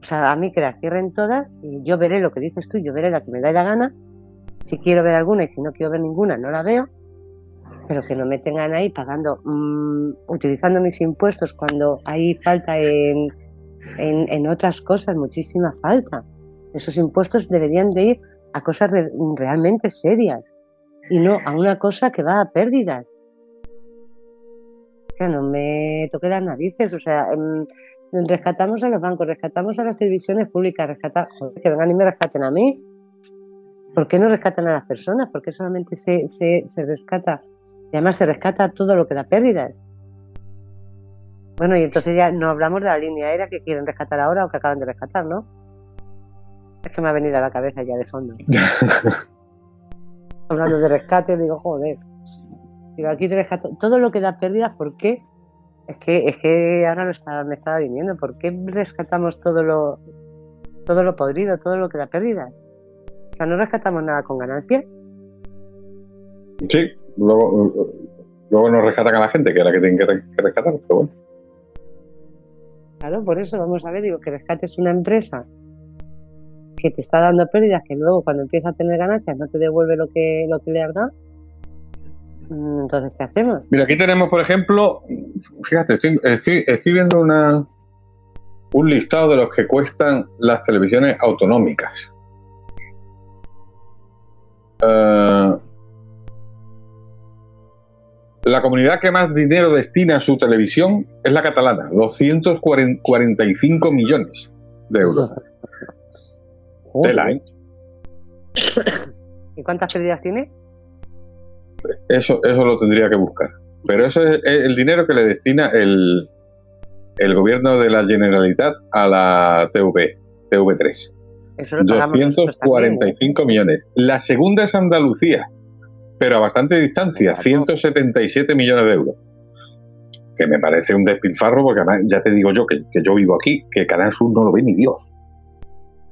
C: O sea, a mí que las cierren todas y yo veré lo que dices tú, yo veré la que me da la gana. Si quiero ver alguna y si no quiero ver ninguna, no la veo pero que no me tengan ahí pagando, mm, utilizando mis impuestos cuando hay falta en, en, otras cosas, muchísima falta. Esos impuestos deberían de ir a cosas realmente serias y no a una cosa que va a pérdidas. O sea, no me toque las narices, o sea, em, rescatamos a los bancos, rescatamos a las televisiones públicas, rescatamos, que vengan y me rescaten a mí. ¿Por qué no rescatan a las personas? ¿Por qué solamente se, se rescata y además se rescata todo lo que da pérdidas. Bueno, y entonces ya no hablamos de la línea aérea que quieren rescatar ahora o que acaban de rescatar, ¿no? Es que me ha venido a la cabeza ya de fondo. <laughs> Hablando de rescate, digo, joder. Digo, aquí te rescato todo lo que da pérdidas, ¿por qué? Es que, es que ahora lo estaba, me estaba viniendo, ¿por qué rescatamos todo lo, todo lo podrido, todo lo que da pérdidas? O sea, ¿no rescatamos nada con ganancias?
B: Sí, luego, luego nos rescatan a la gente, que es la que tienen que rescatar, pero bueno.
C: Claro, por eso vamos a ver, digo, que rescates una empresa que te está dando pérdidas, que luego cuando empieza a tener ganancias no te devuelve lo que, lo que le has dado. Mm, entonces, ¿qué hacemos?
B: Mira, aquí tenemos, por ejemplo, fíjate, estoy, estoy, viendo una, un listado de los que cuestan las televisiones autonómicas. Uh, la comunidad que más dinero destina a su televisión es la catalana, 245 millones de euros.
C: ¿eh? ¿Y cuántas pérdidas tiene?
B: Eso, eso lo tendría que buscar. Pero eso es el dinero que le destina el, el gobierno de la Generalitat a la TV, TV3. Eso 245 millones. La segunda es Andalucía, pero a bastante distancia, 177 millones de euros. Que me parece un despilfarro, porque además ya te digo yo que, yo vivo aquí, que Canal Sur no lo ve ni Dios.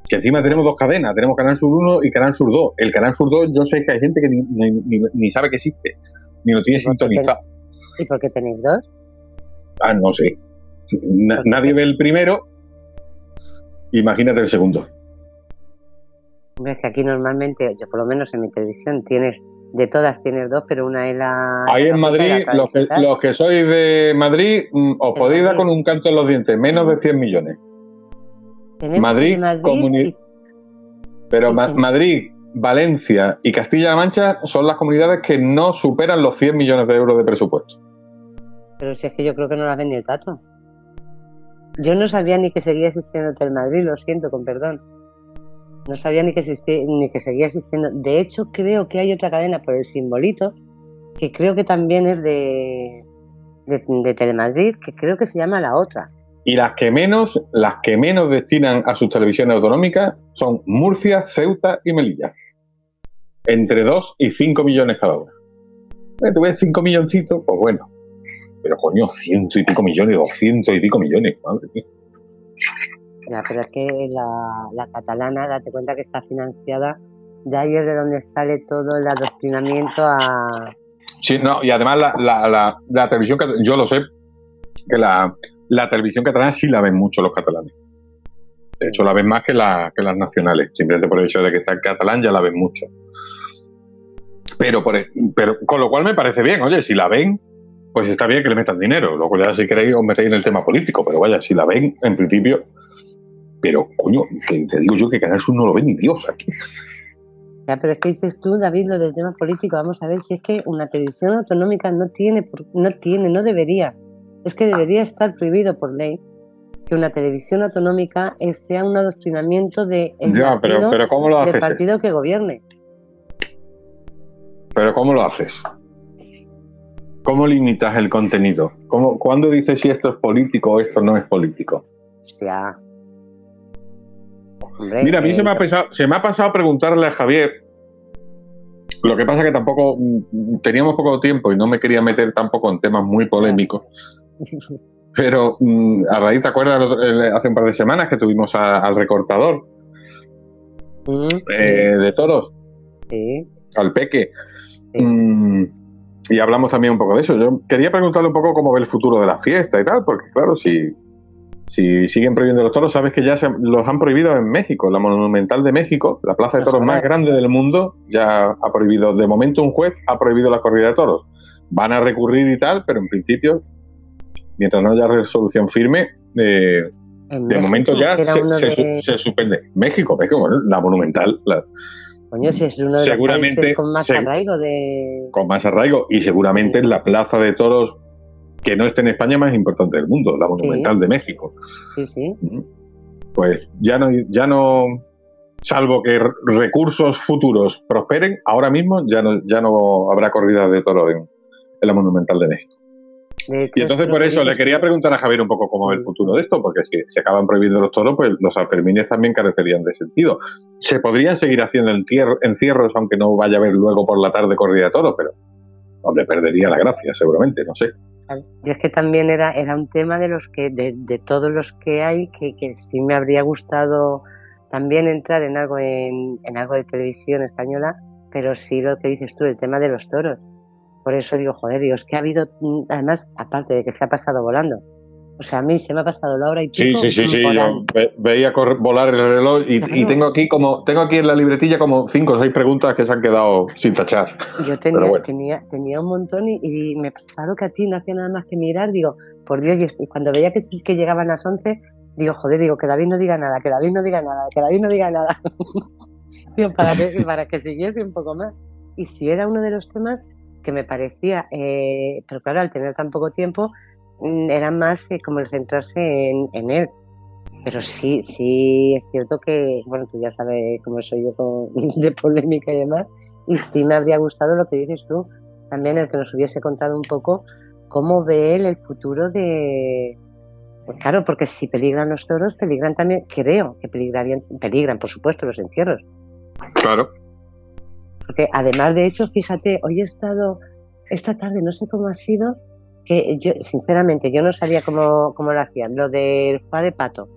B: Que encima tenemos dos cadenas, tenemos Canal Sur 1 y Canal Sur 2. El Canal Sur 2 yo sé que hay gente que ni, sabe que existe, ni lo tiene sintonizado.
C: ¿Y por qué tenéis dos?
B: Ah, no sé. nadie ve el primero, imagínate el segundo.
C: Es que aquí normalmente, yo por lo menos en mi televisión, tienes de todas tienes dos, pero una es la.
B: Ahí en Madrid, los que, los que sois de Madrid, mm, os podéis dar con un canto en los dientes, menos de 100 millones. Madrid, Madrid Pero Madrid, Valencia y Castilla-La Mancha son las comunidades que no superan los 100 millones de euros de presupuesto.
C: Pero si es que yo creo que no las ven ni el tato. Yo no sabía ni que seguía existiendo Madrid, lo siento, con perdón. No sabía ni que, existía, ni que seguía existiendo. De hecho, creo que hay otra cadena por el simbolito, que creo que también es de, de, Telemadrid, que creo que se llama La Otra.
B: Y las que menos, las que menos destinan a sus televisiones autonómicas son Murcia, Ceuta y Melilla. Entre 2 y 5 millones cada una. Eh, ¿Tú ves 5 milloncitos? Pues bueno. Pero coño, ciento y pico millones, 200 y pico millones, madre mía.
C: Ya, pero es que la, la catalana, date cuenta que está financiada de ahí es de donde sale todo el adoctrinamiento a...
B: Sí, no, y además la, la, la, televisión, yo lo sé, que la, la televisión catalana sí la ven mucho los catalanes. De hecho, la ven más que, la, que las nacionales. Simplemente por el hecho de que está en catalán ya la ven mucho. Pero, por, e, pero con lo cual me parece bien. Oye, si la ven, pues está bien que le metan dinero. Luego ya si queréis os metéis en el tema político. Pero vaya, si la ven, en principio... Pero, coño, que te digo yo que Canal Sur no lo ve ni Dios aquí.
C: Ya, pero es que dices tú, David, lo del tema político. Vamos a ver si es que una televisión autonómica no tiene, no tiene, no debería es que debería estar prohibido por ley que una televisión autonómica sea un adoctrinamiento de
B: ya, partido, pero, ¿cómo lo haces?
C: del partido que gobierne.
B: Pero ¿cómo lo haces? ¿Cómo limitas el contenido? ¿Cómo, ¿Cuándo dices si esto es político o esto no es político?
C: Hostia.
B: Hombre, Mira, a mí eh, se, me ha pasado, se me ha pasado preguntarle a Javier. Lo que pasa es que tampoco mm, teníamos poco tiempo y no me quería meter tampoco en temas muy polémicos. <laughs> Pero mm, a raíz, ¿te acuerdas hace un par de semanas que tuvimos al recortador mm, eh, de toros?
C: Sí.
B: Al peque. Mm, y hablamos también un poco de eso. Yo quería preguntarle un poco cómo ve el futuro de la fiesta y tal, porque claro, si, si siguen prohibiendo los toros, sabes que ya se, los han prohibido en México. La Monumental de México, la plaza de toros más grande del mundo, ya ha prohibido, de momento un juez ha prohibido la corrida de toros. Van a recurrir y tal, pero en principio mientras no haya resolución firme, eh, de momento ya se, suspende. México, México, la monumental. La,
C: Coño, si es uno de seguramente, los países con más arraigo de...
B: Con más arraigo y seguramente la plaza de toros que no esté en España más importante del mundo, la monumental de México.
C: Sí, sí.
B: Pues ya no, ya no, salvo que recursos futuros prosperen, ahora mismo ya no, ya no habrá corridas de toros en la monumental de México y entonces por eso le quería preguntar a Javier un poco cómo es el futuro de esto, porque si se acaban prohibiendo los toros, pues los alfermines también carecerían de sentido. Se podrían seguir haciendo encierros, aunque no vaya a haber luego por la tarde corrida de toros, pero donde perdería la gracia, seguramente, no sé.
C: Y es que también era, era un tema de los que, de, todos los que hay, que, que sí me habría gustado también entrar en algo en, en algo de televisión española, pero sí lo que dices tú, el tema de los toros por eso digo, joder, Dios, que ha habido, mm, además, aparte de que se ha pasado volando. O sea, a mí se me ha pasado la hora y pico.
B: Sí, sí, sí, sí. Yo veía volar el reloj y, tengo aquí como tengo aquí en la libretilla como cinco o seis preguntas que se han quedado sin tachar.
C: Yo tenía, tenía, tenía un montón y, me pasaba que a ti no hacía nada más que mirar. Digo, por Dios, y cuando veía que, que llegaban las once, digo, joder, digo, que David no diga nada, que David no diga nada, que David no diga nada. <laughs> digo, para que, para que siguiese un poco más. Y si era uno de los temas que me parecía, eh, pero claro, al tener tan poco tiempo, era más eh, como el centrarse en, él. Pero sí, sí es cierto que, bueno, tú ya sabes cómo soy yo con, <laughs> de polémica y demás, y sí me habría gustado lo que dices tú, también el que nos hubiese contado un poco cómo ve él el futuro de... Pues claro, porque si peligran los toros, peligran también, creo que peligrarían, peligran, por supuesto, los encierros.
B: Claro,
C: porque además, de hecho, fíjate, hoy he estado, esta tarde, no sé cómo ha sido, que yo, sinceramente, yo no sabía cómo, cómo lo hacían, lo del fa de pato.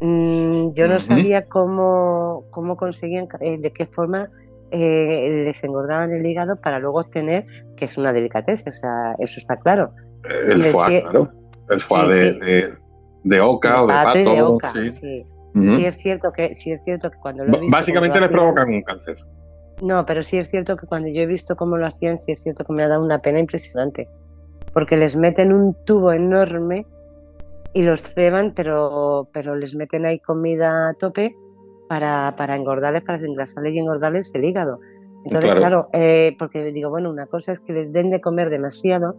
C: Mm, yo no sabía cómo, cómo conseguían, eh, de qué forma eh, les engordaban el hígado para luego obtener, que es una delicatez, o sea, eso está claro.
B: El foie, claro. El foie de, de, oca o de pato.
C: de oca, sí. sí. es cierto que, sí es cierto que cuando lo he
B: visto, Básicamente les provocan un cáncer.
C: No, pero sí es cierto que cuando yo he visto cómo lo hacían, sí es cierto que me ha dado una pena impresionante. Porque les meten un tubo enorme y los ceban, pero, pero les meten ahí comida a tope para, para engordarles, para engrasarles y engordarles el hígado. Entonces, claro, eh, porque digo, bueno, una cosa es que les den de comer demasiado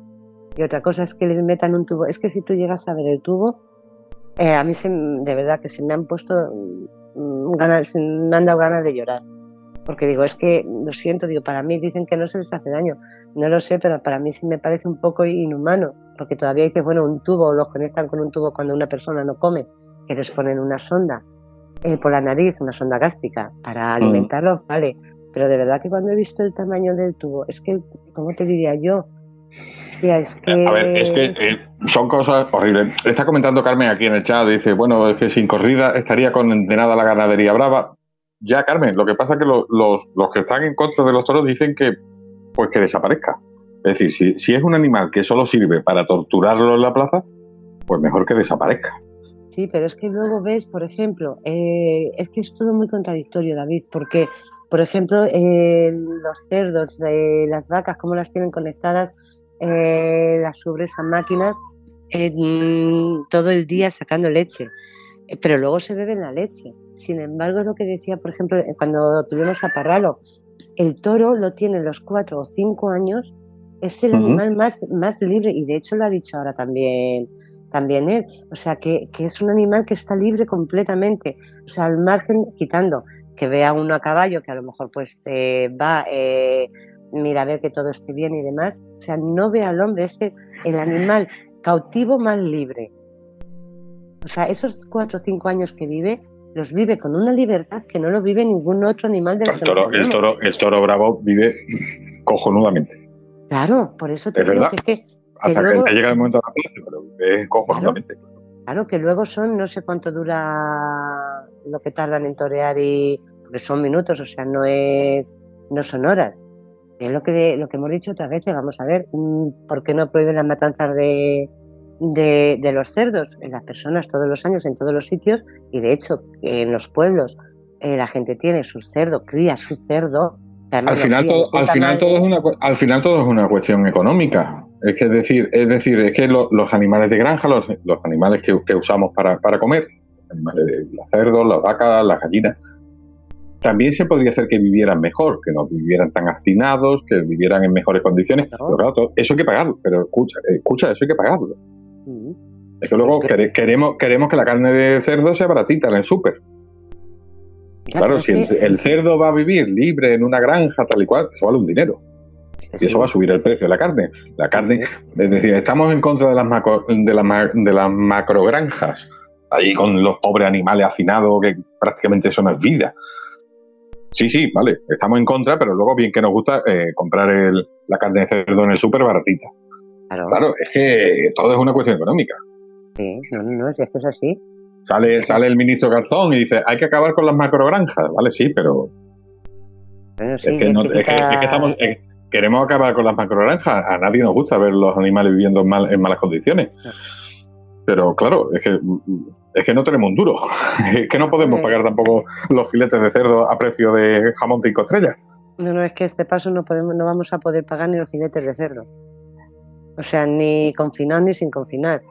C: y otra cosa es que les metan un tubo. Es que si tú llegas a ver el tubo, eh, a mí se, de verdad que se me han puesto mm, ganas, me han dado ganas de llorar. Porque digo, es que, lo siento, digo, para mí dicen que no se les hace daño. No lo sé, pero para mí sí me parece un poco inhumano. Porque todavía dices, bueno, un tubo, los conectan con un tubo cuando una persona no come, que les ponen una sonda eh, por la nariz, una sonda gástrica, para mm. alimentarlos, vale. Pero de verdad que cuando he visto el tamaño del tubo, es que, ¿cómo te diría yo?
B: es que... A ver, es que eh, son cosas horribles. Está comentando Carmen aquí en el chat, dice, bueno, es que sin corrida estaría condenada la ganadería brava. Ya, Carmen, lo que pasa es que los, los, que están en contra de los toros dicen que, pues que desaparezca. Es decir, si, si es un animal que solo sirve para torturarlo en la plaza, pues mejor que desaparezca.
C: Sí, pero es que luego ves, por ejemplo, eh, es que es todo muy contradictorio, David, porque, por ejemplo, eh, los cerdos, eh, las vacas, cómo las tienen conectadas eh, las ubres a máquinas todo el día sacando leche, eh, pero luego se beben la leche. Sin embargo, es lo que decía, por ejemplo, eh, cuando tuvimos a Parralo, el toro lo tiene los cuatro o cinco años, es el animal más, más libre, y de hecho lo ha dicho ahora también, también él, o sea, que, es un animal que está libre completamente, o sea, al margen, quitando que vea uno a caballo, que a lo mejor pues va, mira a ver que todo esté bien y demás, o sea, no ve al hombre, es el animal cautivo más libre. O sea, esos cuatro o cinco años que vive, los vive con una libertad que no lo vive ningún otro animal de
B: el toro, el toro, el toro bravo vive cojonudamente.
C: Claro, por eso te
B: es digo verdad. que, Hasta que, llega el momento de la pero vive cojonudamente.
C: Claro, que luego son, no sé cuánto dura lo que tardan en torear y. porque son minutos, o sea, no es. no son horas. Es lo que, lo que hemos dicho otras veces, vamos a ver, mm, ¿por qué no prohíben las matanzas de, de, los cerdos? En las personas todos los años, en todos los sitios, y de hecho en los pueblos eh, la gente tiene su cerdo, cría su cerdo.
B: Al final, todo, al, final todo es una, al final todo es una cuestión económica. Es que es decir, es decir, es que los animales de granja, los, los animales que, que usamos para, para comer, animales de los cerdos, las vacas, las gallinas, también se podría hacer que vivieran mejor, que no vivieran tan hacinados, que vivieran en mejores condiciones. eso hay que pagarlo, pero escucha, escucha, eso hay que pagarlo. Mm. Es que luego queremos, queremos que la carne de cerdo sea baratita en el súper. Claro, si el, cerdo va a vivir libre en una granja, tal y cual, eso vale un dinero. Y eso va a subir el precio de la carne. La carne, es decir, estamos en contra de las, macro, de, las, de las macrogranjas, ahí con los pobres animales hacinados, que prácticamente eso no es vida. Sí, sí, vale, estamos en contra, pero luego bien que nos gusta eh, comprar el, la carne de cerdo en el súper baratita. Claro. es que todo es una cuestión económica.
C: Sí, no, no, es que es así.
B: Sale, sale el ministro Garzón y dice, hay que acabar con las macrogranjas. Vale, sí, pero... es, que estamos, queremos acabar con las macrogranjas. A nadie nos gusta ver los animales viviendo en, mal, en malas condiciones. Pero claro, es que es que no tenemos un duro. <laughs> Es que no podemos pagar tampoco los filetes de cerdo a precio de jamón cinco estrellas.
C: No, no, es que este paso no podemos, no vamos a poder pagar ni los filetes de cerdo. O sea, ni confinar ni sin confinar.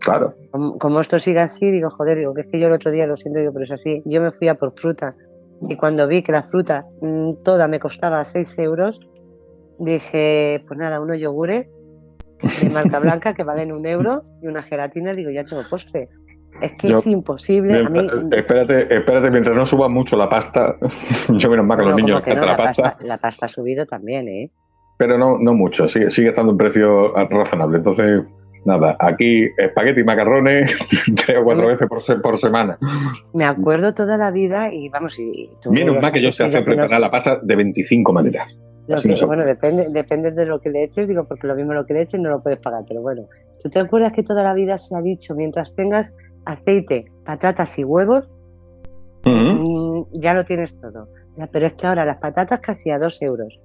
B: Claro.
C: Como, esto siga así, digo, joder, digo, que es que yo el otro día lo siento, digo, pero es así. Yo me fui a por fruta y cuando vi que la fruta mm, toda me costaba 6 euros, dije, pues nada, unos yogures de marca blanca que valen un euro y una gelatina, digo, ya tengo postre. Es que es imposible. a mí...
B: espérate, espérate, mientras no suba mucho la pasta. <laughs> yo menos mal que los niños
C: que la, pasta. La pasta ha subido también, ¿eh?
B: Pero no, no mucho, sigue, sigue estando un precio razonable. Entonces, nada, aquí espagueti y macarrones <laughs> tres o cuatro veces por, por, semana.
C: Me acuerdo toda la vida y vamos. Y
B: Menos mal que yo sé hacer preparar la pasta de 25 maneras.
C: bueno, depende, depende de lo que le eches, digo, porque lo mismo lo que le eches no lo puedes pagar, pero bueno. ¿Tú te acuerdas que toda la vida se ha dicho, mientras tengas aceite, patatas y huevos, mm, ya lo tienes todo. pero es que ahora las patatas casi a dos euros.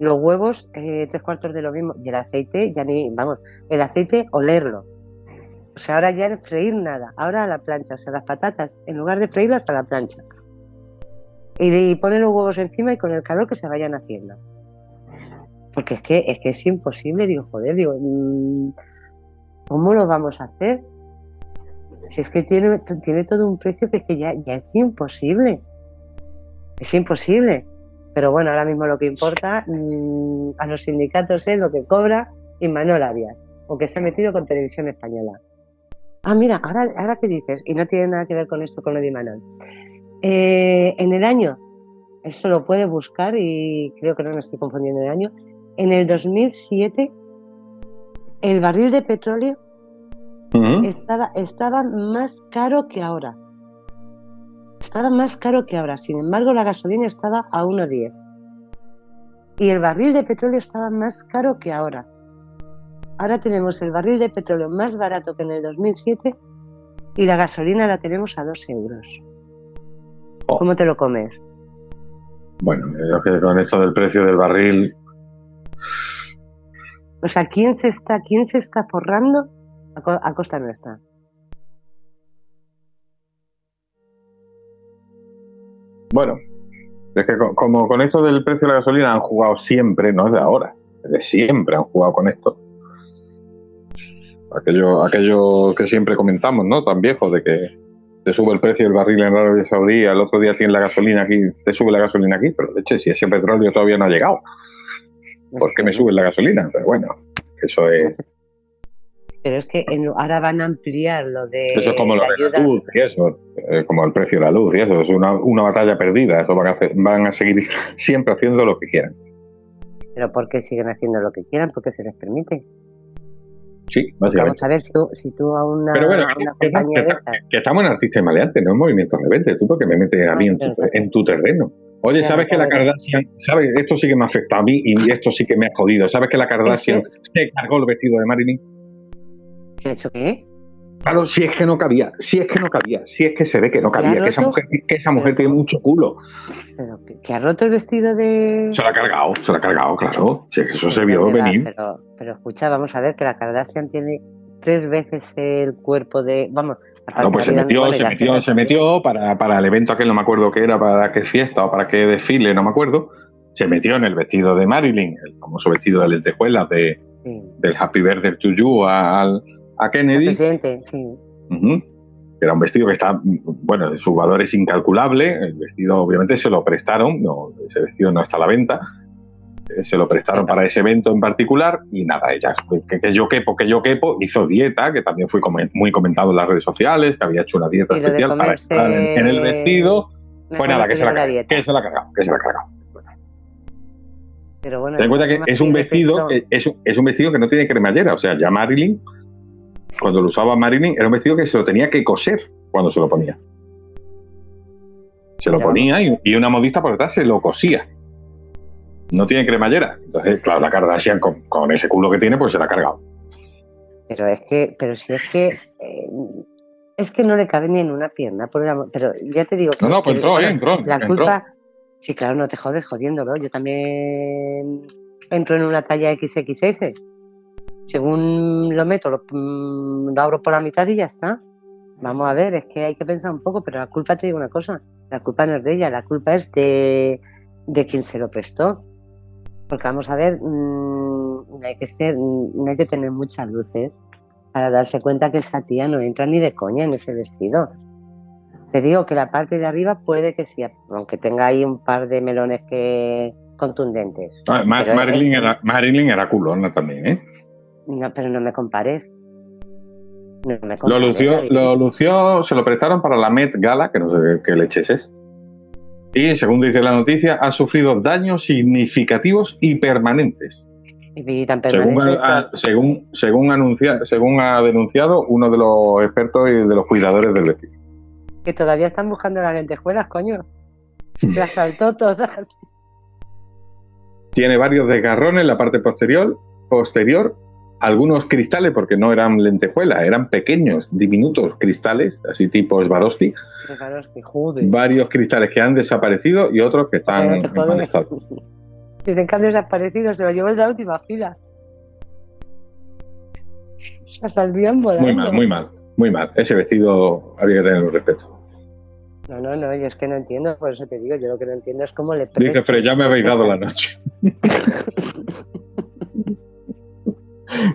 C: Los huevos, eh, tres cuartos de lo mismo. Y el aceite, ya ni, vamos, el aceite, olerlo. O sea, ahora ya es freír nada. Ahora a la plancha. O sea, las patatas, en lugar de freírlas, a la plancha. Y, de, poner los huevos encima y con el calor que se vayan haciendo. Porque es que es, que es imposible. Digo, joder, digo, mm, ¿cómo lo vamos a hacer? Si es que tiene, tiene todo un precio que es que ya, ya es imposible. Es imposible. Pero bueno, ahora mismo lo que importa mm, a los sindicatos es lo que cobra Manuel Arias, o que se ha metido con Televisión Española. Ah, mira, ahora, ahora que dices, y no tiene nada que ver con esto con lo de Imanol. Eh, en el año, eso lo puede buscar y creo que no me estoy confundiendo el año. En el 2007, el barril de petróleo estaba, estaba más caro que ahora. Estaba más caro que ahora. Sin embargo, la gasolina estaba a 1,10. Y el barril de petróleo estaba más caro que ahora. Ahora tenemos el barril de petróleo más barato que en el 2007 y la gasolina la tenemos a 2 euros. Oh. ¿Cómo te lo comes?
B: Bueno, que con esto del precio del barril.
C: O sea, ¿quién se está, quién se está forrando a, costa nuestra?
B: Bueno, es que como con esto del precio de la gasolina han jugado siempre, no es de ahora, de siempre han jugado con esto. Aquello, aquello que siempre comentamos, ¿no? Tan viejo de que te sube el precio del barril en Arabia Saudí, el otro día tienes la gasolina aquí, te sube la gasolina aquí, pero de hecho, si ese petróleo todavía no ha llegado, ¿por qué me sube la gasolina? Pero bueno, eso es.
C: Pero es que ahora van a ampliar lo de.
B: Eso es como lo de la luz y eso, eh, como el precio de la luz y eso, es una, una batalla perdida. Eso van a, hacer, van a seguir <laughs> siempre haciendo lo que quieran.
C: ¿Pero por qué siguen haciendo lo que quieran? ¿Por qué se les permite?
B: Sí.
C: Vamos a ver si tú, a una,
B: Pero bueno, que, compañía de que, estamos en artista y maleante, no en movimiento rebelde. Tú porque me metes a mí en tu, terreno. Oye, ¿sabes que la Kardashian, sabes, esto sí que me afecta a mí y esto sí que me ha jodido? ¿Sabes que la Kardashian se cargó el vestido de Marilyn?
C: ¿Qué ha hecho qué?
B: Claro, si es que no cabía, si es que no cabía, si es que se ve que no cabía, que esa mujer, que esa mujer tiene mucho culo.
C: Pero que, ha roto el vestido de.
B: Se la ha cargado, se la ha cargado, claro. Si es que eso se vio venir.
C: Pero, pero escucha, vamos a ver que la Kardashian tiene tres veces el cuerpo de. Vamos.
B: Claro, pues se metió, se metió, se metió para, para el evento aquel, no me acuerdo qué era, para qué fiesta o para qué desfile, no me acuerdo. Se metió en el vestido de Marilyn, el famoso vestido de lentejuelas de, del Happy Birthday to You al a Kennedy.
C: presidente, sí.
B: Era un vestido que está, bueno, su valor es incalculable. El vestido, obviamente, se lo prestaron. No, ese vestido no está a la venta. Eh, se lo prestaron para ese evento en particular y nada, ella, que, yo quepo, que yo quepo, hizo dieta, que también fue muy comentado en las redes sociales, que había hecho una dieta especial para estar en, el vestido. Pues nada, que se, la, que se la ha cargado, que se la ha cargado.
C: Pero bueno,
B: Ten en cuenta que es un vestido, es, es, un vestido que no tiene cremallera, o sea, ya Marilyn cuando lo usaba Marilyn, era un vestido que se lo tenía que coser cuando se lo ponía. Se lo ponía y, una modista por detrás se lo cosía. No tiene cremallera. Entonces, claro, la Kardashian con, con ese culo que tiene, pues se la ha cargado.
C: Pero es que, pero si es que eh, es que no le cabe ni en una pierna, pero ya te digo
B: que. No, no, pues entró, eh, entró.
C: La culpa. Sí, claro, no te jodes jodiéndolo. Yo también entro en una talla XXS según lo meto, lo, mm, abro por la mitad y ya está. Vamos a ver, es que hay que pensar un poco, pero la culpa te digo una cosa, la culpa no es de ella, la culpa es de, de quien se lo prestó. Porque vamos a ver, mm, hay que ser, mm, hay que tener muchas luces para darse cuenta que esa tía no entra ni de coña en ese vestido. Te digo que la parte de arriba puede que sí, aunque tenga ahí un par de melones que contundentes.
B: Ah, Marilyn, era, Marilyn era culona también, ¿eh?
C: No, pero no me compares.
B: lo, lució, lo lució, se lo prestaron para la Met Gala, que no sé qué leches es. Y según dice la noticia, ha sufrido daños significativos y permanentes.
C: Y tan permanentes
B: según, según, anuncia, según ha denunciado uno de los expertos y de los cuidadores del vestido.
C: Que todavía están buscando las lentejuelas, coño. <laughs> Las saltó todas.
B: Tiene varios desgarrones en la parte posterior, posterior algunos cristales, porque no eran lentejuelas, eran pequeños, diminutos cristales, así tipo Swarovski. Varios cristales que han desaparecido y otros que están en mal estado. <laughs>
C: Dicen que han desaparecido, se lo llevó en la última fila. Saldrían volando.
B: Muy mal, muy mal, muy mal. Ese vestido había que tener respeto.
C: No, no, no, yo es que no entiendo, por eso te digo, yo lo que no entiendo es cómo le
B: Dice, pero ya me habéis dado la noche. <laughs>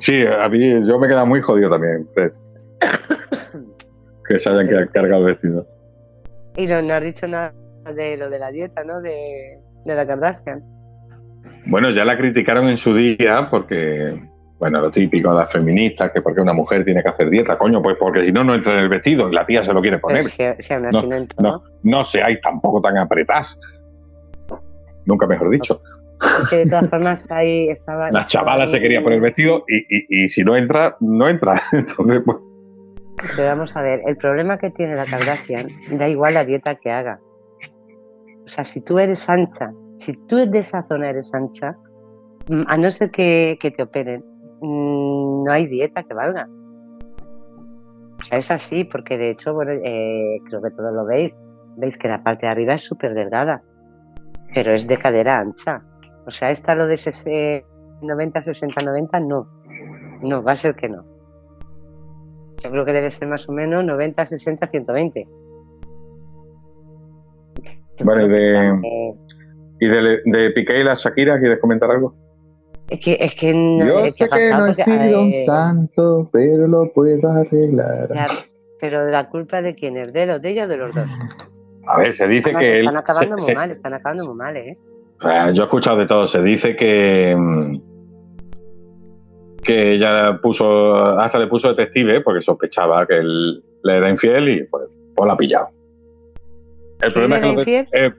B: Sí, a mí yo me queda muy jodido también. que se hayan cargado el vestido.
C: Y no, has dicho nada de lo de la dieta, ¿no? De, de la Kardashian.
B: Bueno, ya la criticaron en su día porque Bueno, lo típico de las feministas, que porque una mujer tiene que hacer dieta, coño, pues porque si no, no entra en el vestido y la tía se lo quiere poner. no, no, seáis tampoco tan apretadas. Nunca mejor dicho.
C: Porque de todas formas ahí estaba...
B: Las chavalas se quería poner vestido y, y, si no entra, no entra. <laughs> Entonces, pues...
C: Pero vamos a ver, el problema que tiene la Kardashian, da igual la dieta que haga. O sea, si tú eres ancha, si tú de esa zona eres ancha, mm, a no ser que, te operen, mm, no hay dieta que valga. O sea, es así, porque de hecho, bueno, eh, creo que todos lo veis. Veis que la parte de arriba es súper delgada, pero es de cadera ancha. O sea, esta lo de 90, 60, 90, no. No, va a ser que no. Yo creo que debe ser más o menos 90, 60, 120.
B: Vale, de, ¿y de, de Piqué y la Shakira quieres comentar algo?
C: Es que, es que no,
B: Yo sé que no he sido un santo, pero lo puedo arreglar.
C: pero la culpa de quién es, de los de ella o de los dos.
B: A ver, se dice que.
C: Están acabando muy mal, están acabando muy mal, ¿eh?
B: Yo he escuchado de todo. Se dice que. Mm, que ella puso. Hasta le puso detective porque sospechaba que él le era infiel y pues, pues la ha pillado. El problema es que eh,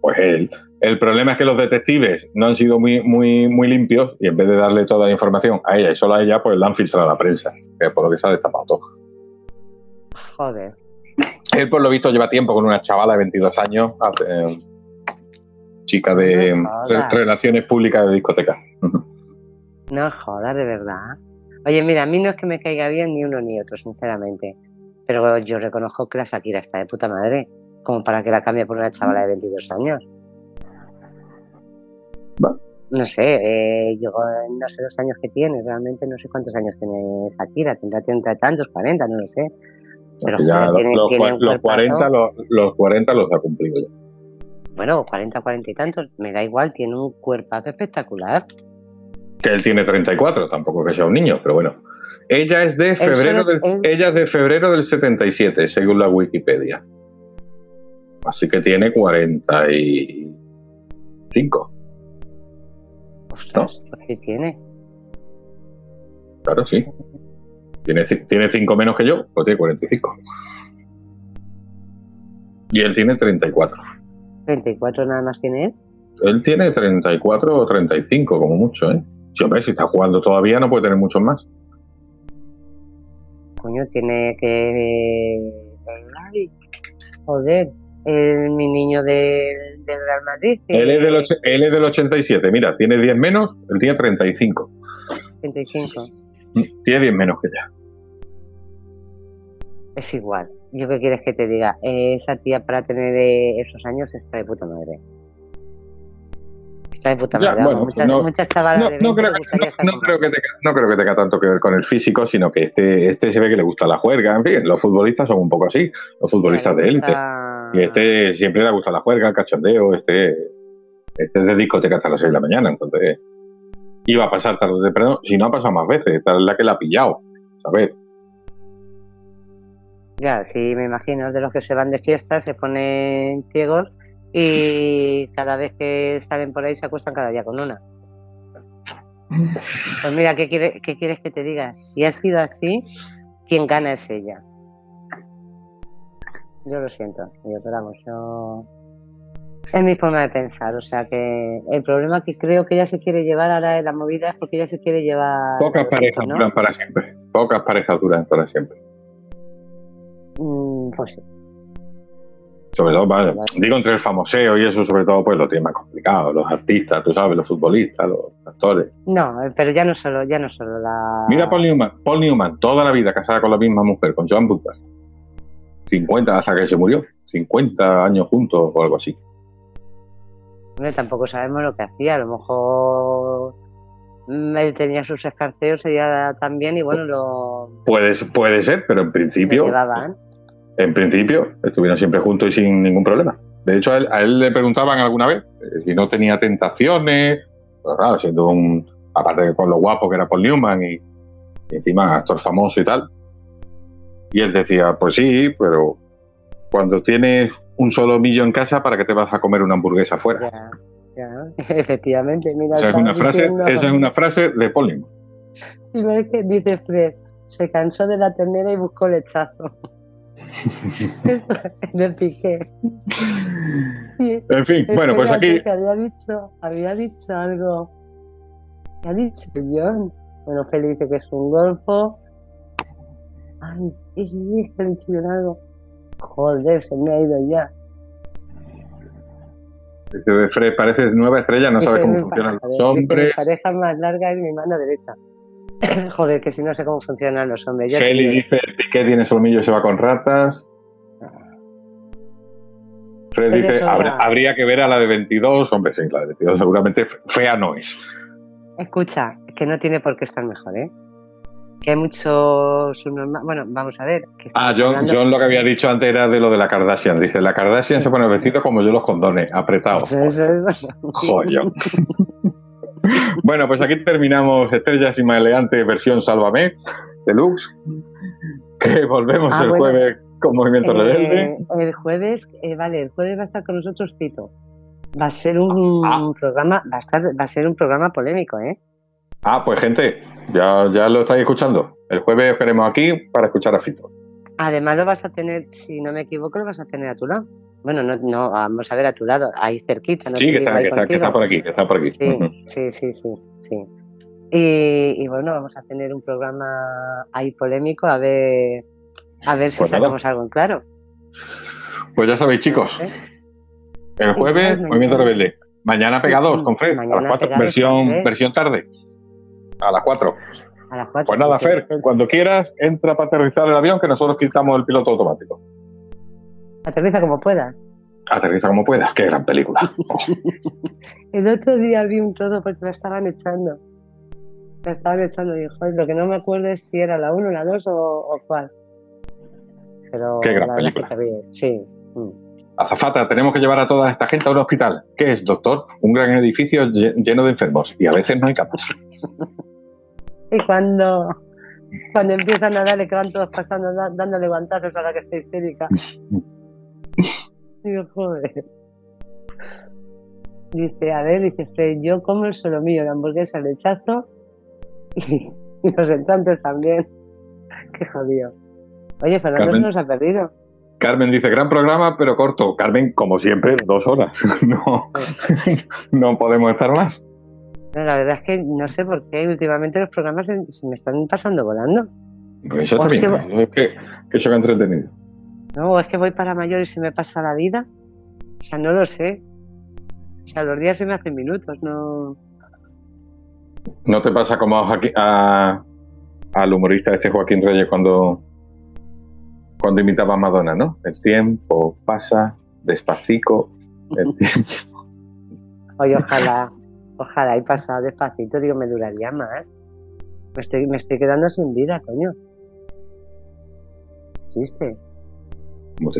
B: pues él. El problema es que los detectives no han sido muy, muy, muy limpios y en vez de darle toda la información a ella y solo a ella, pues la han filtrado a la prensa, que es por lo que se ha destapado todo.
C: Joder.
B: Él, por lo visto, lleva tiempo con una chavala de 22 años, chica de relaciones públicas de discoteca.
C: No jodas, de verdad. Oye, mira, a mí no es que me caiga bien ni uno ni otro, sinceramente. Pero yo reconozco que la Shakira está de puta madre, como para que la cambie por una chavala de 22 años. No sé, eh, yo no sé los años que tiene, realmente no sé cuántos años tiene Shakira, tendrá 30 y tantos, 40, no lo sé.
B: Pero ya tiene, los, 40, los, los 40 los ha cumplido ya.
C: Bueno, 40, 40 y tantos, me da igual, tiene un cuerpazo espectacular.
B: Que él tiene 34, tampoco que sea un niño, pero bueno. Ella es de febrero, del, ella es de febrero del 77, según la Wikipedia. Así que tiene 45.
C: Ostras, ¿qué tiene?
B: Claro, sí. Tiene, tiene 5 menos que yo, pues tiene 45. Y él tiene 34.
C: ¿34 nada más tiene él?
B: Él tiene 34 o 35, como mucho, ¿eh? Si, hombre, si está jugando todavía no puede tener muchos más.
C: Coño, tiene que... joder, el, mi niño del, del Real Madrid.
B: Él, es del él es del 87, mira, tiene 10 menos, él tiene 35.
C: 35.
B: Mm, tiene 10 menos que ya.
C: Es igual. ¿Yo qué quieres que te diga? esa tía para tener eh, esos años está de puta madre. Está de puta madre. muchas, chavalas
B: no, creo, creo que no creo que tenga tanto que ver con el físico, sino que este, este se ve que le gusta la juerga. En fin, los futbolistas son un poco así, los futbolistas de élite. Y este siempre le gusta la juerga, el cachondeo, este, este es de discoteca hasta las 6 de la mañana, entonces iba a pasar tarde o temprano, si no ha pasado más veces, esta es la que la ha pillado, ¿sabes?
C: Ya, sí, me imagino, de los que se van de fiesta, se ponen ciegos y <laughs> cada vez que salen por ahí se acuestan cada día con una. <laughs> Pues mira, ¿qué, qué quieres que te diga? Si ha sido así, quien gana es ella. Yo lo siento, yo, pero vamos, yo... Es mi forma de pensar, o sea que el problema que creo que ella se quiere llevar ahora de la movida es porque ella se quiere llevar...
B: Pocas parejas duran para siempre, pocas parejas duran para siempre.
C: Mm, pues sí.
B: Sobre todo, vale, digo entre el famoseo y eso, sobre todo, pues lo tiene más complicado. Los artistas, tú sabes, los futbolistas, los actores.
C: No, pero ya no solo, ya no solo la.
B: Mira Paul Newman, Paul Newman, toda la vida casada con la misma mujer, con Joan Butler. 50 hasta que se murió, 50 años juntos o algo así.
C: tampoco sabemos lo que hacía, a lo mejor él tenía sus escarceos ella también y bueno lo
B: puede, puede ser pero en principio en principio estuvieron siempre juntos y sin ningún problema. De hecho a él, le preguntaban alguna vez eh, si no tenía tentaciones pues claro siendo un aparte de con lo guapo que era Paul Newman y, encima actor famoso y tal. Y él decía pues sí pero cuando tienes un solo millón en casa para qué te vas a comer una hamburguesa afuera <laughs>
C: efectivamente. Mira,
B: esa, es una frase, esa es una frase de Paul
C: Y me dice Fred, se cansó de la ternera y buscó lechazo. <laughs> De Piqué.
B: en fin, bueno, pues aquí.
C: había dicho, había dicho algo. ¿Qué ha dicho John? Bueno, Feliz dice que es un golfo. Ay, es que le dicho algo. Joder, se me ha ido ya.
B: Fred parece nueva estrella, no sabe cómo funcionan los hombres. Mi
C: pareja más larga es mi mano derecha. <laughs> Joder, que si no sé cómo funcionan los hombres.
B: Kelly dice, que tiene solomillo y se va con ratas. Fred dice, habría, que ver a la de 22. Hombre, sí, la de 22 seguramente fea no es.
C: Escucha, que no tiene por qué estar mejor, ¿eh? Que hay muchos Bueno, vamos a ver.
B: ah, John, John, lo que había dicho antes era de lo de la Kardashian. Dice, la Kardashian se pone vestido como yo los condones, apretados. Eso, eso, Joder. <laughs> bueno, pues aquí terminamos Estrellas y Maleante versión Sálvame, deluxe. Que volvemos ah, el jueves con Movimiento eh, Rebelde.
C: El jueves, eh, vale, el jueves va a estar con nosotros Tito. Va a ser un, ah. programa, va a, estar, va a ser un programa polémico, ¿eh?
B: Ah, pues gente, ya, ya lo estáis escuchando. El jueves esperemos aquí para escuchar a Fito.
C: Además lo vas a tener, si no me equivoco, lo vas a tener a tu lado. Bueno, no, no vamos a ver a tu lado, ahí cerquita. No
B: sí, que está, que, está, por aquí, que está por aquí.
C: Sí, sí, sí, sí. Y, bueno, vamos a tener un programa ahí polémico, a ver, a ver si pues sacamos algo en claro.
B: Pues ya sabéis, chicos. El jueves, Movimiento Rebelde. Mañana pegados con Fred, a las 4, versión, versión tarde. A las 4. A las 4. Pues nada, Fer, cuando quieras, entra para aterrizar el avión que nosotros quitamos el piloto automático.
C: Aterriza como puedas.
B: Aterriza como puedas, qué gran película. <laughs>
C: el otro día vi un trozo porque la estaban echando. La estaban echando y joder, lo que no me acuerdo es si era la 1, la 2 o, cuál. Pero
B: qué gran película.
C: sí.
B: Mm. Azafata, tenemos que llevar a toda esta gente a un hospital. ¿Qué es, doctor? Un gran edificio lleno de enfermos y a veces no hay camas. <laughs>
C: y cuando, cuando empiezan a darle que van todos pasando, dándole guantazos a la que está histérica. <laughs> Digo, joder. Dice, a ver, dice yo como el solomillo de hamburguesa lechazo y, <laughs> y los entrantes también. <laughs> Qué jodido. Oye, Fernando se nos ha perdido.
B: Carmen dice, gran programa, pero corto. Carmen, como siempre, dos horas. No, no podemos estar más.
C: la verdad es que no sé por qué últimamente los programas se, me están pasando volando.
B: Pues eso también, es que, que eso entretenido.
C: No, es que voy para mayor y se me pasa la vida. O sea, no lo sé. O sea, los días se me hacen minutos, no.
B: ¿No te pasa como a, al humorista este Joaquín Reyes cuando, cuando imitaba a Madonna, ¿no? El tiempo pasa despacito. El <laughs> tiempo.
C: Oye, ojalá, ojalá y pasado despacito, digo, me duraría más. Me estoy, me estoy quedando sin vida, coño. Chiste.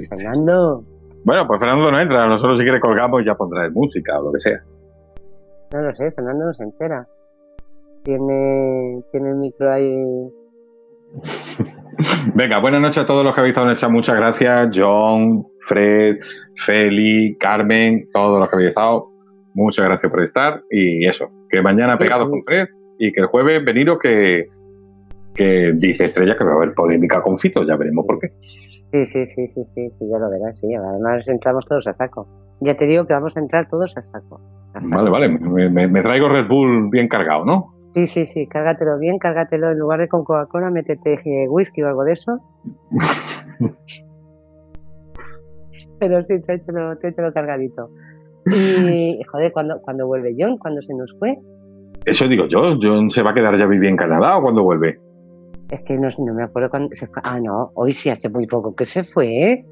C: Fernando.
B: Bueno, pues Fernando no entra. Nosotros si quiere colgamos ya pondrá música o lo que sea.
C: No lo sé, Fernando no se entera. Tiene, tiene el micro ahí. <laughs>
B: Venga, buenas noches a todos los que habéis estado en el chat. Muchas gracias. John, Fred, Feli, Carmen, todos los que habéis estado. Muchas gracias por estar. Y eso, que mañana pegados con Fred y que el jueves venido que, que dice Estrella que va a haber polémica con Fito. Ya veremos por qué.
C: Sí, sí, sí, sí, sí, sí, ya lo verás, sí. Además entramos todos a saco. Ya te digo que vamos a entrar todos a saco.
B: Vale, vale, me, traigo Red Bull bien cargado, ¿no?
C: Sí, sí, sí, cárgatelo bien, cárgatelo en lugar de con Coca-Cola, métete whisky o algo de eso. <laughs> Pero sí, tráetelo, tráetelo cargadito. Y, <laughs> joder, ¿cuándo, cuando vuelve John? ¿Cuándo se nos fue?
B: Eso digo yo, John se va a quedar ya vivir en Canadá o cuando vuelve.
C: Es que no, no me acuerdo cuándo se fue. Ah, no, hoy sí, hace muy poco que se fue.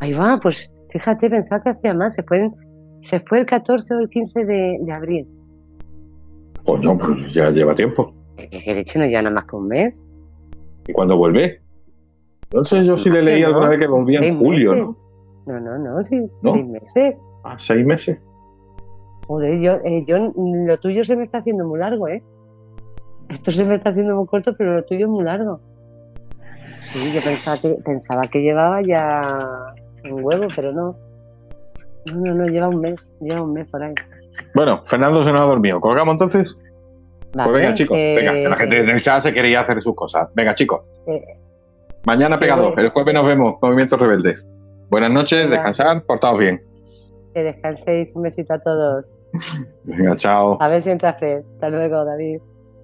C: Ahí va, pues fíjate, pensaba que hacía más. Se fue, se fue el 14 o el 15 de, abril.
B: Pues no, pues ya lleva tiempo.
C: Es que de hecho no ya nada más que un mes.
B: ¿Y cuándo vuelve? No sé, yo sí le leí alguna vez que volvía en julio, ¿no?
C: No, no, no, sí, seis meses.
B: Ah, seis meses.
C: Joder, yo, eh, yo, lo tuyo se me está haciendo muy largo, ¿eh? esto se me está haciendo muy corto, pero lo tuyo es muy largo. Sí, yo pensaba que, pensaba que llevaba ya un huevo, pero no. No, no, no, lleva un mes, lleva un mes por ahí.
B: Bueno, Fernando se nos ha dormido. ¿Colgamos entonces? Pues venga, chicos, venga, la gente eh, del chat se quería hacer sus cosas. Venga, chicos. Eh, Mañana pegado, el jueves nos vemos, Movimientos Rebeldes. Buenas noches, venga. descansar, portaos bien.
C: Que descanséis, un besito a todos. <laughs>
B: venga, chao.
C: A ver si entra Fred. Hasta luego, David.